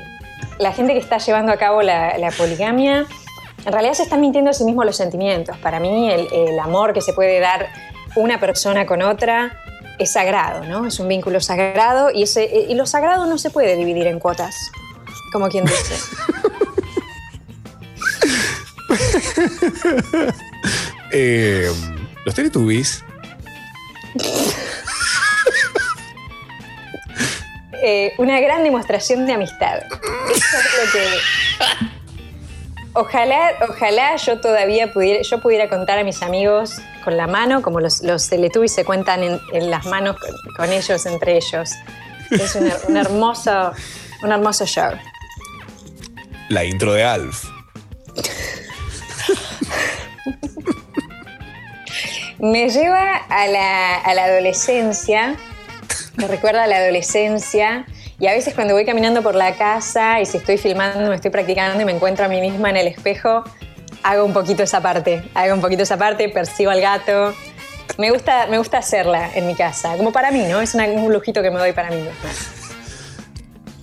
B: la gente que está llevando a cabo la, la poligamia en realidad se están mintiendo a sí mismos los sentimientos. Para mí el, el amor que se puede dar una persona con otra es sagrado, ¿no? Es un vínculo sagrado y, ese, y lo sagrado no se puede dividir en cuotas, como quien dice.
A: Eh, los Teletubbies.
B: Eh, una gran demostración de amistad. Eso es lo que. Ojalá, ojalá yo todavía pudiera, yo pudiera contar a mis amigos con la mano, como los, los Teletubbies se cuentan en, en las manos con, con ellos, entre ellos. Es un, un hermoso, un hermoso show.
A: La intro de Alf.
B: Me lleva a la, a la adolescencia, me recuerda a la adolescencia, y a veces cuando voy caminando por la casa y si estoy filmando, me estoy practicando y me encuentro a mí misma en el espejo, hago un poquito esa parte, hago un poquito esa parte, persigo al gato. Me gusta, me gusta hacerla en mi casa, como para mí, ¿no? Es una- un lujito que me doy para mí misma.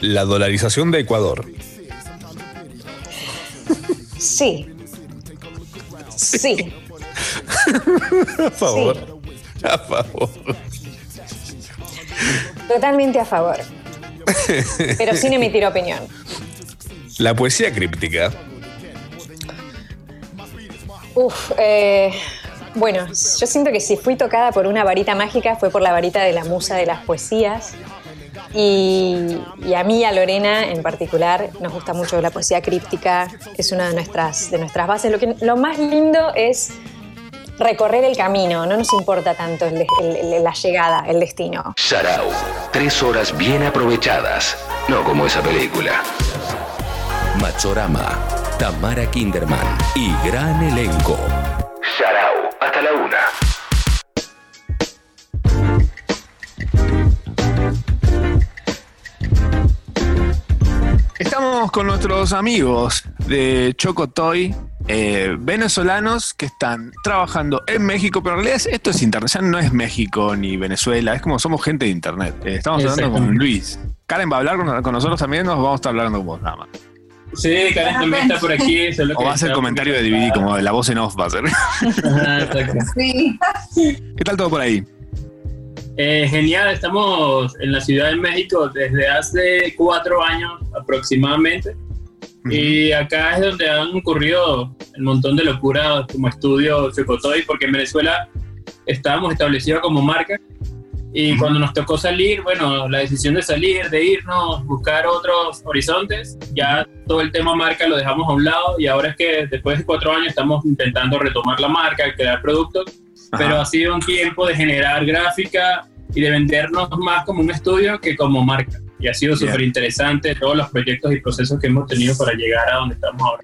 A: La dolarización de Ecuador.
B: Sí. Sí.
A: A favor. A favor.
B: Totalmente a favor, pero sin emitir opinión.
A: La poesía críptica.
B: Uf, eh, bueno, yo siento que si fui tocada por una varita mágica fue por la varita de la musa de las poesías. Y, y a mí y a Lorena en particular nos gusta mucho la poesía críptica, es una de nuestras, de nuestras bases. Lo, que, lo más lindo es recorrer el camino, no nos importa tanto el de- el- el- la llegada, el destino.
D: Sarau. Tres horas bien aprovechadas. No como esa película. Machorama. Tamara Kinderman. Y gran elenco. Sarau. Hasta la una.
A: Estamos con nuestros amigos de Chocotoy, eh, venezolanos que están trabajando en México, pero en realidad esto es internet, ya no es México ni Venezuela, es como somos gente de internet. Eh, estamos hablando con. Luis. Karen va a hablar con, con nosotros también, nos vamos a estar hablando con vos nada más.
U: Sí, Karen también está por aquí. solo
A: O
U: que
A: va a ser comentario de DVD, como la voz en off va a ser.
U: Ajá.
A: ¿Qué tal todo por ahí?
U: Eh, genial, estamos en la Ciudad de México desde hace cuatro años aproximadamente. Y acá es donde han ocurrido un montón de locuras como estudio Chocotoy, porque en Venezuela estábamos establecidos como marca. Y cuando nos tocó salir, bueno, la decisión de salir, de irnos, buscar otros horizontes, ya todo el tema marca lo dejamos a un lado y ahora es que después de cuatro años estamos intentando retomar la marca, crear productos, pero ha sido un tiempo de generar gráfica y de vendernos más como un estudio que como marca. Y ha sido súper interesante todos los proyectos y procesos que hemos tenido para llegar a donde estamos ahora.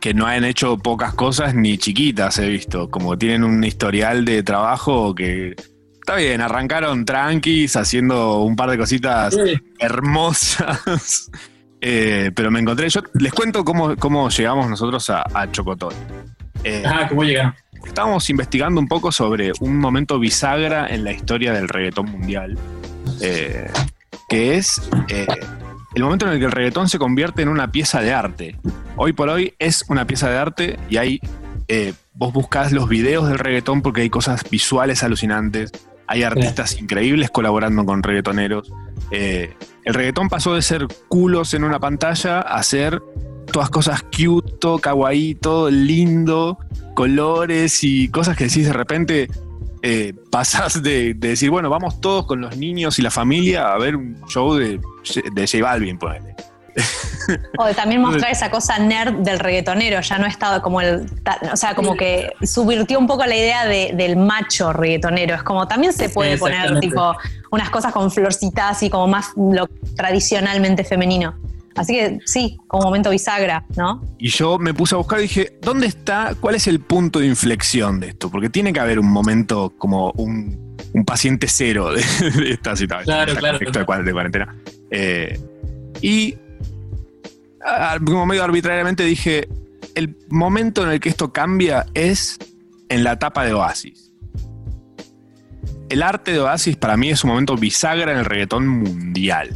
A: Que no han hecho pocas cosas ni chiquitas, he visto. Como tienen un historial de trabajo que. Está bien, arrancaron tranquis haciendo un par de cositas hermosas. Eh, pero me encontré. Yo les cuento cómo, cómo llegamos nosotros a, a Chocotón. Eh,
U: Ah, ¿cómo llegaron?
A: Estábamos investigando un poco sobre un momento bisagra en la historia del reggaetón mundial, eh, que es eh, el momento en el que el reggaetón se convierte en una pieza de arte. Hoy por hoy es una pieza de arte y hay, eh, vos buscás los videos del reggaetón porque hay cosas visuales alucinantes, hay artistas increíbles colaborando con reggaetoneros. Eh, el reggaetón pasó de ser culos en una pantalla a ser todas cosas cute, kawaii, todo lindo, colores y cosas que decís de repente. Eh, pasás de, de decir, bueno, vamos todos con los niños y la familia a ver un show de, de J Balvin, ponele.
B: O de también mostrar esa cosa nerd del reggaetonero, ya no estaba como el. O sea, como que subvirtió un poco la idea de- del macho reggaetonero. Es como también se puede poner tipo unas cosas con florcitas y como más lo tradicionalmente femenino. Así que sí, como momento bisagra, ¿no?
A: Y yo me puse a buscar y dije, ¿dónde está? ¿Cuál es el punto de inflexión de esto? Porque tiene que haber un momento como un, un paciente cero de, de esta situación.
U: Claro, claro,
A: contexto de cuar- de cuarentena. Eh, y como medio arbitrariamente dije, el momento en el que esto cambia es en la etapa de Oasis. El arte de Oasis para mí es un momento bisagra en el reggaetón mundial.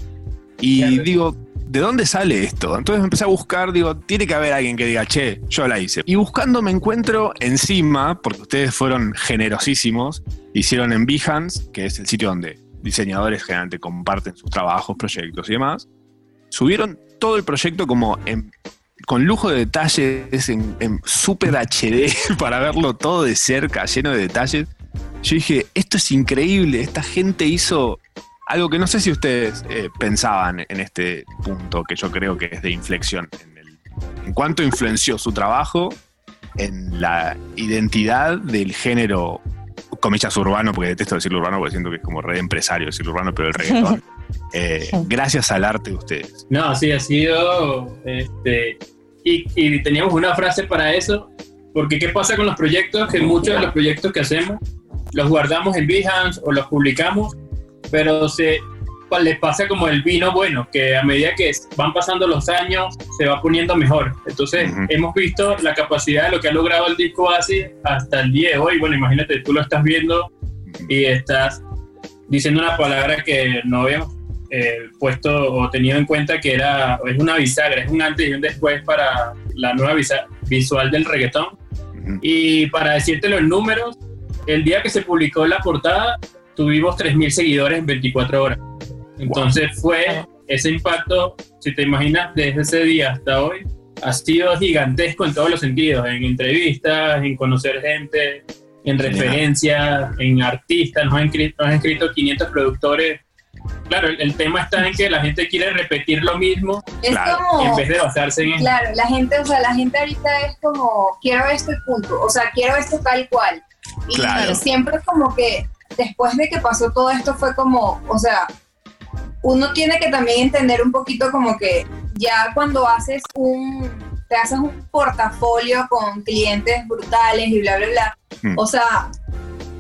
A: Y digo, ¿de dónde sale esto? Entonces empecé a buscar, digo, tiene que haber alguien que diga, che, yo la hice. Y buscando me encuentro encima, porque ustedes fueron generosísimos, hicieron en Behance, que es el sitio donde diseñadores generalmente comparten sus trabajos, proyectos y demás, subieron todo el proyecto como en- con lujo de detalles, en, en super HD, para verlo todo de cerca, lleno de detalles. Yo dije, esto es increíble, esta gente hizo algo que no sé si ustedes eh, pensaban en este punto, que yo creo que es de inflexión, en, el- en cuánto influenció su trabajo en la identidad del género, comillas urbano, porque detesto decirlo urbano, porque siento que es como red empresario decirlo urbano, pero el reggaetón. eh, gracias al arte de ustedes.
U: No, sí, ha sido. Este, y, y teníamos una frase para eso, porque ¿qué pasa con los proyectos? Que muchos de los proyectos que hacemos los guardamos en Behance o los publicamos, pero se pa- les pasa como el vino bueno, que a medida que van pasando los años se va poniendo mejor. Entonces hemos visto la capacidad de lo que ha logrado el disco así hasta el día de hoy. Bueno, imagínate, tú lo estás viendo y estás diciendo una palabra que no habíamos eh, puesto o tenido en cuenta que era es una bisagra, es un antes y un después para la nueva visual del reggaetón. Y para decirte los números, el día que se publicó la portada tuvimos 3.000 seguidores en 24 horas. Entonces fue ese impacto, si te imaginas, desde ese día hasta hoy, ha sido gigantesco en todos los sentidos, en entrevistas, en conocer gente, en referencias, en artistas, nos han, escrito, nos han escrito 500 productores. Claro, el, el tema está en que la gente quiere repetir lo mismo
V: Es como-
U: en vez de basarse en
V: Claro, la gente, o sea, la gente ahorita es como, quiero esto y punto, o sea, quiero esto tal cual. Y
A: Claro.
V: siempre como que después de que pasó todo esto fue como, o sea, uno tiene que también entender un poquito como que ya cuando haces un, te haces un portafolio con clientes brutales y bla, bla, bla,
W: Hmm.
V: o sea,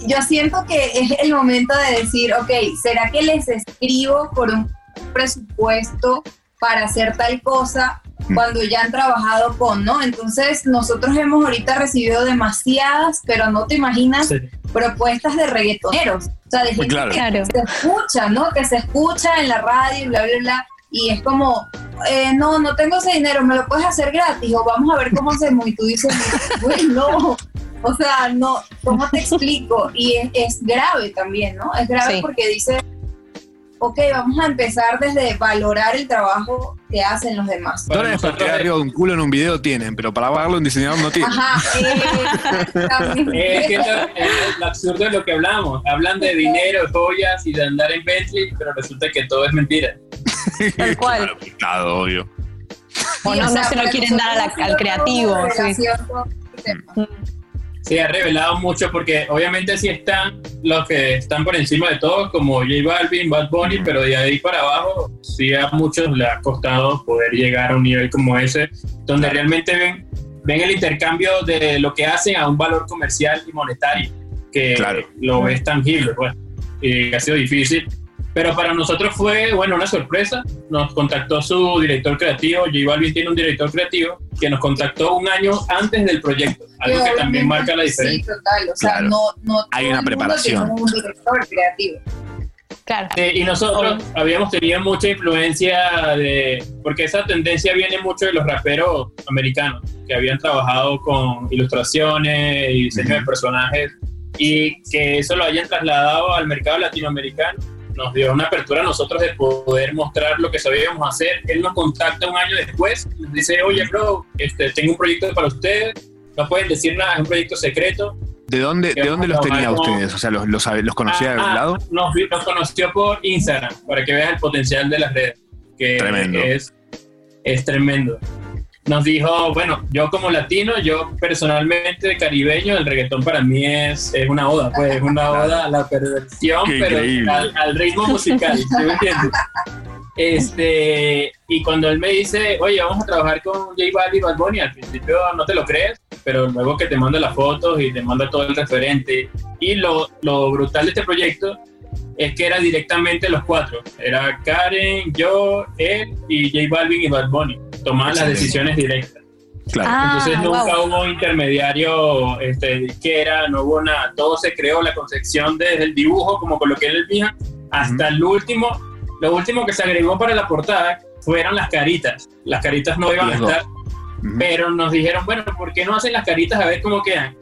V: yo siento que es el momento de decir, ok, ¿será que les escribo por un presupuesto para hacer tal cosa cuando ya han trabajado con, ¿no? Entonces nosotros hemos ahorita recibido demasiadas, pero no te imaginas, propuestas de reggaetoneros, o sea, de gente
A: Claro.
V: que
A: Claro.
V: se escucha, ¿no? Que se escucha en la radio y bla, bla, bla. Y es como, eh, no, no tengo ese dinero, me lo puedes hacer gratis o vamos a ver cómo hacemos. Y tú dices, güey, no. O sea, no, ¿cómo te explico? Y es, es grave también, ¿no? Es grave
B: Sí.
V: porque dice, ok, vamos a empezar desde valorar el trabajo que hhacen los demás.
A: Dólares para tirar arriba de un culo en un video tienen, pero para pagarlo un diseñador no tiene.
V: Ajá, eh,
U: Es que lo, es lo absurdo es lo que hablamos. Hablan de dinero, joyas y de andar en Bentley, pero resulta que todo es mentira.
B: Tal cual.
A: Claro, obvio.
B: O no, no se lo quieren dar a la- al creativo. sí.
U: Sí, ha revelado mucho porque obviamente sí están los que están por encima de todos, como J Balvin, Bad Bunny, pero de ahí para abajo sí a muchos le ha costado poder llegar a un nivel como ese, donde realmente ven, ven el intercambio de lo que hacen a un valor comercial y monetario, que lo ves tangible, pues, y ha sido difícil. Pero para nosotros fue, bueno, una sorpresa. Nos contactó su director creativo, J Balvin tiene un director creativo, que nos contactó un año antes del proyecto, algo que también marca la diferencia.
V: Sí, total. O sea,
U: Claro.
V: no, no
U: Hay una preparación.
V: un director creativo.
B: Claro.
U: Sí, y nosotros habíamos tenido mucha influencia de. Porque esa tendencia viene mucho de los raperos americanos, que habían trabajado con ilustraciones y diseño de personajes, y que eso lo hayan trasladado al mercado latinoamericano. Nos dio una apertura a nosotros de poder mostrar lo que sabíamos hacer. Él nos contacta un año después y nos dice: Oye, bro, este, tengo un proyecto para ustedes. No pueden decir nada, es un proyecto secreto.
A: ¿De dónde, ¿de dónde los tenía
U: Vamos.
A: ustedes? O sea, ¿los, los, conocía de algún
U: ah,
A: lado?
U: Nos, nos conoció por Instagram, para que veas el potencial de las redes, que
A: Tremendo.
U: Es, es tremendo. Nos dijo, bueno, yo como latino, yo personalmente caribeño, el reggaetón para mí es, es una oda, pues es una oda a la perversión,
A: Qué
U: pero al, al ritmo musical, ¿sí me entiendes? Este, y cuando él me dice, oye, vamos a trabajar con J Balvin y Bad Bunny, al principio no te lo crees, pero luego que te manda las fotos y te manda todo el referente. Y lo, lo brutal de este proyecto es que era directamente los cuatro. Era Karen, yo, él y J Balvin y Bad Bunny. Tomaban las decisiones directas.
A: Claro.
U: Entonces
B: Ah,
U: nunca
B: wow.
U: hubo intermediario este, que era, no hubo nada. Todo se creó, la concepción desde el dibujo, como coloqué en el Bija, hasta el último. Lo último que se agregó para la portada fueron las caritas. Las caritas no iban a
A: Riesgo.
U: Pero nos dijeron, bueno, ¿por qué no hacen las caritas a ver cómo quedan?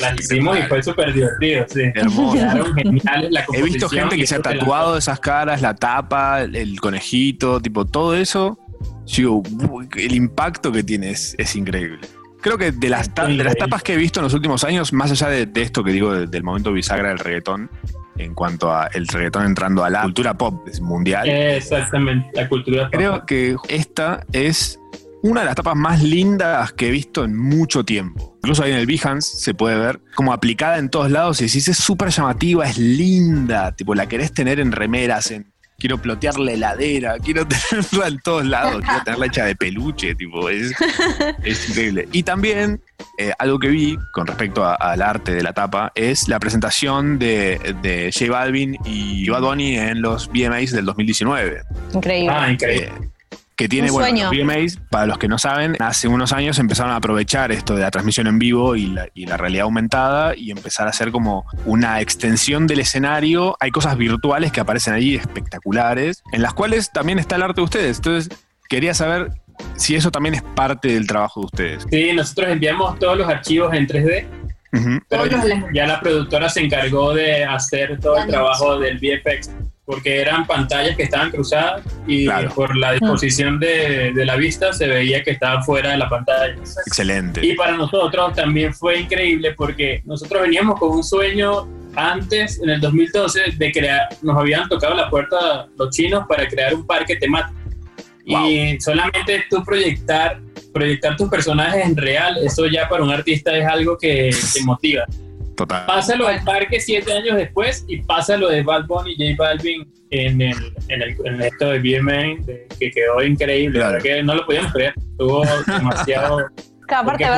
U: Las hicimos y fue súper divertido, sí. Quedaron geniales la
A: He visto gente que se ha
U: te la-
A: tatuado esas caras, la tapa, el, conejito, tipo, todo eso. Yo digo, "Uy, el impacto que tiene es, es increíble. Creo que de las, de las tapas que he visto en los últimos años, más allá de, de esto que digo de- del momento bisagra del reggaetón, en cuanto a el reggaetón entrando a la cultura pop es mundial,
U: Exactamente, la cultura.
A: creo que esta es una de las tapas más lindas que he visto en mucho tiempo. Incluso ahí en el Behance se puede ver como aplicada en todos lados y decís, es súper llamativa, es linda, tipo la querés tener en remeras, en quiero plotear la heladera, quiero tenerla en todos lados, quiero tenerla hecha de peluche, tipo, es, es increíble. Y también eh, algo que vi con respecto al arte de la tapa es la presentación de, de J Balvin y Bad Bunny en los VMAs del 2019.
B: Increíble.
U: Ah, increíble.
A: Que tiene, bueno, los VMAs, para los que no saben, hace unos años empezaron a aprovechar esto de la transmisión en vivo y la, y la realidad aumentada y empezar a hacer como una extensión del escenario. Hay cosas virtuales que aparecen allí espectaculares, en las cuales también está el arte de ustedes. Entonces, quería saber si eso también es parte del trabajo de ustedes.
U: Sí, nosotros enviamos todos los archivos en 3D,
A: Ujú.
U: pero
V: los-
U: ya la productora se encargó de hacer todo el
V: Ya,
U: trabajo del VFX, porque eran pantallas que estaban cruzadas y
A: Claro.
U: por la disposición de, de la vista se veía que estaban fuera de la pantalla.
A: Excelente.
U: Y para nosotros también fue increíble porque nosotros veníamos con un sueño antes, en el 2012, de crear, nos habían tocado la puerta los chinos para crear un parque temático. Y solamente tú proyectar, proyectar tus personajes en real, eso ya para un artista es algo que te motiva.
A: Total.
U: Pasa lo del parque siete años después y pasa lo de Bad Bunny y J Balvin en, el, en, el, en esto de BMA, de- que quedó increíble. que no lo podíamos creer. Estuvo demasiado.
B: Aparte de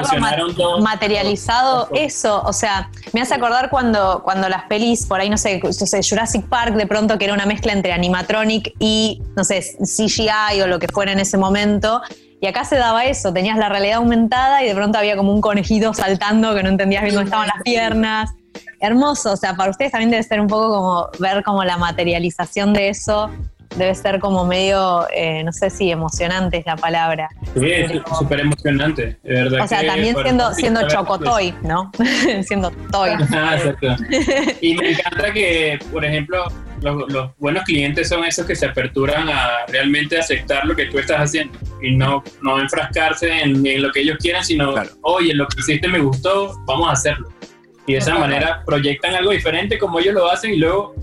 B: materializado, eso, o sea, me hace acordar cuando, cuando las pelis, por ahí, no sé, no sé, Jurassic Park, de pronto que era una mezcla entre animatronic y, no sé, CGI o lo que fuera en ese momento. Y acá se daba eso, tenías la realidad aumentada y de pronto había como un conejito saltando que no entendías bien dónde estaban las piernas. Hermoso, o sea, para ustedes también debe ser un poco como ver como la materialización de eso, debe ser como medio, eh, no sé si emocionante es la palabra.
U: Sí, es súper emocionante, de verdad.
B: O sea,
U: que
B: también siendo, siendo chocotoy, ¿no? siendo toy.
U: Ah, exacto. Y me encanta que, por ejemplo, los, los buenos clientes son esos que se aperturan a realmente aceptar lo que tú estás haciendo y no, no enfrascarse en, en lo que ellos quieren, sino, oye, lo que hiciste me gustó, vamos a hacerlo. Y de esa manera proyectan algo diferente como ellos lo hacen y luego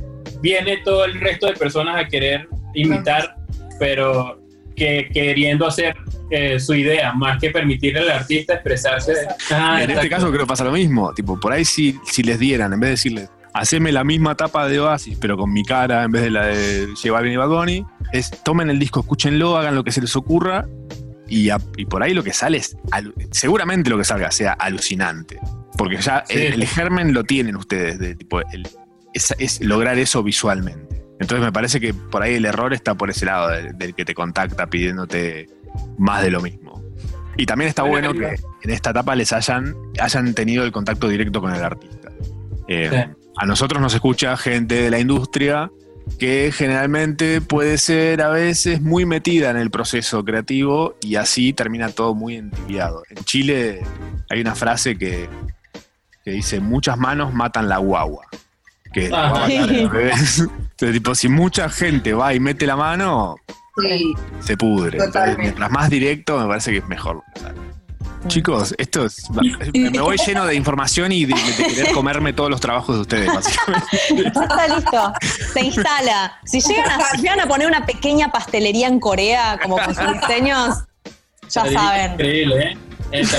U: viene todo el resto de personas a querer imitar, pero que queriendo hacer eh, su idea, más que permitirle al artista expresarse. Ah,
X: en este caso creo que pasa lo mismo. Tipo, por ahí si, si les dieran, en vez de decirles, haceme la misma tapa de Oasis, pero con mi cara en vez de la de Balvin y Bad Bunny, es tomen el disco, escúchenlo, hagan lo que se les ocurra y, a- y por ahí lo que sale es, alu- seguramente lo que salga sea alucinante. Porque ya
U: Sí.
X: el, el germen lo tienen ustedes, de, tipo, el- es, es lograr eso visualmente. Entonces me parece que por ahí el error está por ese lado, del, del que te contacta pidiéndote más de lo mismo. Y también está
U: Bueno,
X: bueno que en esta etapa les hayan, hayan tenido el contacto directo con el artista. Eh,
U: Sí.
X: A nosotros nos escucha gente de la industria que generalmente puede ser a veces muy metida en el proceso creativo y así termina todo muy entibiado. En Chile hay una frase que, que dice, muchas manos matan la guagua. Que la
U: Ah.
X: guagua al revés. Entonces, tipo, si mucha gente va y mete la mano,
V: Sí.
X: se pudre. Entonces, mientras más directo, me parece que es mejor. Chicos, esto es. Me voy lleno de información y de, de querer comerme todos los trabajos de ustedes, básicamente.
B: Ya está listo. Se instala. Si llegan, a, si llegan a poner una pequeña pastelería en Corea, como con sus diseños, ya saben.
U: Increíble, ¿eh?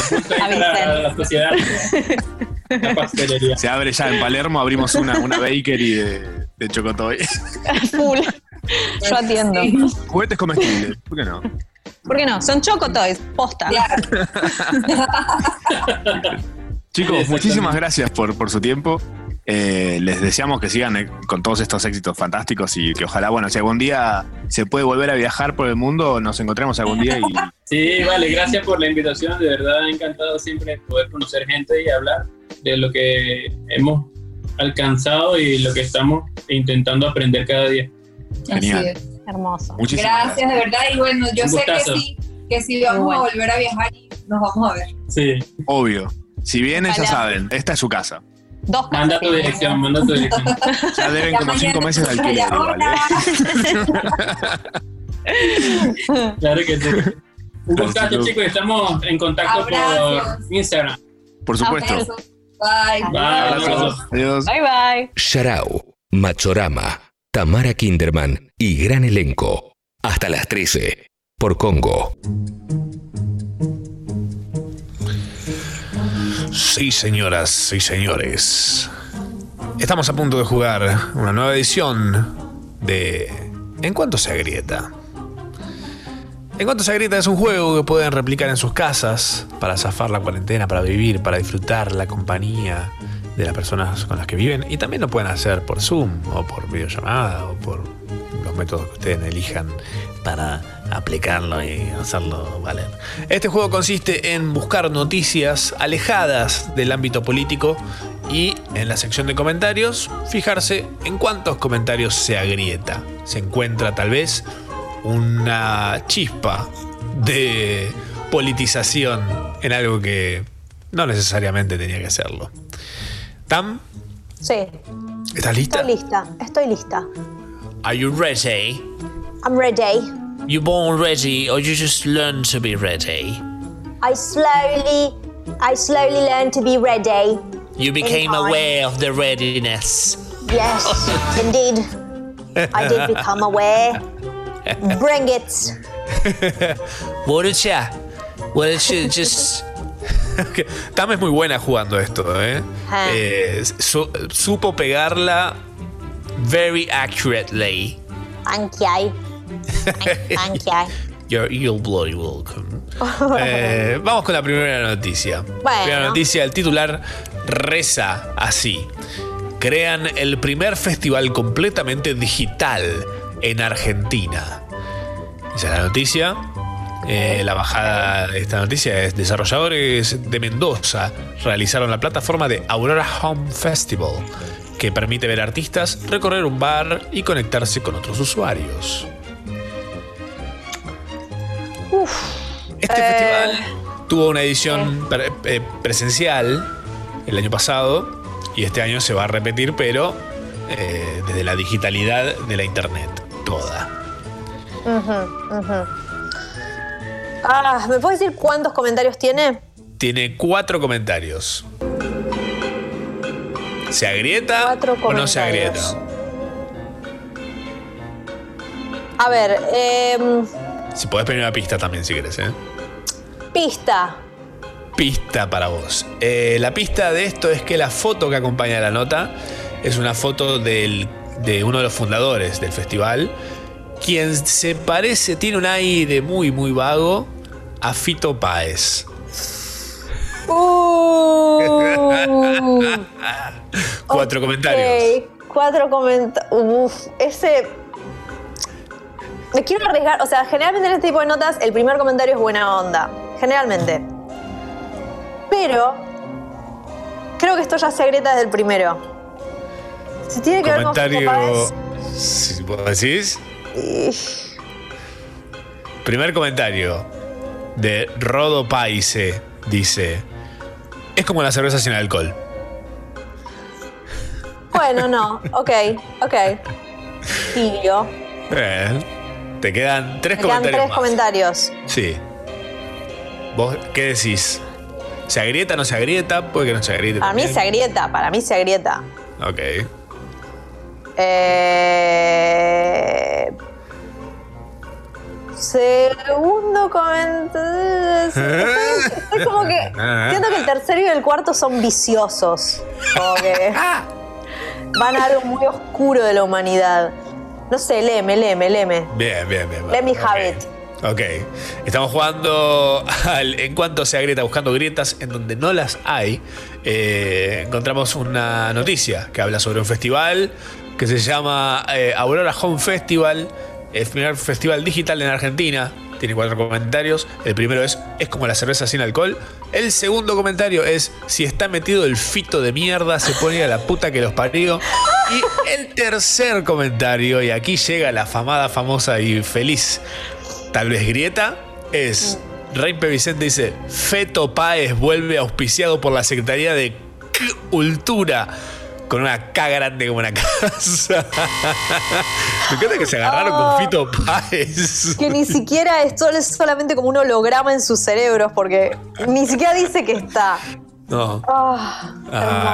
U: Punto de la sociedad. La pastelería.
X: Se abre ya en Palermo, abrimos una, una bakery de, de Chocotoy.
B: Full. Yo atiendo.
X: Juguetes comestibles, ¿por qué no?
B: ¿Por qué no? Son Choco Toys, posta.
X: Chicos, muchísimas gracias por, por su tiempo. Eh, les deseamos que sigan eh, con todos estos éxitos fantásticos y que ojalá, bueno, si algún día se puede volver a viajar por el mundo, nos encontremos algún día y
U: Sí, vale, gracias por la invitación. De verdad, encantado siempre poder conocer gente y hablar de lo que hemos alcanzado y lo que estamos intentando aprender cada día.
X: Genial.
V: Así es.
B: Hermoso.
X: Muchísimas
V: Gracias, de verdad. Y bueno, yo
U: Un
V: sé que sí, que sí vamos
B: bueno.
V: a volver a viajar y nos vamos a ver.
U: Sí.
X: Obvio. Si vienen, ya saben, esta es su casa.
B: Dos casas
U: Manda tu dirección, manda tu dirección.
X: Ya deben
V: Ya
X: como cinco meses de alquiler igual, ¿eh?
U: Claro que sí. Un gustazo, chicos. Estamos en contacto
V: Abrazos.
U: por Instagram.
X: Por supuesto.
V: Bye.
X: Adiós.
B: Bye bye.
D: Sharau, Machorama, Tamara Kinderman y gran elenco. Hasta las 13 por Congo.
A: Sí, señoras y señores. Estamos a punto de jugar una nueva edición de En cuanto se agrieta. En cuanto se agrieta es un juego que pueden replicar en sus casas para zafar la cuarentena, para vivir, para disfrutar la compañía de las personas con las que viven. Y también lo pueden hacer por Zoom o por videollamada o por los métodos que ustedes elijan para aplicarlo y hacerlo valer. Este juego consiste en buscar noticias alejadas del ámbito político y en la sección de comentarios fijarse en cuántos comentarios se agrieta. Se encuentra tal vez una chispa de politización en algo que no necesariamente tenía que serlo. Tam,
B: Sí,
A: ¿estás lista?
B: estoy lista. Estoy lista.
C: Are you ready?
B: I'm ready.
C: You born ready or you just learn to be ready?
B: I slowly, I slowly learned to be ready.
C: You became aware of the readiness.
B: Yes, indeed. I did become aware. Bring it.
C: Wouldn't you just...
A: Tam es muy buena jugando esto, ¿eh?
B: Ah.
A: Eh, su- supo pegarla
C: Very accurately.
B: Thank you. Thank you.
A: You're, you're bloody welcome. Eh, vamos con la primera noticia.
B: Bueno.
A: Primera noticia, el titular reza así. Crean el primer festival completamente digital en Argentina. Esa es la noticia. Eh, la bajada de esta noticia es desarrolladores de Mendoza realizaron la plataforma de Aurora Home Festival, que permite ver artistas, recorrer un bar y conectarse con otros usuarios. Este festival tuvo una edición pre- eh, presencial el año pasado y este año se va a repetir, pero eh, desde la digitalidad de la internet, toda.
B: Ah, ¿me puedes decir cuántos comentarios tiene?
A: Tiene cuatro comentarios. ¿Se agrieta o no se agrieta?
B: A ver, em,
A: Si podés pedir una pista también si querés, ¿eh?
B: pista.
A: Pista para vos. Eh, la pista de esto es que la foto que acompaña la nota es una foto del- de uno de los fundadores del festival, quien se parece, tiene un aire muy, muy vago a Fito Páez.
B: Uh,
A: Cuatro comentarios.
B: ok, Cuatro comentarios. Ese. Me quiero arriesgar. O sea, generalmente en este tipo de notas el primer comentario es buena onda. Generalmente. Pero. Creo que esto ya se agrieta desde el primero. Si tiene que ver con
A: Comentario. Si vos decís. Primer comentario de Rodo Paise dice: Es como la cerveza sin alcohol.
B: Bueno, no. Ok, ok. Tibio.
A: Eh, te quedan tres
B: quedan
A: comentarios.
B: tres
A: más.
B: comentarios.
A: Sí. ¿Vos qué decís? ¿Se agrieta o no se agrieta? Puede que no se agriete.
B: Para mí se agrieta, para mí se agrieta.
A: Ok.
B: Eh, segundo comentario. Es como que. Siento que el tercero y el cuarto son viciosos. Como que. Van a algo muy oscuro de la humanidad. No sé, leme, leme, leme.
A: Bien, bien, bien.
B: Let me
A: Ok.
B: have it.
A: Ok. Estamos jugando al- en cuanto se agrieta, buscando grietas en donde no las hay. Eh, encontramos una noticia que habla sobre un festival que se llama eh, Aurora Home Festival, el primer festival digital en Argentina. Tiene cuatro comentarios. El primero es, es como la cerveza sin alcohol. El segundo comentario es, si está metido el fito de mierda, se pone a la puta que los parió. Y el tercer comentario, y aquí llega la famada, famosa y feliz, tal vez grieta, es, Reimpe Vicente dice, Feto Páez vuelve auspiciado por la Secretaría de Cultura. Con una K grande como una casa. Me encanta que se agarraron
B: Oh.
A: con Fito Páez.
B: Que ni siquiera es solamente como un holograma en sus cerebros, porque ni siquiera dice que está.
A: No.
B: Ah,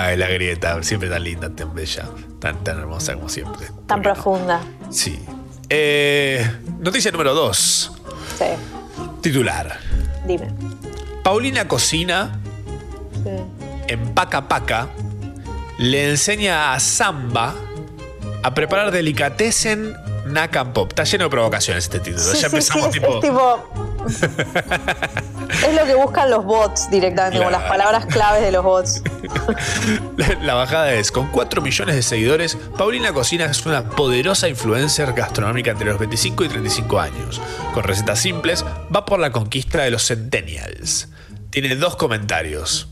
A: Ay, la grieta, siempre tan linda, tan bella, tan, tan hermosa como siempre.
B: tan profunda.
A: Sí. Eh, noticia número 2.
B: Sí,
A: Titular.
B: dime.
A: Paulina Cocina, en Paca Paca, le enseña a Samba a preparar delicatessen Nakam Pop. Está lleno de provocaciones este título.
B: Sí,
A: ya
B: sí,
A: empezamos
B: sí, es-
A: tipo.
B: es tipo. es lo que buscan los bots directamente, como las palabras claves de los bots.
A: La bajada es, con 4 millones de seguidores, Paulina Cocina es una poderosa influencer gastronómica entre los 25 y 35 años. Con recetas simples, va por la conquista de los centennials. Tiene dos comentarios.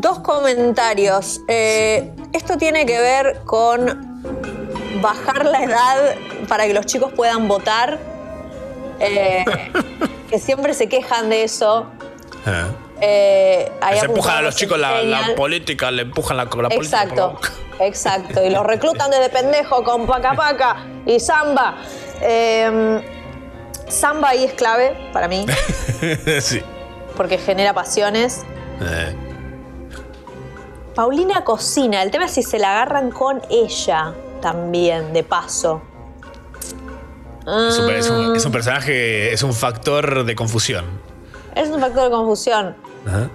B: Dos comentarios. Eh, esto tiene que ver con bajar la edad para que los chicos puedan votar. Eh, que siempre se quejan de eso.
A: Eh. Se empujan a los chicos la, la política, le empujan la, la política. la
B: Exacto, exacto. Y los reclutan desde pendejo con paca paca y samba. Eh, samba ahí es clave para mí,
A: sí.
B: porque genera pasiones.
A: Eh.
B: Paulina cocina. El tema es si se la agarran con ella también, de paso.
A: Es, un, es un-
B: Ah,
A: es un personaje, es un factor de confusión.
B: es un factor de confusión.
A: Ajá.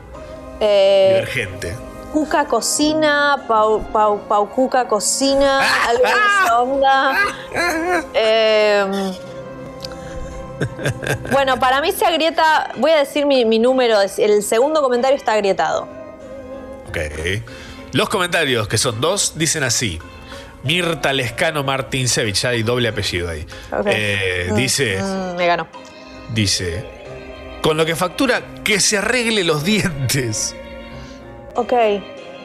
B: Eh,
A: Divergente.
B: Cuca cocina, Pau, Pau, Pau Cuca cocina, algo de esa onda. Eh, bueno, para mí se agrieta, voy a decir mi, mi número, el segundo comentario está agrietado.
A: Ok. Los comentarios, que son dos, dicen así. Mirta Lescano Martinsevich, ya hay doble apellido ahí. Eh,
B: Mm,
A: dice,
B: mm, me ganó.
A: dice, con lo que factura, que se arregle los dientes.
B: Ok.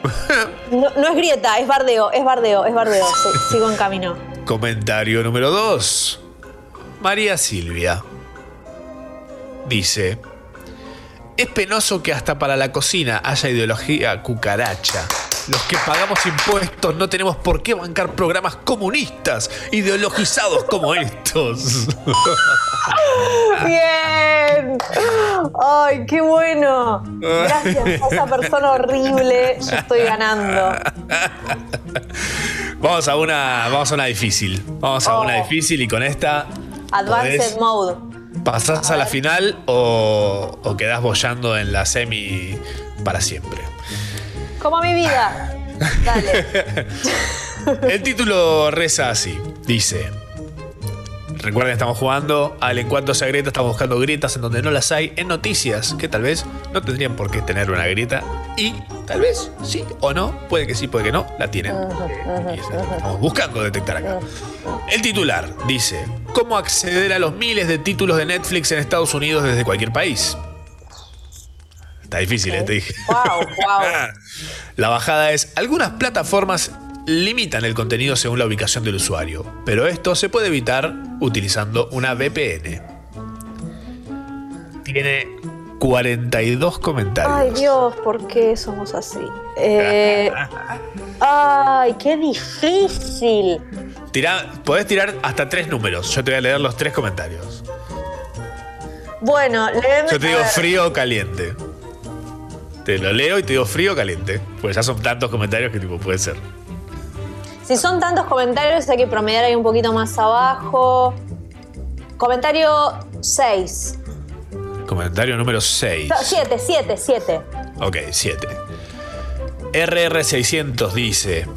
B: No, no es grieta, es bardeo, es bardeo, es bardeo. Sí, sigo en camino.
A: Comentario número dos. María Silvia. Dice, es penoso que hasta para la cocina haya ideología cucaracha. Los que pagamos impuestos no tenemos por qué bancar programas comunistas, ideologizados como estos.
B: Bien. Ay, qué bueno. Gracias a esa persona horrible. Yo estoy ganando.
A: Vamos a una, vamos a una difícil. Vamos a una
B: Oh.
A: difícil y con esta
B: Advanced
A: podés-
B: mode.
A: Pasás a la final o, o quedás bollando en la semi para siempre.
B: Como mi vida. Dale.
A: El título reza así. Dice. Recuerden, estamos jugando al En cuanto se grieta, estamos buscando grietas en donde no las hay, en noticias que tal vez no tendrían por qué tener una grieta y tal vez sí o no, puede que sí, puede que no, la tienen. Y eso es lo que Estamos buscando detectar acá. El titular dice, ¿cómo acceder a los miles de títulos de Netflix en Estados Unidos desde cualquier país? Está difícil, eh, te dije.
B: Wow, wow.
A: La bajada es, algunas plataformas limitan el contenido según la ubicación del usuario, pero esto se puede evitar utilizando una VPN. Tiene 42 comentarios.
B: Ay, Dios, ¿por qué somos así? Eh, ay, qué difícil.
A: Tira- podés tirar hasta tres números. Yo te voy a leer los tres comentarios.
B: Bueno, léeme.
A: Yo te digo frío o caliente. Te lo leo y te digo frío o caliente. Pues ya son tantos comentarios que tipo puede ser.
B: Si son tantos comentarios, hay que promediar ahí un poquito más abajo. Comentario 6.
A: Comentario número 6.
B: 7, 7, 7.
A: Ok, 7. RR600 dice: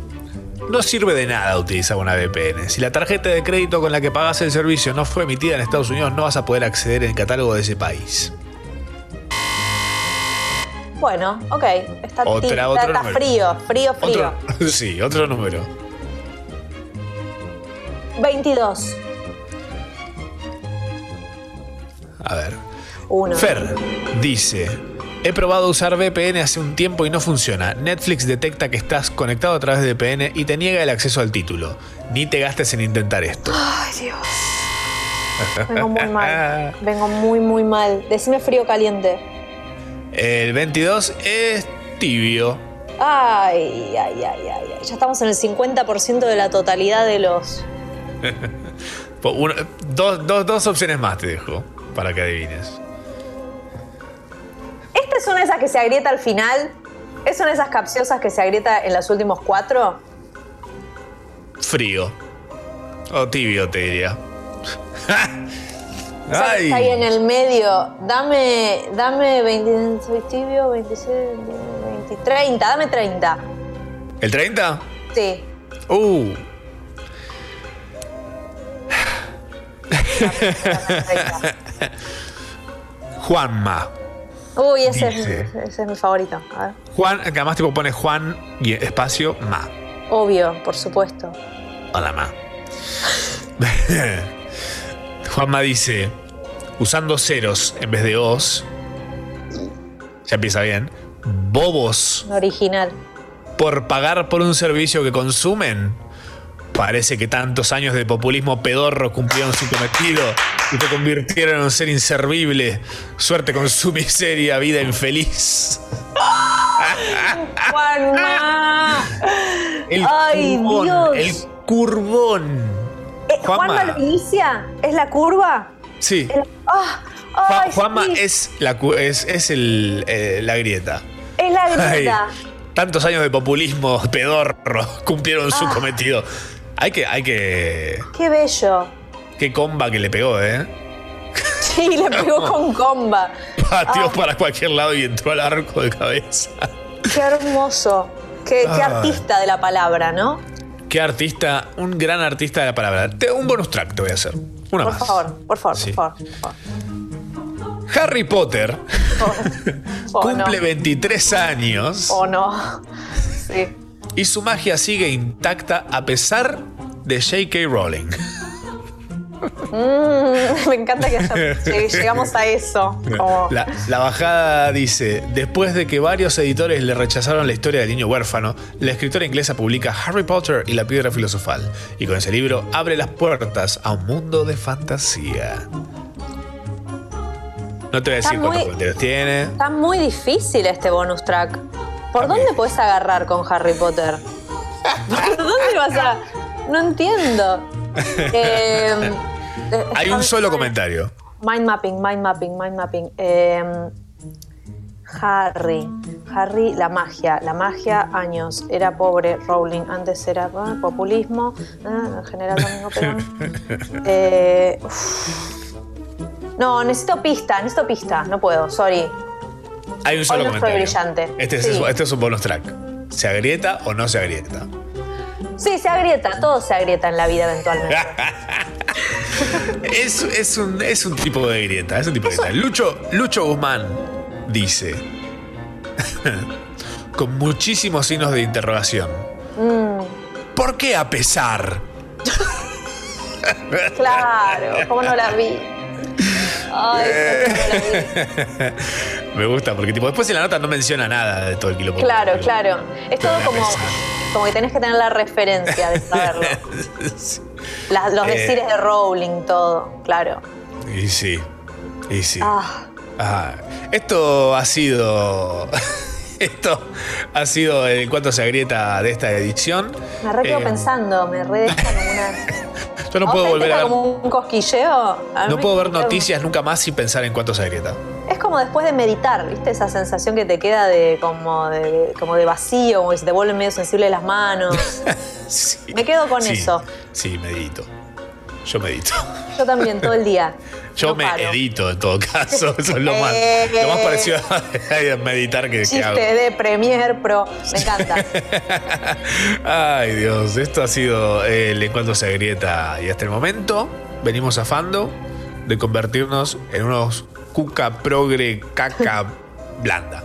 A: No sirve de nada utilizar una VPN. Si la tarjeta de crédito con la que pagas el servicio no fue emitida en Estados Unidos, no vas a poder acceder al catálogo de ese país.
B: Bueno, ok. Está,
A: Otra-
B: está-
A: otro
B: está
A: número.
B: frío, frío, frío.
A: Otro, sí, otro número.
B: 22.
A: A ver.
B: Uno.
A: Fer dice: He probado usar VPN hace un tiempo y no funciona. Netflix detecta que estás conectado a través de VPN y te niega el acceso al título. Ni te gastes en intentar esto.
B: Ay, Dios. Vengo muy mal. Vengo muy, muy mal. Decime frío caliente.
A: El 22 es tibio.
B: Ay, ay, ay, ay, ay. Ya estamos en el 50% de la totalidad de los.
A: Po- uno- dos, dos- dos opciones más te dejo para que adivines.
B: ¿Esta es una de esas que se agrieta al final? ¿Es una de esas capciosas que se agrieta en los últimos cuatro?
A: Frío. O tibio, te diría.
B: O sea,
A: Ay.
B: está ahí en el medio. Dame, dame 20, soy tibio, 26, 20, 30, dame 30.
A: ¿El 30?
B: Sí.
A: Uh. Juanma.
B: Uy, ese es, ese es mi favorito. A ver.
A: Juan, que además tipo pone Juan y espacio Ma.
B: Obvio, por supuesto.
A: Hola, Ma. Juanma dice, usando ceros en vez de os, ya empieza bien, bobos
B: Original.
A: por pagar por un servicio que consumen. Parece que tantos años de populismo pedorro cumplieron su cometido y te convirtieron en un ser inservible. Suerte con su miseria, vida infeliz.
B: Juanma.
A: El
B: Ay, Dios.
A: el curvón.
B: Eh,
A: Juanma.
B: ¿Juanma lo inicia? ¿Es la curva?
A: Sí.
B: El- ah,
A: Juanma
B: sí.
A: es, la, es, es el, eh, la grieta.
B: Es la grieta.
A: Ay, tantos años de populismo pedorro cumplieron su
B: Ah.
A: cometido. Hay que, hay que.
B: Qué bello.
A: Qué comba que le pegó, ¿eh?
B: Sí, le pegó con comba.
A: Pateó
B: Ah.
A: para cualquier lado y entró al arco de cabeza.
B: Qué hermoso. Qué, qué artista de la palabra, ¿no?
A: Qué artista, un gran artista de la palabra. Te- un bonus track te voy a hacer. Una
B: por
A: más.
B: favor, por favor,
A: Sí.
B: por favor. por favor.
A: Harry Potter
B: Oh,
A: cumple
B: no.
A: 23 años
B: Oh, no. Sí.
A: Y su magia sigue intacta a pesar de J.K. Rowling.
B: Mm, me encanta que llegamos a eso. Como-
A: La, la bajada dice, después de que varios editores le rechazaron la historia del niño huérfano, la escritora inglesa publica Harry Potter y la piedra filosofal, y con ese libro abre las puertas a un mundo de fantasía. No te voy a decir cuántos
B: muy-
A: comentarios tiene.
B: Está muy difícil este bonus track. ¿Por dónde podés agarrar con Harry Potter? ¿Por dónde vas a.? No entiendo. Eh, eh,
A: Hay un solo comentario.
B: Mind mapping, mind mapping, mind mapping. Eh, Harry. Harry, la magia. La magia, años. Era pobre. Rowling. Antes era ah, populismo. ah, general Domingo Perón. Eh, no, necesito pista, necesito pista. No puedo, sorry.
A: Hay un solo
B: Hoy no brillante.
A: Este, es, este es un bonus track. ¿Se agrieta o no se agrieta?
B: Sí, se agrieta. Todo se agrieta en la vida eventualmente.
A: Es, es un, es un tipo de grieta, es un tipo de grieta. Lucho, Lucho Guzmán dice, con muchísimos signos de interrogación,
B: Mm,
A: ¿por qué a pesar?
B: claro, ¿cómo no la vi? Ay, ¿cómo no la vi?
A: Me gusta, porque tipo, después en la nota no menciona nada de todo el quilombo.
B: Claro, claro. Es todo como, como que tenés que tener la referencia de saberlo. Las- los
A: Eh.
B: decires de Rowling, todo, claro.
A: Y sí, y sí.
B: Ah,
A: Ah, esto ha sido. Esto ha sido en cuanto se agrieta de esta edición.
B: me re quedo
A: Eh,
B: pensando, me re deja como una.
A: Yo no
B: ¿A
A: puedo volver a ver.
B: como un cosquilleo? A
A: No puedo ver noticias nunca más sin pensar en cuánto se agrieta.
B: Es como después de meditar, ¿viste? Esa sensación que te queda de como de, de- como de vacío, como que se te vuelven medio sensibles las manos. Me quedo con
A: Sí,
B: eso.
A: Sí, medito. Yo medito.
B: Yo también, todo el día.
A: Yo
B: No
A: me
B: paro.
A: edito en todo caso. Eso es lo más,
B: Eh.
A: lo más parecido a meditar que, que hago.
B: Chiste de Premiere Pro. Me encanta.
A: Ay, Dios. Esto ha sido el en cuanto se agrieta. Y hasta el momento venimos zafando de convertirnos en unos cuca progre caca blanda.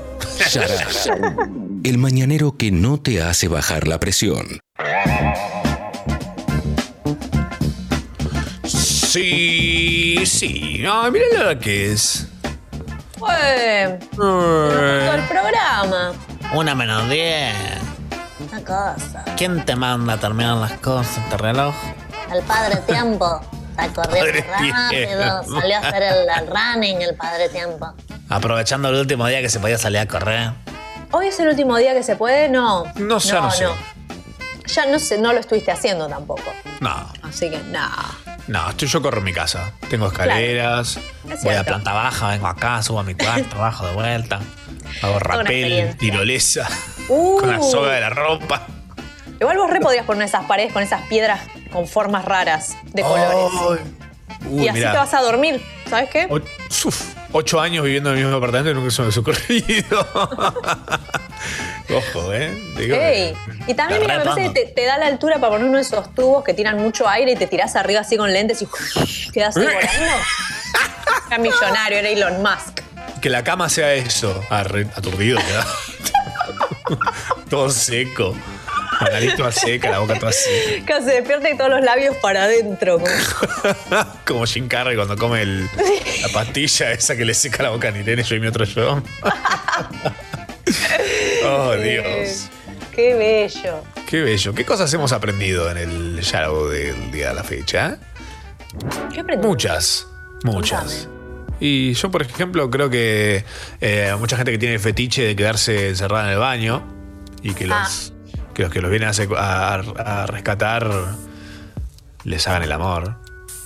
D: El mañanero que no te hace bajar la presión.
A: Sí, sí. No, mira la que es.
B: Bueno, el programa.
C: Una menos diez.
B: Una cosa.
C: ¿Quién te manda a terminar las cosas, este reloj?
Y: El padre tiempo. Está corriendo rápido.
C: tiempo.
Y: Salió a hacer el, el running el padre tiempo.
C: Aprovechando el último día que se podía salir a correr.
B: ¿Hoy es el último día que se puede? No.
A: No, ya no sé.
B: Ya no sé, no lo estuviste haciendo tampoco.
A: No,
B: Así que, no.
A: No, estoy, yo corro en mi casa. Tengo escaleras,
B: Es
C: Voy a planta baja, vengo acá, subo a mi cuarto, bajo de vuelta.
A: Hago rapel, tirolesa,
B: Uh.
A: con la soga de la ropa.
B: Igual vos re podrías poner esas paredes con esas piedras con formas raras de colores. Y así
A: mirá.
B: te vas a dormir. ¿Sabes qué?
A: O- uf, ocho años viviendo en el mismo apartamento y nunca se me ha ocurrido. Ojo, ¿eh? Digo,
B: Ey. Y también, mira, me parece que te, te da la altura para poner uno de esos tubos que tiran mucho aire y te tirás arriba así con lentes y quedas ahí volando. Era millonario, era Elon Musk.
A: Que la cama sea eso. Ah, re aturdido. Todo seco. La nariz toda seca, la boca toda seca.
B: Que se despierta y todos los labios para adentro. como-
A: Como Jim Carrey cuando come el- la pastilla esa que le seca la boca a Irene, yo y mi otro yo. Oh, Dios.
B: Qué bello.
A: Qué bello. ¿Qué cosas hemos aprendido en el Shadow del día de la fecha?
B: ¿Qué aprendí?
A: Muchas, muchas. Y yo, por ejemplo, creo que eh, mucha gente que tiene el fetiche de quedarse encerrada en el baño y que los, que, los que los vienen a, secu- a- a rescatar les hagan el amor.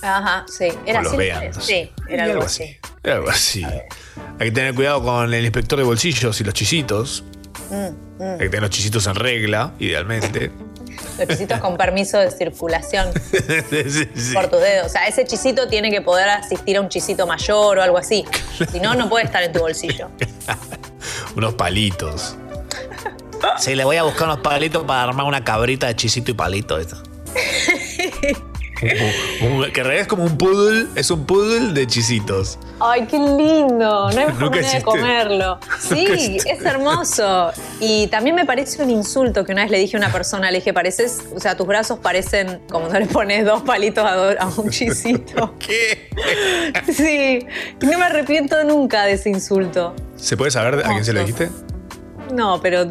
B: Ajá, sí. Era
A: O los
B: así.
A: vean.
B: Sí, era algo así.
A: Era algo así. Hay que tener cuidado con el inspector de bolsillos y los chisitos.
B: Mm,
A: Hay
B: mm.
A: que tener los chisitos en regla, idealmente.
B: Los chisitos con permiso de circulación
A: Sí, sí.
B: por tus dedos. O sea, ese chisito tiene que poder asistir a un chisito mayor o algo así. Si no, no puede estar en tu bolsillo.
A: Unos palitos.
C: Sí, le voy a buscar unos palitos para armar una cabrita de chisito y palito. Eso.
A: Un- un- que en realidad es como un poodle, es un poodle de chisitos.
B: Ay, qué lindo. No hay mejor manera de comerlo. Sí, es hermoso. Y también me parece un insulto que una vez le dije a una persona, le dije, pareces, o sea, tus brazos parecen como no le pones dos palitos a, do- a un chisito.
A: ¿Qué?
B: Sí, no me arrepiento nunca de ese insulto.
A: ¿Se puede saber a quién se lo dijiste?
B: No, pero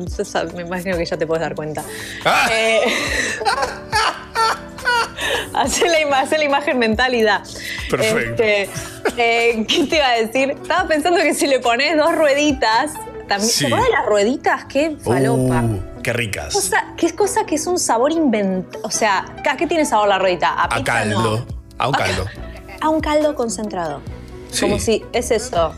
B: me imagino que ya te puedes dar cuenta.
A: Ah.
B: Eh, Hacé la, imagen mental y da.
A: Perfecto.
B: Este, eh, ¿Qué te iba a decir? Estaba pensando que si le pones dos rueditas, También,
A: Sí.
B: ¿Se de las rueditas? ¡Qué falopa!
A: Uh, qué ricas.
B: Cosa, ¿Qué es cosa que es un sabor inventado? O sea, ¿a qué tiene sabor la ruedita? A,
A: A
B: pizza,
A: caldo. A un caldo.
B: A un caldo concentrado.
A: Sí.
B: Como si es eso.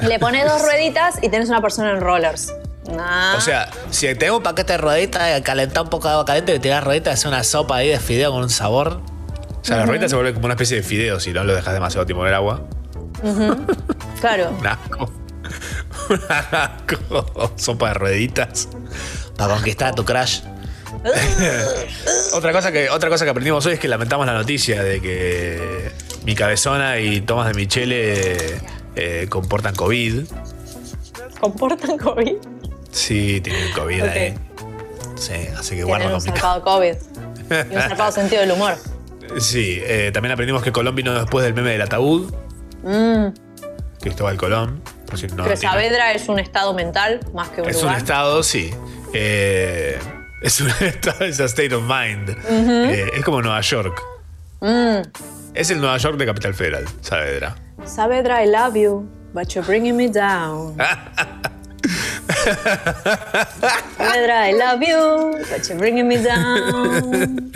B: Le pones dos rueditas y tenés una persona en rollers. Nah.
C: O sea, si tengo un paquete de rueditas, calentar un poco de agua caliente, le tiras rueditas, hacer una sopa ahí de fideo con un sabor.
A: O sea, la
B: Ujú.
A: ruedita se vuelve como una especie de fideo si no lo dejas demasiado tiempo en el agua.
B: Claro.
A: Un asco. Un asco. Sopa de rueditas.
C: Para conquistar a tu crush.
A: otra, cosa que, otra cosa que aprendimos hoy es que lamentamos la noticia de que mi cabezona y Tomás de Michele eh, comportan COVID.
B: ¿Comportan COVID?
A: Sí, tienen COVID
B: Ok.
A: ahí. Sí, así que guarda
B: un zarpado COVID. Y un zarpado sentido del humor.
A: Sí, eh, también aprendimos que Colón vino después del meme del ataúd,
B: Mm.
A: Cristóbal Colón. Por si no
B: Pero
A: tiene-
B: Saavedra es un estado mental más que un
A: es un
B: lugar.
A: estado, sí. Eh, es un estado, es a state of mind. Eh, es como Nueva York.
B: Mm.
A: Es el Nueva York de Capital Federal, Saavedra.
B: Saavedra, I love you, but you're bringing me down. Saavedra, I love you, but you're bringing me down.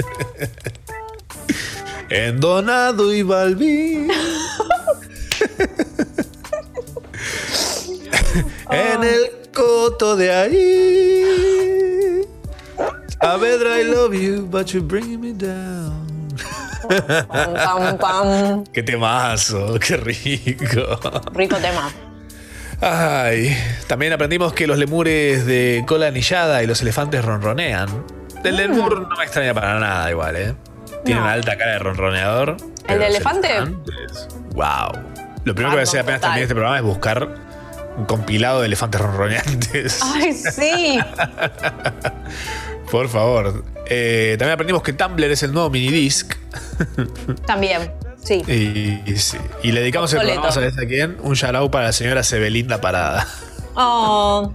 A: En Donado y Balbín. en el coto de ahí. Saavedra, I love you, but you're bringing me down.
B: Pam, pam, pam.
A: Qué temazo, qué rico.
B: Rico tema.
A: Ay, también aprendimos que los lemures de cola anillada y los elefantes ronronean. Del lemur no me extraña para nada igual, ¿eh? Tiene
B: No.
A: una alta cara de ronroneador.
B: ¿El de elefante?
A: elefantes, Wow. Lo primero que voy a hacer apenas
B: total.
A: termine este programa es buscar un compilado de elefantes ronroneantes.
B: Ay, sí.
A: Por favor. Eh, también aprendimos que Tumblr es el nuevo minidisc.
B: También, sí.
A: Y, y sí. Y le dedicamos el programa, ¿sabes a quién? Un shout para la señora Sebelinda Parada.
B: Oh,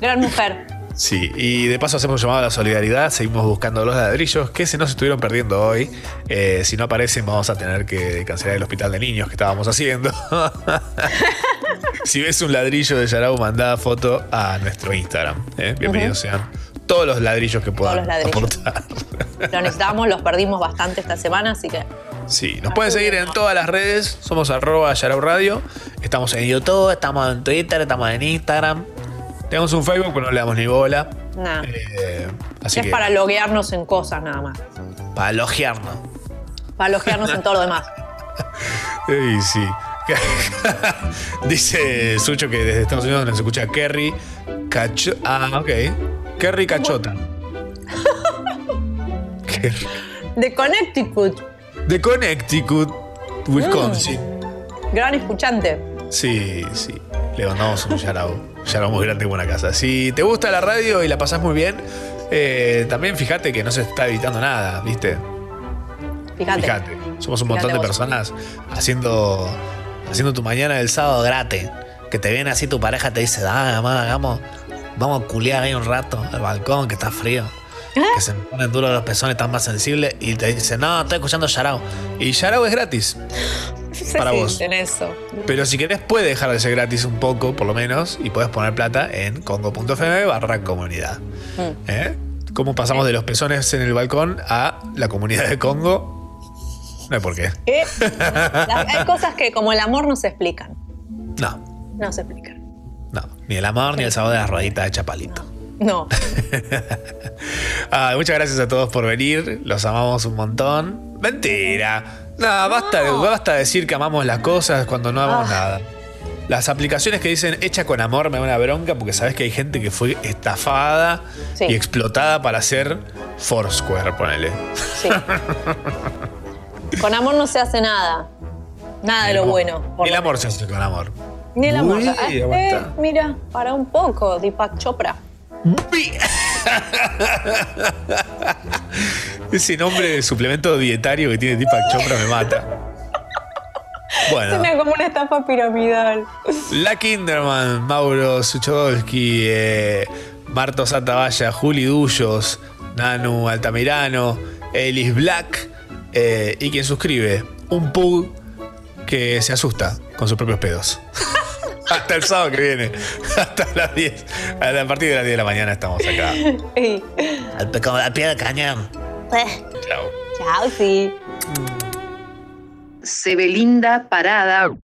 B: gran mujer.
A: Sí, y de paso hacemos llamado a la solidaridad, seguimos buscando los ladrillos que se nos estuvieron perdiendo hoy. Eh, si no aparecen vamos a tener que cancelar el hospital de niños que estábamos haciendo. si ves un ladrillo de Yarau, mandá foto a nuestro Instagram. ¿eh? Bienvenidos sean todos los ladrillos que puedan
B: los ladrillos.
A: aportar.
B: Lo necesitamos, los perdimos bastante esta semana, así que
A: Sí, nos pueden seguir en todas las redes, somos arroba Yarau Radio, estamos en YouTube, estamos en Twitter, estamos en Instagram. Tenemos un Facebook, pero no le damos ni bola.
B: nada.
A: Eh, así
B: es
A: que
B: para loguearnos en cosas nada más.
A: para elogiarnos.
B: Para loguearnos en todo lo demás.
A: Ey, sí. Dice Sucho que desde Estados Unidos nos escucha Kerry Cacho. Ah, ok. Kerry Cachota. Kerry.
B: De Connecticut,
A: De Connecticut, Wisconsin.
B: gran escuchante.
A: Sí, sí. Le mandamos un yarao. Yarao muy grande y buena casa. Si te gusta la radio y la pasás muy bien, eh, también fíjate que no se está evitando nada, ¿viste?
B: Fíjate.
A: Fíjate. Somos un montón
B: Fíjate
A: de
B: vos.
A: personas haciendo, haciendo tu mañana del sábado gratis.
C: Que te viene así tu pareja, te dice, ah, mamá, hagamos, vamos a culiar ahí un rato al balcón que está frío. Que se me ponen duros los pezones, están más sensibles. Y te dice, no, estoy escuchando Yarao.
A: Y Yarao es gratis. Para
B: Sí,
A: vos.
B: En eso.
A: Pero si querés puede dejar de ser gratis un poco, por lo menos, y puedes poner plata en congo.fm barra comunidad.
B: Mm.
A: ¿Eh? ¿Cómo pasamos de los pezones en el balcón a la comunidad de Congo? No hay por qué.
B: ¿Qué? Las- hay cosas que como el amor no se explican.
A: No,
B: No se explican.
A: no. Ni el amor ni el sabor de las rueditas de chapalito.
B: No.
A: Ah, muchas gracias a todos por venir. Los amamos un montón. Mentira. No, basta, basta decir que amamos las cosas cuando no amamos
B: Ah.
A: nada. Las aplicaciones que dicen hecha con amor me da una bronca porque sabes que hay gente que fue estafada
B: Sí.
A: y explotada para hacer Foursquare, ponele.
B: Sí. Con amor no se hace nada. Nada de lo bueno. por
A: El amor se hace con amor.
B: Ni el amor.
A: Uy,
B: Ah, eh, mira, para un poco, Deepak Chopra.
A: Ese nombre de suplemento dietario que tiene Deepak Chopra me mata. Bueno.
B: Suena como una estafa piramidal.
A: La Kinderman, Mauro Suchodolski, eh, Marto Santaballa, Juli Dullos, Nanu Altamirano, Elis Black eh, y quien suscribe, un pug que se asusta con sus propios pedos. Hasta el sábado que viene. Hasta las 10. A partir de las 10 de la mañana estamos acá.
C: Al, como al pie del cañón.
A: Chao.
B: Chao, sí.
S: Sebelinda Parada.